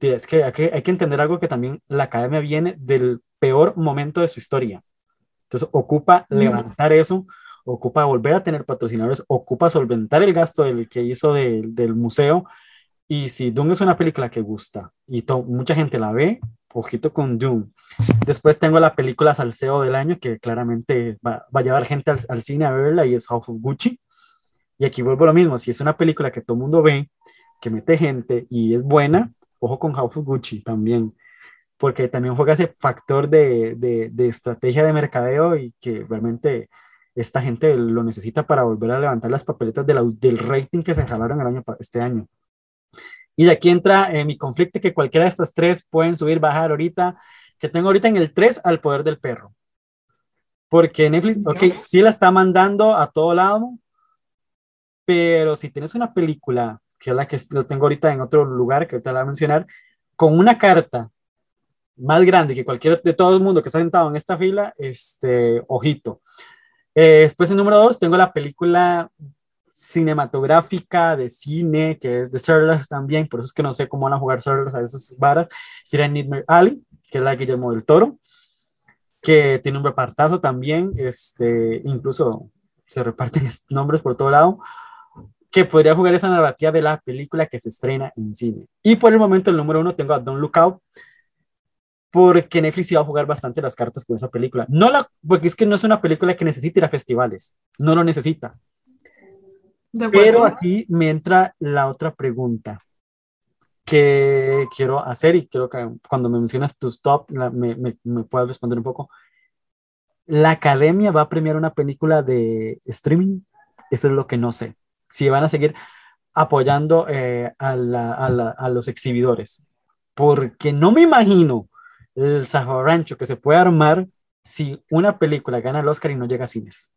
B: es que hay, que hay que entender algo que también la academia viene del peor momento de su historia. Entonces ocupa mm. levantar eso, ocupa volver a tener patrocinadores, ocupa solventar el gasto del que hizo de, del museo. Y si Dune es una película que gusta y mucha gente la ve, ojito con Dune. Después tengo la película Salseo del año, que claramente va, va a llevar gente al, al, cine a verla y es House of Gucci. Y aquí vuelvo a lo mismo, si es una película que todo el mundo ve, que mete gente y es buena, ojo con House of Gucci también, porque también juega ese factor de, de, de estrategia de mercadeo y que realmente esta gente lo necesita para volver a levantar las papeletas de la, del rating que se jalaron el año, este año. Y de aquí entra eh, mi conflicto que cualquiera de estas tres pueden subir, bajar ahorita, que tengo ahorita en el 3 al poder del perro. Porque Netflix, ok, sí la está mandando a todo lado, pero si tienes una película, que es la que lo tengo ahorita en otro lugar, que ahorita la voy a mencionar, con una carta más grande que cualquier de todo el mundo que está sentado en esta fila, este, ojito. Eh, después, en número dos, tengo la película cinematográfica de cine, que es de Surlas también, por eso es que no sé cómo van a jugar Surlas a esas varas, sería Nightmare Alley, que es la de Guillermo del Toro, que tiene un repartazo también, este, incluso se reparten nombres por todo lado, que podría jugar esa narrativa de la película que se estrena en cine. Y por el momento, el número uno, tengo a Don't Look Out, porque Netflix iba a jugar bastante las cartas con esa película. No la, porque es que no es una película que necesite ir a festivales, no lo necesita. Pero aquí me entra la otra pregunta que quiero hacer y quiero que cuando me mencionas tus top la, me, me, me puedas responder un poco. ¿La academia va a premiar una película de streaming? Eso es lo que no sé. Si van a seguir apoyando eh, a, la, a, la, a los exhibidores. Porque no me imagino el rancho que se puede armar si una película gana el Oscar y no llega a cines.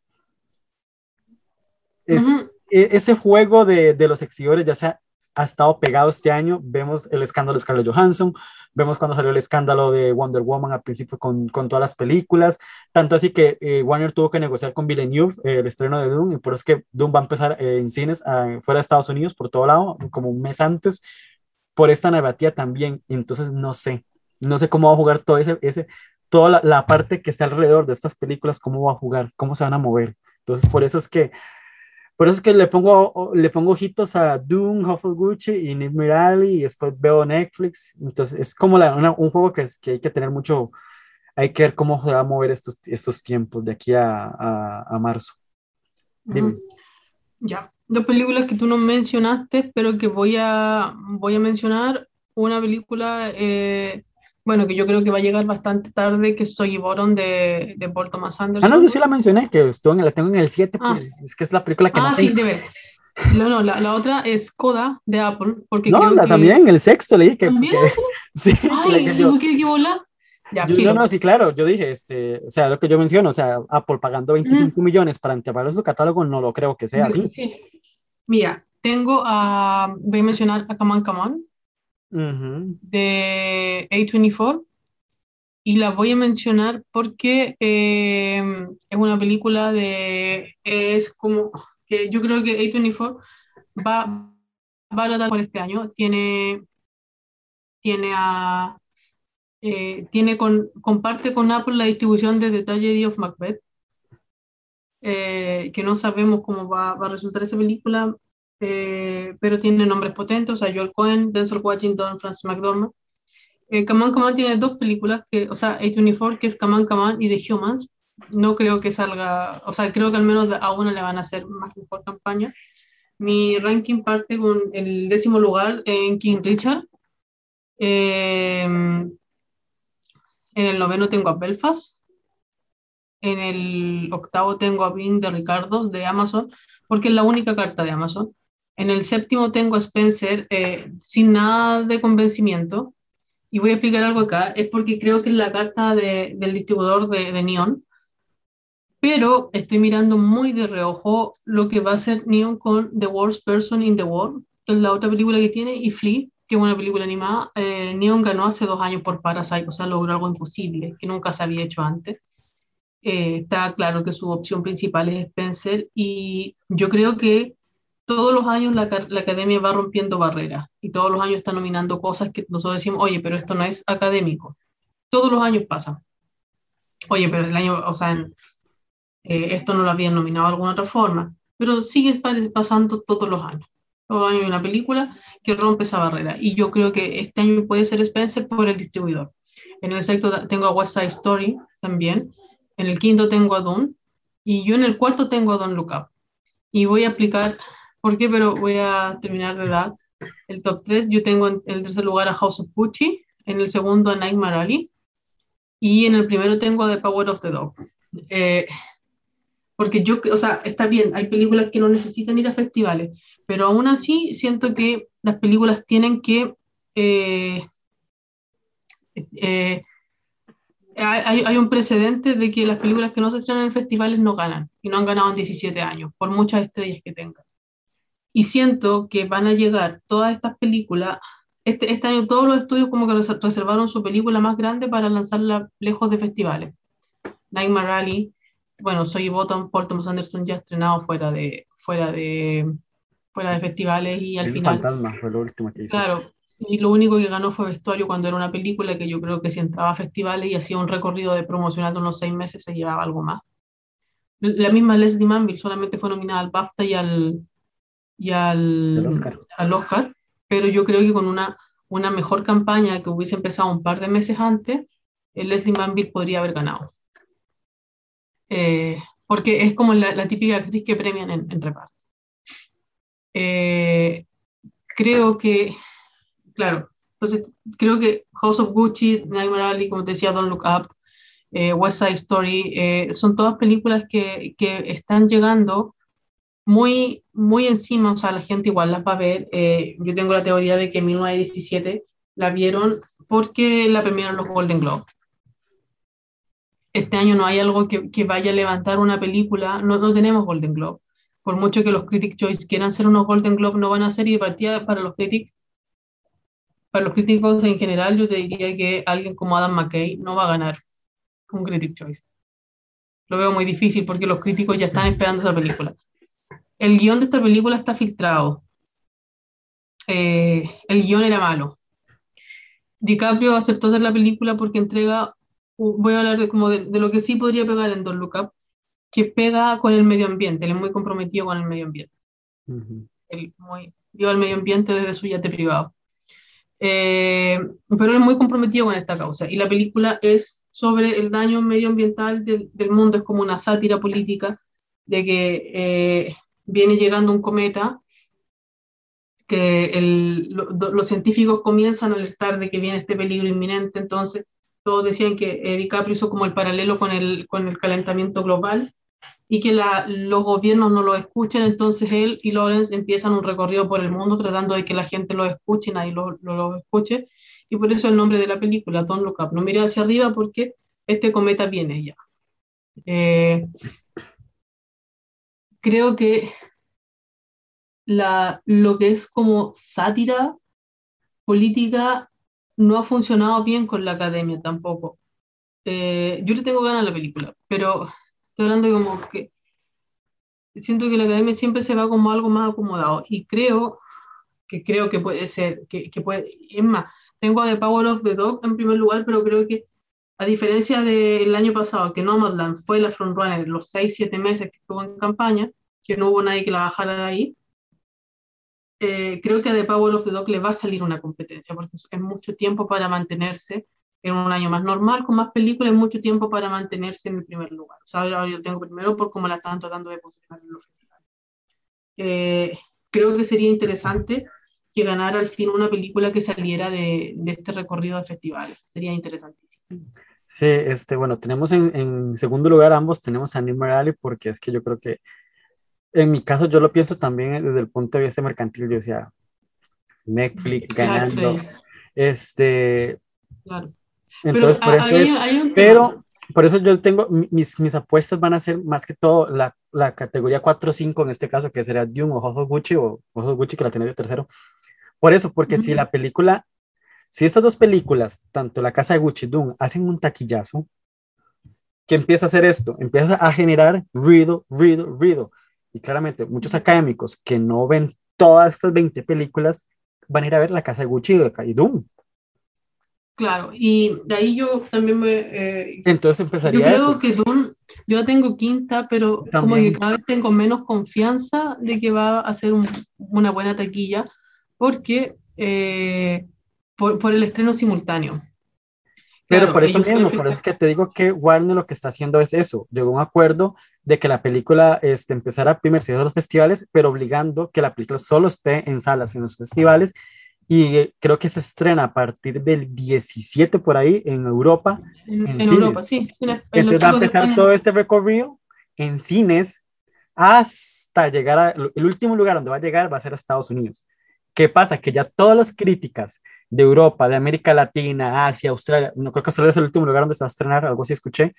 B: Es, uh -huh. Ese juego de, de, los exhibidores ya se ha, ha, estado pegado este año. Vemos el escándalo de Scarlett Johansson, vemos cuando salió el escándalo de Wonder Woman al principio con, con todas las películas, tanto así que eh, Warner tuvo que negociar con Villeneuve eh, el estreno de Doom, y por eso es que Doom va a empezar eh, en cines ah, fuera de Estados Unidos, por todo lado, como un mes antes, por esta narrativa también. Entonces, no sé, no sé cómo va a jugar todo ese, ese toda la, la, parte que está alrededor de estas películas, cómo va a jugar, cómo se van a mover. Entonces, por eso es que, por eso es que le pongo, le pongo ojitos a Doom, Huffle Gucci y Mirali y después veo Netflix. Entonces, es como la, una, un juego que, es, que hay que tener mucho, hay que ver cómo se va a mover estos, estos tiempos de aquí a, a, a marzo. Dime.
C: Mm. Ya, dos películas que tú no mencionaste, pero que voy a, voy a mencionar. Una película eh, bueno, que yo creo que va a llegar bastante tarde, que soy Boron de, de Paul Thomas Anderson.
B: Ah, no, yo sí la mencioné, que estuvo en, la tengo en el 7, ah. pues, es que es la película que
C: ah,
B: no
C: sí,
B: tengo.
C: de ver. No, no, la, la, otra es Coda de Apple. Porque
B: no, la,
C: que...
B: también, el sexto leí que.
C: ¿También?
B: que sí,
C: Ay, ¿por qué, qué bola? Ya,
B: yo, no, no, sí, claro, yo dije, este, o sea, lo que yo menciono, o sea, Apple pagando 25 mm. millones para entregar su catálogo, no lo creo que sea así.
C: Sí. Mira, tengo a, voy a mencionar a Come On, Come On, de A24, y la voy a mencionar porque eh, es una película de, es como, que yo creo que A24 va, va a tratar por este año, tiene, tiene eh, tiene con, comparte con Apple la distribución de The Tragedy of Macbeth, eh, que no sabemos cómo va, va, a resultar esa película, eh, pero tiene nombres potentes, o sea, Joel Cohen, Denzel Washington, Francis McDormand. Eh, Kaman Kaman tiene dos películas, o sea, A24, que es Kaman Kaman y The Humans. No creo que salga, o sea, creo que al menos a una le van a hacer más mejor campaña. Mi ranking parte con el décimo lugar en King Richard, Eh, en el noveno tengo a Belfast. En el octavo tengo a Bing de Ricardo de Amazon, porque es la única carta de Amazon. En el séptimo tengo a Spencer eh, sin nada de convencimiento. Y voy a explicar algo acá. Es porque creo que es la carta de, del distribuidor de, de Neon pero estoy mirando muy de reojo lo que va a hacer Neon con The Worst Person in the World, que es la otra película que tiene, y Flea, que es una película animada. Eh, Neon ganó hace dos años por Parasite, o sea, logró algo imposible, que nunca se había hecho antes. Eh, está claro que su opción principal es Spencer, y yo creo que todos los años la, la, academia va rompiendo barreras, y todos los años está nominando cosas que nosotros decimos, oye, pero esto no es académico. Todos los años pasa. Oye, pero el año, o sea, en, eh, esto no lo habían nominado de alguna otra forma, pero sigue pasando todos los años. Todos los años hay una película que rompe esa barrera. Y yo creo que este año puede ser Spencer por el distribuidor. En el sexto tengo a West Side Story también. En el quinto tengo a Dune. Y yo en el cuarto tengo a Don't Look Up. Y voy a aplicar, ¿por qué? Pero voy a terminar de dar el top 3. Yo tengo en el tercer lugar a House of Gucci. En el segundo a Nightmare Alley. Y en el primero tengo a The Power of the Dog. Eh, porque yo, o sea, está bien, hay películas que no necesitan ir a festivales, pero aún así siento que las películas tienen que... Eh, eh, hay, hay, un precedente de que las películas que no se estrenan en festivales no ganan, y no han ganado en 17 años, por muchas estrellas que tengan. Y siento que van a llegar todas estas películas, este, este año todos los estudios como que reservaron su película más grande para lanzarla lejos de festivales. Nightmare Alley, bueno, Soy Bottom, Paul Thomas Anderson ya estrenado fuera de, fuera de, fuera de festivales y al
B: El
C: final...
B: Fantasma fue lo último que hizo.
C: Claro, y lo único que ganó fue vestuario cuando era una película que yo creo que si entraba a festivales y hacía un recorrido de promocional de unos seis meses se llevaba algo más. La misma Leslie Manville solamente fue nominada al BAFTA y al, y al,
B: Oscar.
C: al Oscar, pero yo creo que con una, una mejor campaña que hubiese empezado un par de meses antes, el Leslie Manville podría haber ganado. Eh, porque es como la, la, típica actriz que premian en, en reparto. Eh, creo que, claro, entonces creo que House of Gucci, Nightmare Alley, como te decía, Don't Look Up, eh, West Side Story, eh, son todas películas que, que, están llegando muy, muy encima, o sea, la gente igual las va a ver. Eh, yo tengo la teoría de que en 1917 la vieron porque la premiaron los Golden Globe este año no hay algo que, que, vaya a levantar una película, no, no tenemos Golden Globe. Por mucho que los Critics Choice quieran ser unos Golden Globe, no van a ser y de partida para los critics, para los críticos en general, yo te diría que alguien como Adam McKay no va a ganar un Critic Choice. Lo veo muy difícil porque los críticos ya están esperando esa película. El guion de esta película está filtrado. Eh, el guion era malo. DiCaprio aceptó hacer la película porque entrega voy a hablar de, como de, de, lo que sí podría pegar en Don Look Up, que pega con el medio ambiente, él es muy comprometido con el medio ambiente. Uh -huh. Él muy, dio al medio ambiente desde su yate privado. Eh, pero él es muy comprometido con esta causa. Y la película es sobre el daño medioambiental del, del mundo, es como una sátira política de que eh, viene llegando un cometa que los científicos comienzan a alertar de que viene este peligro inminente, entonces todos decían que eh, DiCaprio hizo como el paralelo con el, con el calentamiento global y que los gobiernos no lo escuchen, entonces él y Lawrence empiezan un recorrido por el mundo tratando de que la gente lo escuche, nadie lo, lo escuche, y por eso el nombre de la película, Don't Look Up, no mire hacia arriba porque este cometa viene ya. Eh, creo que la, lo que es como sátira política no ha funcionado bien con la academia tampoco. Eh, yo le tengo ganas a la película, pero estoy hablando como que siento que la academia siempre se va como algo más acomodado y creo que creo que puede ser, que, que puede, es más, tengo a The Power of the Dog en primer lugar, pero creo que a diferencia del año pasado, que Nomadland fue la frontrunner los 6-7 meses que estuvo en campaña, que no hubo nadie que la bajara de ahí, eh, creo que a The Power of the Dog le va a salir una competencia, porque es mucho tiempo para mantenerse en un año más normal, con más películas, es mucho tiempo para mantenerse en el primer lugar. O sea, ahora yo tengo primero por cómo la están tratando de posicionar en los festivales. Eh, creo que sería interesante que ganara al fin una película que saliera de, de este recorrido de festivales. Sería interesantísimo.
B: Sí, este, bueno, tenemos en, en segundo lugar ambos, tenemos a Animal Alley porque es que yo creo que en mi caso yo lo pienso también desde el punto de vista mercantil, yo decía, Netflix ganando, este,
C: Claro.
B: entonces
C: pero
B: por eso
C: hay,
B: es-
C: hay
B: pero por eso yo tengo, mi- mis, mis apuestas van a ser más que todo la, la categoría 4 o 5 en este caso, que será Dune o House Gucci o House Gucci que la tiene de tercero. Por eso, porque si
C: Ujú.
B: la película, si estas dos películas, tanto La Casa de Gucci y Dune, hacen un taquillazo, ¿qué empieza a hacer esto? Empieza a generar ruido, ruido, ruido. Y claramente muchos académicos que no ven todas estas 20 películas van a ir a ver La Casa de Gucci y Dune.
C: Claro, y de ahí yo también me... eh,
B: Entonces
C: yo
B: empezaría
C: creo
B: eso.
C: que Dune, yo la tengo quinta, pero como que cada vez tengo menos confianza de que va a ser un- una buena taquilla, porque eh, por, por el estreno simultáneo.
B: Pero
C: Claro,
B: por eso mismo, por eso es que te digo que Warner lo que está haciendo es eso. Llegó a un acuerdo de que la película este, empezara primero a los festivales, pero obligando que la película solo esté en salas en los festivales. Y eh, creo que se estrena a partir del 17 por ahí en Europa.
C: En,
B: en
C: en
B: cines.
C: Europa, sí. en-
B: Entonces va a
C: de
B: empezar todo este recorrido en cines hasta llegar a el último lugar donde va a llegar va a ser a Estados Unidos. ¿Qué pasa? Que ya todas las críticas de Europa, de América Latina, Asia, Australia, no creo que Australia es el último lugar donde se va a estrenar, algo así escuché,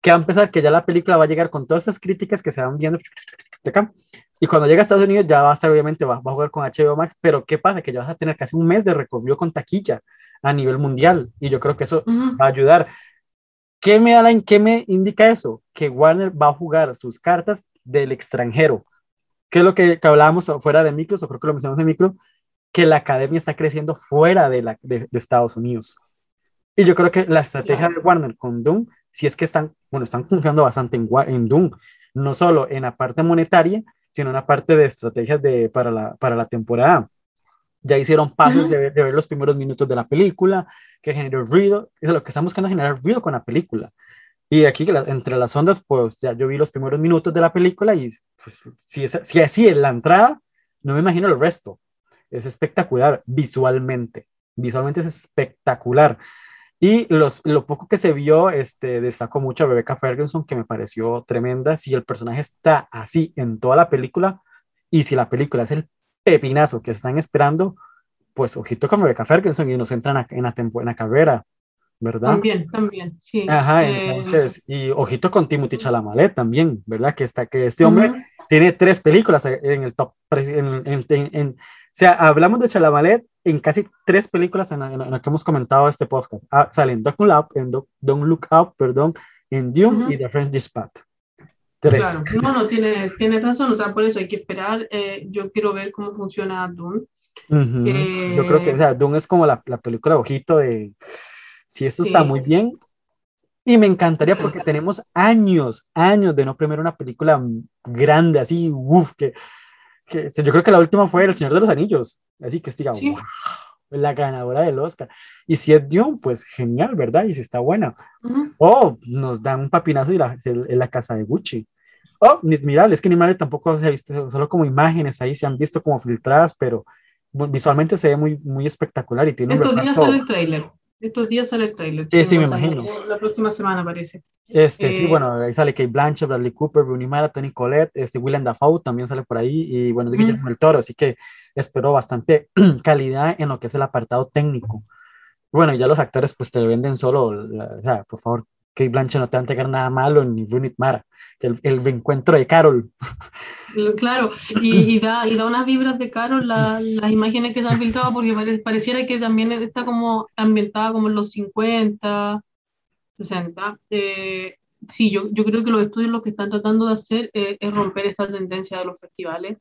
B: que va a empezar que ya la película va a llegar con todas esas críticas que se van viendo de acá. Y cuando llega a Estados Unidos ya va a estar, obviamente, va, va a jugar con HBO Max, pero ¿qué pasa? Que ya vas a tener casi un mes de recorrido con taquilla a nivel mundial. Y yo creo que eso
C: Ujú.
B: va a ayudar. ¿Qué me, da qué me indica eso? Que Warner va a jugar sus cartas del extranjero. ¿Qué es lo que, que hablábamos fuera de micros, o creo que lo mencionamos en micro? Que la academia está creciendo fuera de, la, de, de Estados Unidos. Y yo creo que la estrategia de Warner con Doom, si es que están, bueno, están confiando bastante en, en Doom, no solo en la parte monetaria, sino en la parte de estrategias de, para, la, para la temporada. Ya hicieron pasos de, ver, de ver los primeros minutos de la película, que generó ruido. Es lo que están buscando generar ruido con la película. Y aquí, entre las ondas, pues ya yo vi los primeros minutos de la película y pues, si, es, si así es la entrada, no me imagino el resto. Es espectacular visualmente. Visualmente es espectacular. Y los, lo poco que se vio, este, destacó mucho a Rebecca Ferguson, que me pareció tremenda. Si el personaje está así en toda la película, y si la película es el pepinazo que están esperando, pues ojito con Rebecca Ferguson y nos entran en la, en la carrera, ¿verdad?
C: También, también, sí.
B: Ajá,
C: Eh,
B: entonces, y ojito con Timothy Chalamet también, ¿verdad? Que, está, que este hombre
C: ujú.
B: tiene tres películas en el top. En, en- sea, hablamos de Chalamet en casi tres películas en la, en la que hemos comentado este podcast. Ah, salen Don't Look Up, en Do- Don't Look Up, perdón, en Dune
C: Ujú.
B: y The French Dispatch. Tres.
C: Claro, no, no, tienes, tienes razón, o sea, por eso hay que esperar. eh, yo quiero ver cómo funciona Dune.
B: Ujú. Yo creo que, o
C: Eh,
B: sea, Dune es como la, la película de ojito de si esto está
C: Sí.
B: muy bien. Y me encantaría porque tenemos años, años de no premiar una película grande, así, uff, que, que yo creo que la última fue El Señor de los Anillos, así que
C: Sí.
B: "Wow, la ganadora del Oscar. Y si es Dune, pues genial, ¿verdad? Y si está buena.
C: ujú.
B: O nos dan un papinazo y la, en la casa de Gucci. Oh, mira, es que ni madre tampoco se ha visto, solo como imágenes ahí se han visto como filtradas, pero visualmente se ve muy, muy espectacular y tiene un
C: Estos días
B: reparto-
C: sale el tráiler. Estos días sale el tráiler.
B: Sí, sí, me imagino.
C: La próxima semana parece.
B: Este, sí,
C: Eh,
B: bueno, ahí sale Kate Blanchett, Bradley Cooper, Rooney Mara, Tony Collette, este, Willem Dafoe también sale por ahí, y bueno. Guillermo del Toro, así que espero bastante calidad en lo que es el apartado técnico. Bueno, y ya los actores pues te venden solo, la- o sea, por favor, Kate Blanchett no te va a entregar nada malo, ni Rooney Mara, que el, el reencuentro de Carol.
C: Claro, y, y da, y da unas vibras de Carol la- las imágenes que se han filtrado porque pare- pareciera que también está como ambientada como en los 50, 60. Eh, sí, yo, yo creo que los estudios lo que están tratando de hacer eh, es romper esta tendencia de los festivales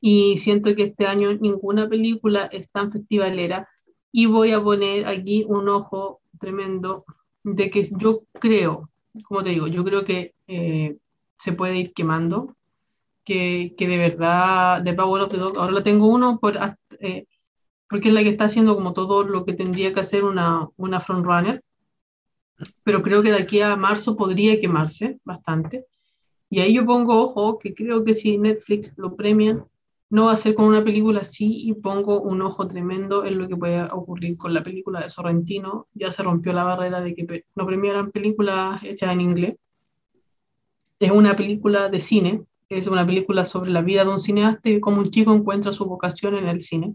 C: y siento que este año ninguna película es tan festivalera y voy a poner aquí un ojo tremendo de que yo creo, como te digo, yo creo que eh, se puede ir quemando que, que de verdad, de Power of the Dog, ahora la tengo uno por, eh, porque es la que está haciendo como todo lo que tendría que hacer una, una frontrunner, pero creo que de aquí a marzo podría quemarse bastante. Y ahí yo pongo ojo, que creo que si Netflix lo premian, no va a ser con una película así y pongo un ojo tremendo en lo que puede ocurrir con la película de Sorrentino. Ya se rompió la barrera de que no premiaran películas hechas en inglés. Es una película de cine, es una película sobre la vida de un cineasta y cómo un chico encuentra su vocación en el cine.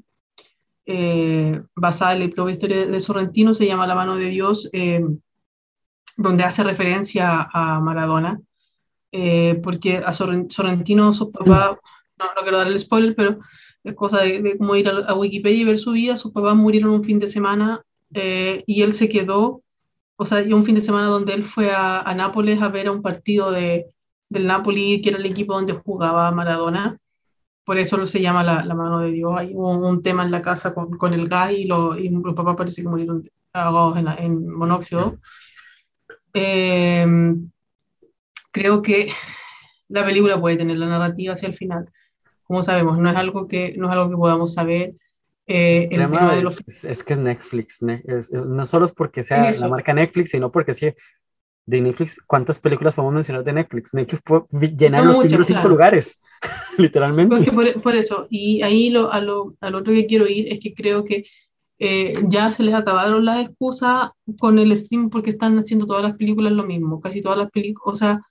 C: Eh, basada en la historia de Sorrentino, se llama La mano de Dios, eh, donde hace referencia a Maradona, eh, porque a Sorrentino su papá no, quiero darle spoiler, pero es cosa de, como ir a, Wikipedia y ver su vida. Sus papás murieron un fin de semana eh, y él se quedó, o sea, un fin de semana donde él fue a, Nápoles a ver a un partido de, del Napoli, que era el equipo donde jugaba Maradona. Por eso se llama la, la mano de Dios. Hay un, un, tema en la casa con, con el gas y, lo, y, los papás parece que murieron ahogados en, en monóxido. Eh, creo que la película puede tener la narrativa hacia el final como sabemos, no es algo que, no es algo que podamos saber. Eh, el tema
B: de los... es, que Netflix, no solo es porque sea la marca Netflix, sino porque es que de Netflix, ¿cuántas películas podemos mencionar de Netflix? Netflix puede llenar los primeros cinco lugares, literalmente.
C: Por, por, eso, y ahí lo, a lo, al otro que quiero ir es que creo que eh, ya se les acabaron las excusas con el stream porque están haciendo todas las películas lo mismo, casi todas las películas, o sea,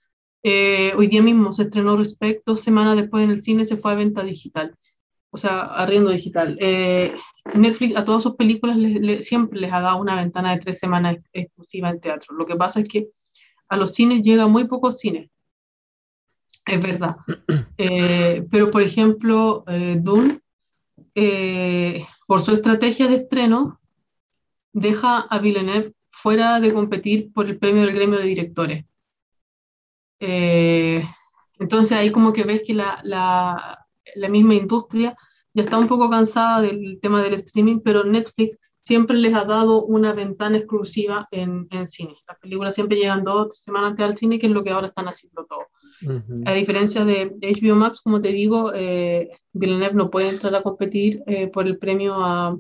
C: eh, hoy día mismo se estrenó Respect, dos semanas después en el cine se fue a venta digital, o sea, arriendo digital. Eh, Netflix a todas sus películas siempre les ha dado una ventana de tres semanas exclusiva en teatro. Lo que pasa es que a los cines llega muy pocos cines, es verdad. Eh, pero, por ejemplo, Dune, por su estrategia de estreno, deja a Villeneuve fuera de competir por el premio del gremio de directores. Eh, entonces ahí como que ves que la, la, la, misma industria ya está un poco cansada del tema del streaming, pero Netflix siempre les ha dado una ventana exclusiva en, en cine. Las películas siempre llegan dos o tres semanas antes al cine, que es lo que ahora están haciendo todo. A diferencia de, HBO Max, como te digo, eh, Villeneuve no puede entrar a competir eh, por el premio a,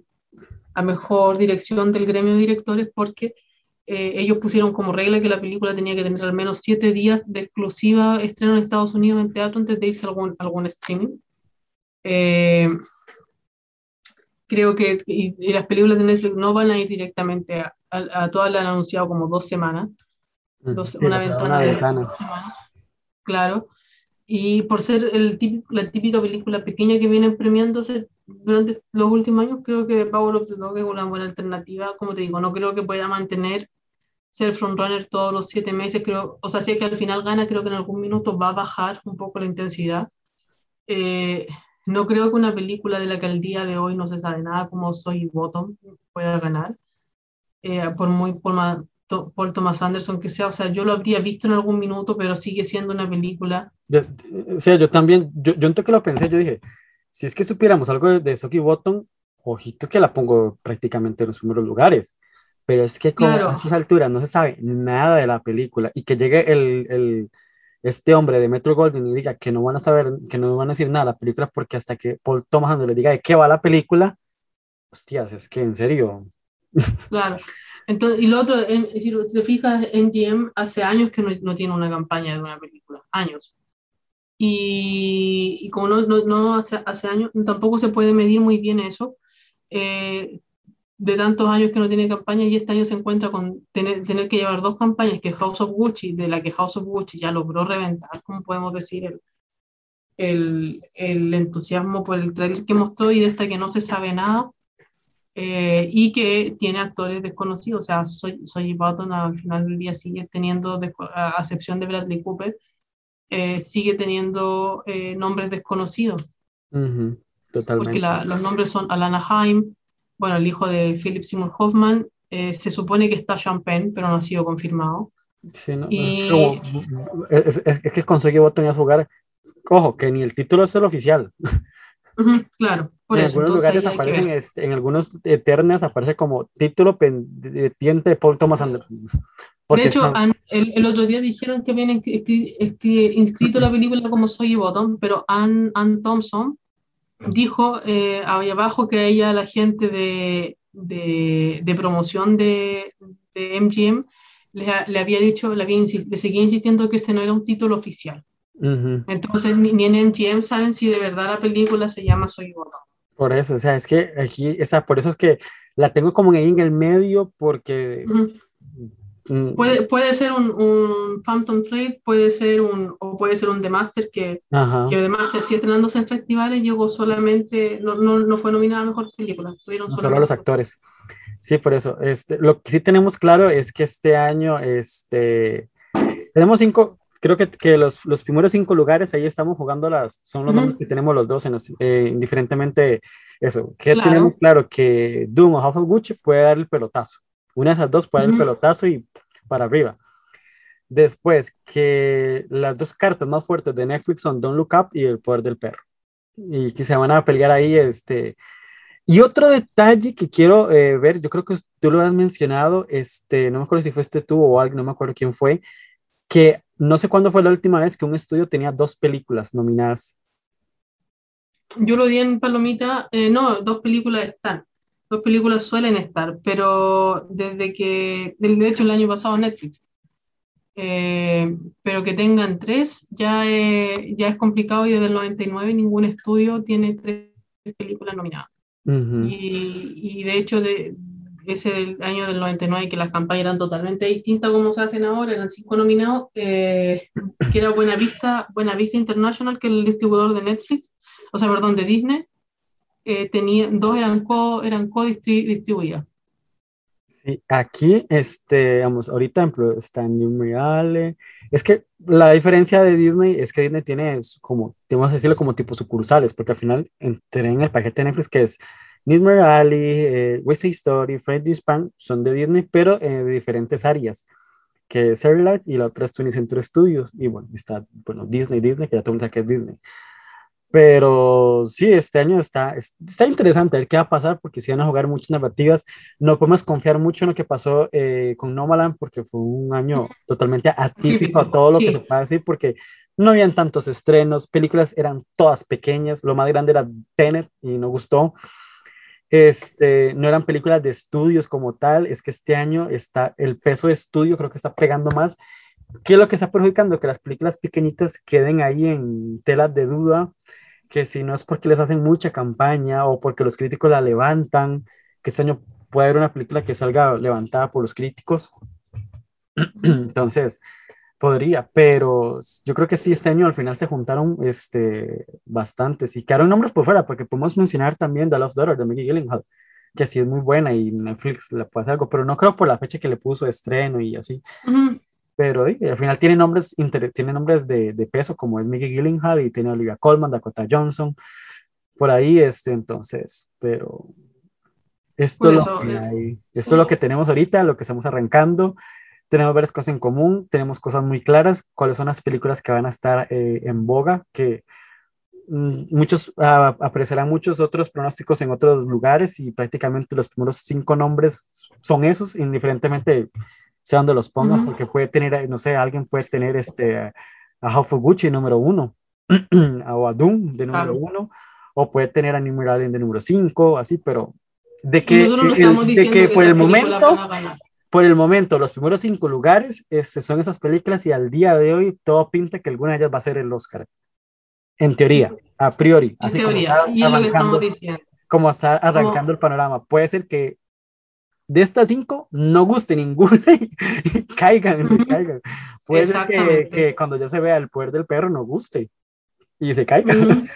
C: a, mejor dirección del gremio de directores porque eh, ellos pusieron como regla que la película tenía que tener al menos siete días de exclusiva estreno en Estados Unidos en teatro antes de irse a algún, algún streaming. Eh, creo que y, las películas de Netflix no van a ir directamente a, a, todas las han anunciado como dos semanas, mm, una ventana de dos semanas, claro. Y por ser el la típica película pequeña que vienen premiándose durante los últimos años, creo que Power of the Dog es una buena alternativa. Como te digo, no creo que pueda mantener ser frontrunner todos los siete meses, creo, o sea, si es que al final gana, creo que en algún minuto va a bajar un poco la intensidad. Eh, no creo que una película de la que al día de hoy no se sabe nada como Soy Bottom pueda ganar, eh, por muy por, por, Thomas Anderson que sea, o sea, yo lo habría visto en algún minuto, pero sigue siendo una película.
B: o sea, yo también, yo, yo que lo pensé, yo dije, si es que supiéramos algo de, de Socky Bottom, ojito que la pongo prácticamente en los primeros lugares pero es que como a estas alturas no se sabe nada de la película y que llegue el, el, este hombre de Metro Golden y diga que no van a saber, que no van a decir nada de la película porque hasta que Paul Thomas no le diga de qué va la película, hostias, es que en serio.
C: Claro. Entonces, y lo otro, si te fijas, NGM hace años que no, no, tiene una campaña de una película, años. Y, y como no, no, no hace, hace, años, tampoco se puede medir muy bien eso. Eh, de tantos años que no tiene campaña y este año se encuentra con tener, tener que llevar dos campañas, que House of Gucci, de la que House of Gucci ya logró reventar, como podemos decir, el, el, el entusiasmo por el trailer que mostró y de esta que no se sabe nada eh, y que tiene actores desconocidos. O sea, soy, soy Button al final del día sigue teniendo, a excepción de Bradley Cooper, eh, sigue teniendo eh, nombres desconocidos.
B: Totalmente.
C: Porque los nombres son Alana Haim, bueno, el hijo de Philip Seymour Hoffman, eh, se supone que está Champagne, pero no ha sido confirmado.
B: Sí, no, es, es, es, que consiguió a jugar, ojo, que ni el título es el oficial.
C: claro,
B: por en algunos lugares aparecen, este, en algunos eternas aparece como título pendiente de Paul Thomas Anderson.
C: de hecho, el, el, otro día dijeron que habían inscrito la película como Soy Bottom, pero Ann, Ann Thompson dijo eh, ahí abajo que ella la gente de, de, de promoción de, de MGM le, le, había dicho, le, había le seguía insistiendo que ese no era un título oficial. Entonces, ni, ni en MGM saben si de verdad la película se llama Soy Gordo.
B: Por eso, o sea, es que aquí, o sea, por eso es que la tengo como ahí en el medio, porque. Mm,
C: Puede, puede ser un, un Phantom Thread, puede ser un, o puede ser un The Master que,
B: ajá,
C: que The Master, sí estrenándose en festivales, llegó solamente, no, no, no fue nominada a mejor película,
B: no
C: solo
B: los actores. Sí, por eso. Este, lo que sí tenemos claro es que este año, este, tenemos cinco, creo que, que los, los primeros cinco lugares ahí estamos jugando las, son los
C: Ujú.
B: nombres que tenemos los dos, en los, eh, indiferentemente eso. Que
C: Claro.
B: tenemos claro que Doom o House of Gucci puede dar el pelotazo. Una de esas dos puede dar el pelotazo y para arriba. Después, que las dos cartas más fuertes de Netflix son Don't Look Up y El Poder del Perro. Y que se van a pelear ahí, este. Y otro detalle que quiero eh, ver, yo creo que tú lo has mencionado, este, no me acuerdo si fuiste tú o alguien, no me acuerdo quién fue, que no sé cuándo fue la última vez que un estudio tenía dos películas nominadas.
C: Yo lo di en Palomita, eh, no, dos películas están, dos películas suelen estar, pero desde que, de hecho el año pasado Netflix, Eh, pero que tengan tres ya, eh, ya es complicado y desde el 99 ningún estudio tiene tres películas nominadas.
B: Ujú.
C: Y, y de hecho de, ese del año del 99 que las campañas eran totalmente distintas como se hacen ahora, eran cinco nominados, eh, que era Buena Vista, Buena Vista International, que es el distribuidor de Netflix, o sea, perdón, de Disney, eh, tenía, dos eran co, eran co-distribuidas.
B: Sí, aquí, este, vamos, ahorita, ejemplo, está New Reale. Es que la diferencia de Disney es que Disney tiene como, vamos a decirlo como tipo sucursales, porque al final entré en el paquete de Netflix que es Nismer Alley, eh, West Side Story, Freddy's Pan, son de Disney, pero eh, de diferentes áreas, que es Searchlight y la otra es 20th Century Studios, y bueno, está, bueno, Disney, Disney, que ya todo el mundo sabe que es Disney. Pero sí, este año está, es- está interesante a ver qué va a pasar, porque si van a jugar muchas narrativas, no podemos confiar mucho en lo que pasó eh, con Nomaland, porque fue un año totalmente atípico a todo lo que
C: Sí.
B: se puede decir, porque no habían tantos estrenos, películas eran todas pequeñas, lo más grande era Tenet y no gustó. Este, no eran películas de estudios como tal, es que este año está el peso de estudio, creo que está pegando más. ¿Qué es lo que está perjudicando? Que las películas pequeñitas queden ahí en telas de duda, que si no es porque les hacen mucha campaña o porque los críticos la levantan, que este año puede haber una película que salga levantada por los críticos. Entonces, podría, pero yo creo que sí, este año al final se juntaron este, bastantes y quedaron nombres por fuera, porque podemos mencionar también The Lost Daughter de Maggie Gyllenhaal, que sí es muy buena y Netflix le puede hacer algo, pero no creo por la fecha que le puso estreno y así.
C: Ujú.
B: Pero eh, al final tiene nombres, tiene nombres de, de peso, como es Maggie Gyllenhaal y tiene Olivia Colman, Dakota Johnson, por ahí, este, entonces, pero esto,
C: eso,
B: lo que
C: eh,
B: hay, esto es lo que tenemos ahorita, lo que estamos arrancando. Tenemos varias cosas en común, tenemos cosas muy claras, cuáles son las películas que van a estar eh, en boga, que mm, muchos ah, apreciarán muchos otros pronósticos en otros lugares y prácticamente los primeros cinco nombres son esos, indiferentemente sea donde los pongan,
C: Ujú.
B: porque puede tener, no sé, alguien puede tener este, a House of Gucci número uno, o a Doom de número
C: Claro.
B: uno, o puede tener a New Allen de número cinco, así, pero de que, el- de que
C: que
B: por el momento, por el momento, los primeros cinco lugares este, son esas películas y al día de hoy todo pinta que alguna de ellas va a ser el Oscar. En teoría, a priori,
C: En
B: así como
C: teoría,
B: está
C: y es lo que estamos diciendo.
B: como está arrancando el panorama. Puede ser que de estas cinco no guste ninguna y, y caigan, se caigan. Puede ser que, cuando ya se vea el poder del perro no guste y se caiga.
C: Ujú.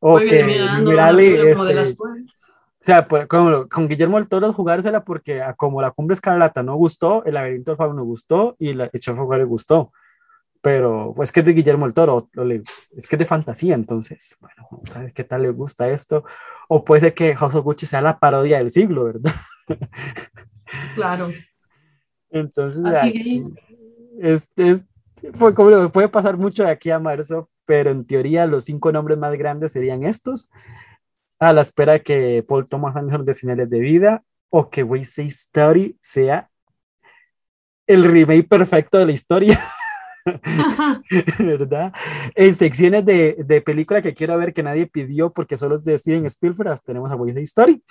B: O
C: Puede que
B: Mirale, este, o sea, pues, como, con Guillermo del Toro jugársela porque a como la Cumbre Escarlata no gustó, el Laberinto del no gustó y la Fuego le gustó. Pero pues que es de Guillermo del Toro, es que es de fantasía, entonces, bueno, vamos a ver qué tal le gusta esto. O puede ser que House of Gucci sea la parodia del siglo, ¿verdad?
C: Claro.
B: Entonces, aquí, es, es- fue como puede pasar mucho de aquí a marzo, pero en teoría los cinco nombres más grandes serían estos, a la espera de que Paul Thomas Anderson de señales de vida o que Say Story sea el remake perfecto de la historia, ¿verdad? En secciones de, de película que quiero ver que nadie pidió porque solo es de Steven Spielberg, tenemos a Say Story,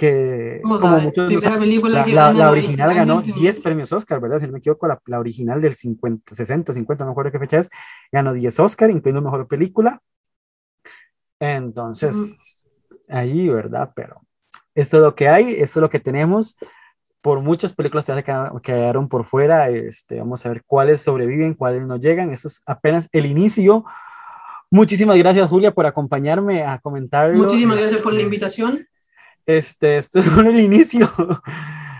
B: que
C: ¿Cómo
B: como muchos no saben, la, la- la original ganó
C: originalmente.
B: 10 premios Oscar, ¿verdad? Si no me equivoco, la, la original del 50, 60, 50, no me acuerdo qué fecha es, ganó 10 Oscar, incluyendo Mejor Película. Entonces, ahí, ¿verdad? Pero esto es lo que hay, esto es lo que tenemos. Por muchas películas que quedaron- por fuera, este, vamos a ver cuáles sobreviven, cuáles no llegan. Eso es apenas el inicio. Muchísimas gracias, Julia, por acompañarme a comentarlo.
C: Muchísimas gracias por la
B: Este,
C: invitación.
B: Este, esto es solo el inicio.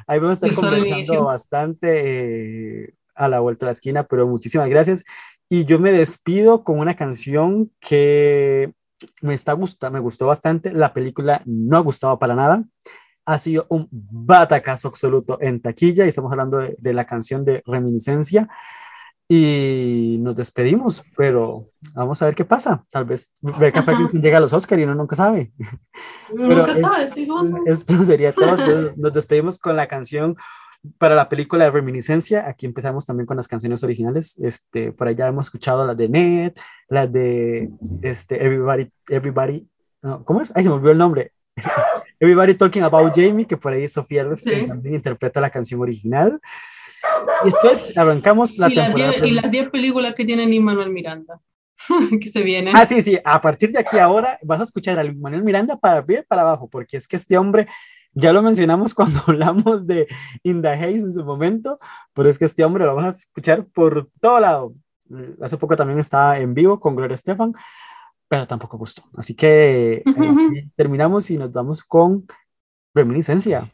B: Ahí vamos a estar conversando bastante eh, a la vuelta de la esquina, pero muchísimas gracias. Y yo me despido con una canción que me está gusta, me gustó bastante. La película no ha gustado para nada. Ha sido un batacazo absoluto en taquilla y estamos hablando de, de la canción de Reminiscencia. Y nos despedimos, pero vamos a ver qué pasa. Tal vez Rebecca. Ferguson llega a los Oscar y uno nunca sabe.
C: Nunca
B: es-
C: sabes, ¿sí?
B: Esto sería todo. Nos despedimos con la canción para la película de Reminiscencia. Aquí empezamos también con las canciones originales. Este, por allá hemos escuchado las de Ned, las de este, Everybody, Everybody, no, ¿cómo es? Ay, se me olvidó el nombre. Everybody Talking About Jamie, que por ahí Sofía
C: Sí.
B: también interpreta la canción original. Y después arrancamos la
C: y, las
B: temporada.
C: diez, y las
B: tres.
C: 10 películas que tiene Manuel Miranda que se vienen.
B: Ah, sí, sí, a partir de aquí ahora vas a escuchar a Manuel Miranda para arriba y para abajo, porque es que este hombre, ya lo mencionamos cuando hablamos de In the Haze en su momento, pero es que este hombre lo vas a escuchar por todo lado. Mm, Hace poco también estaba en vivo con Gloria Estefan, pero tampoco gustó. Así que eh, aquí terminamos y nos vamos con Reminiscencia.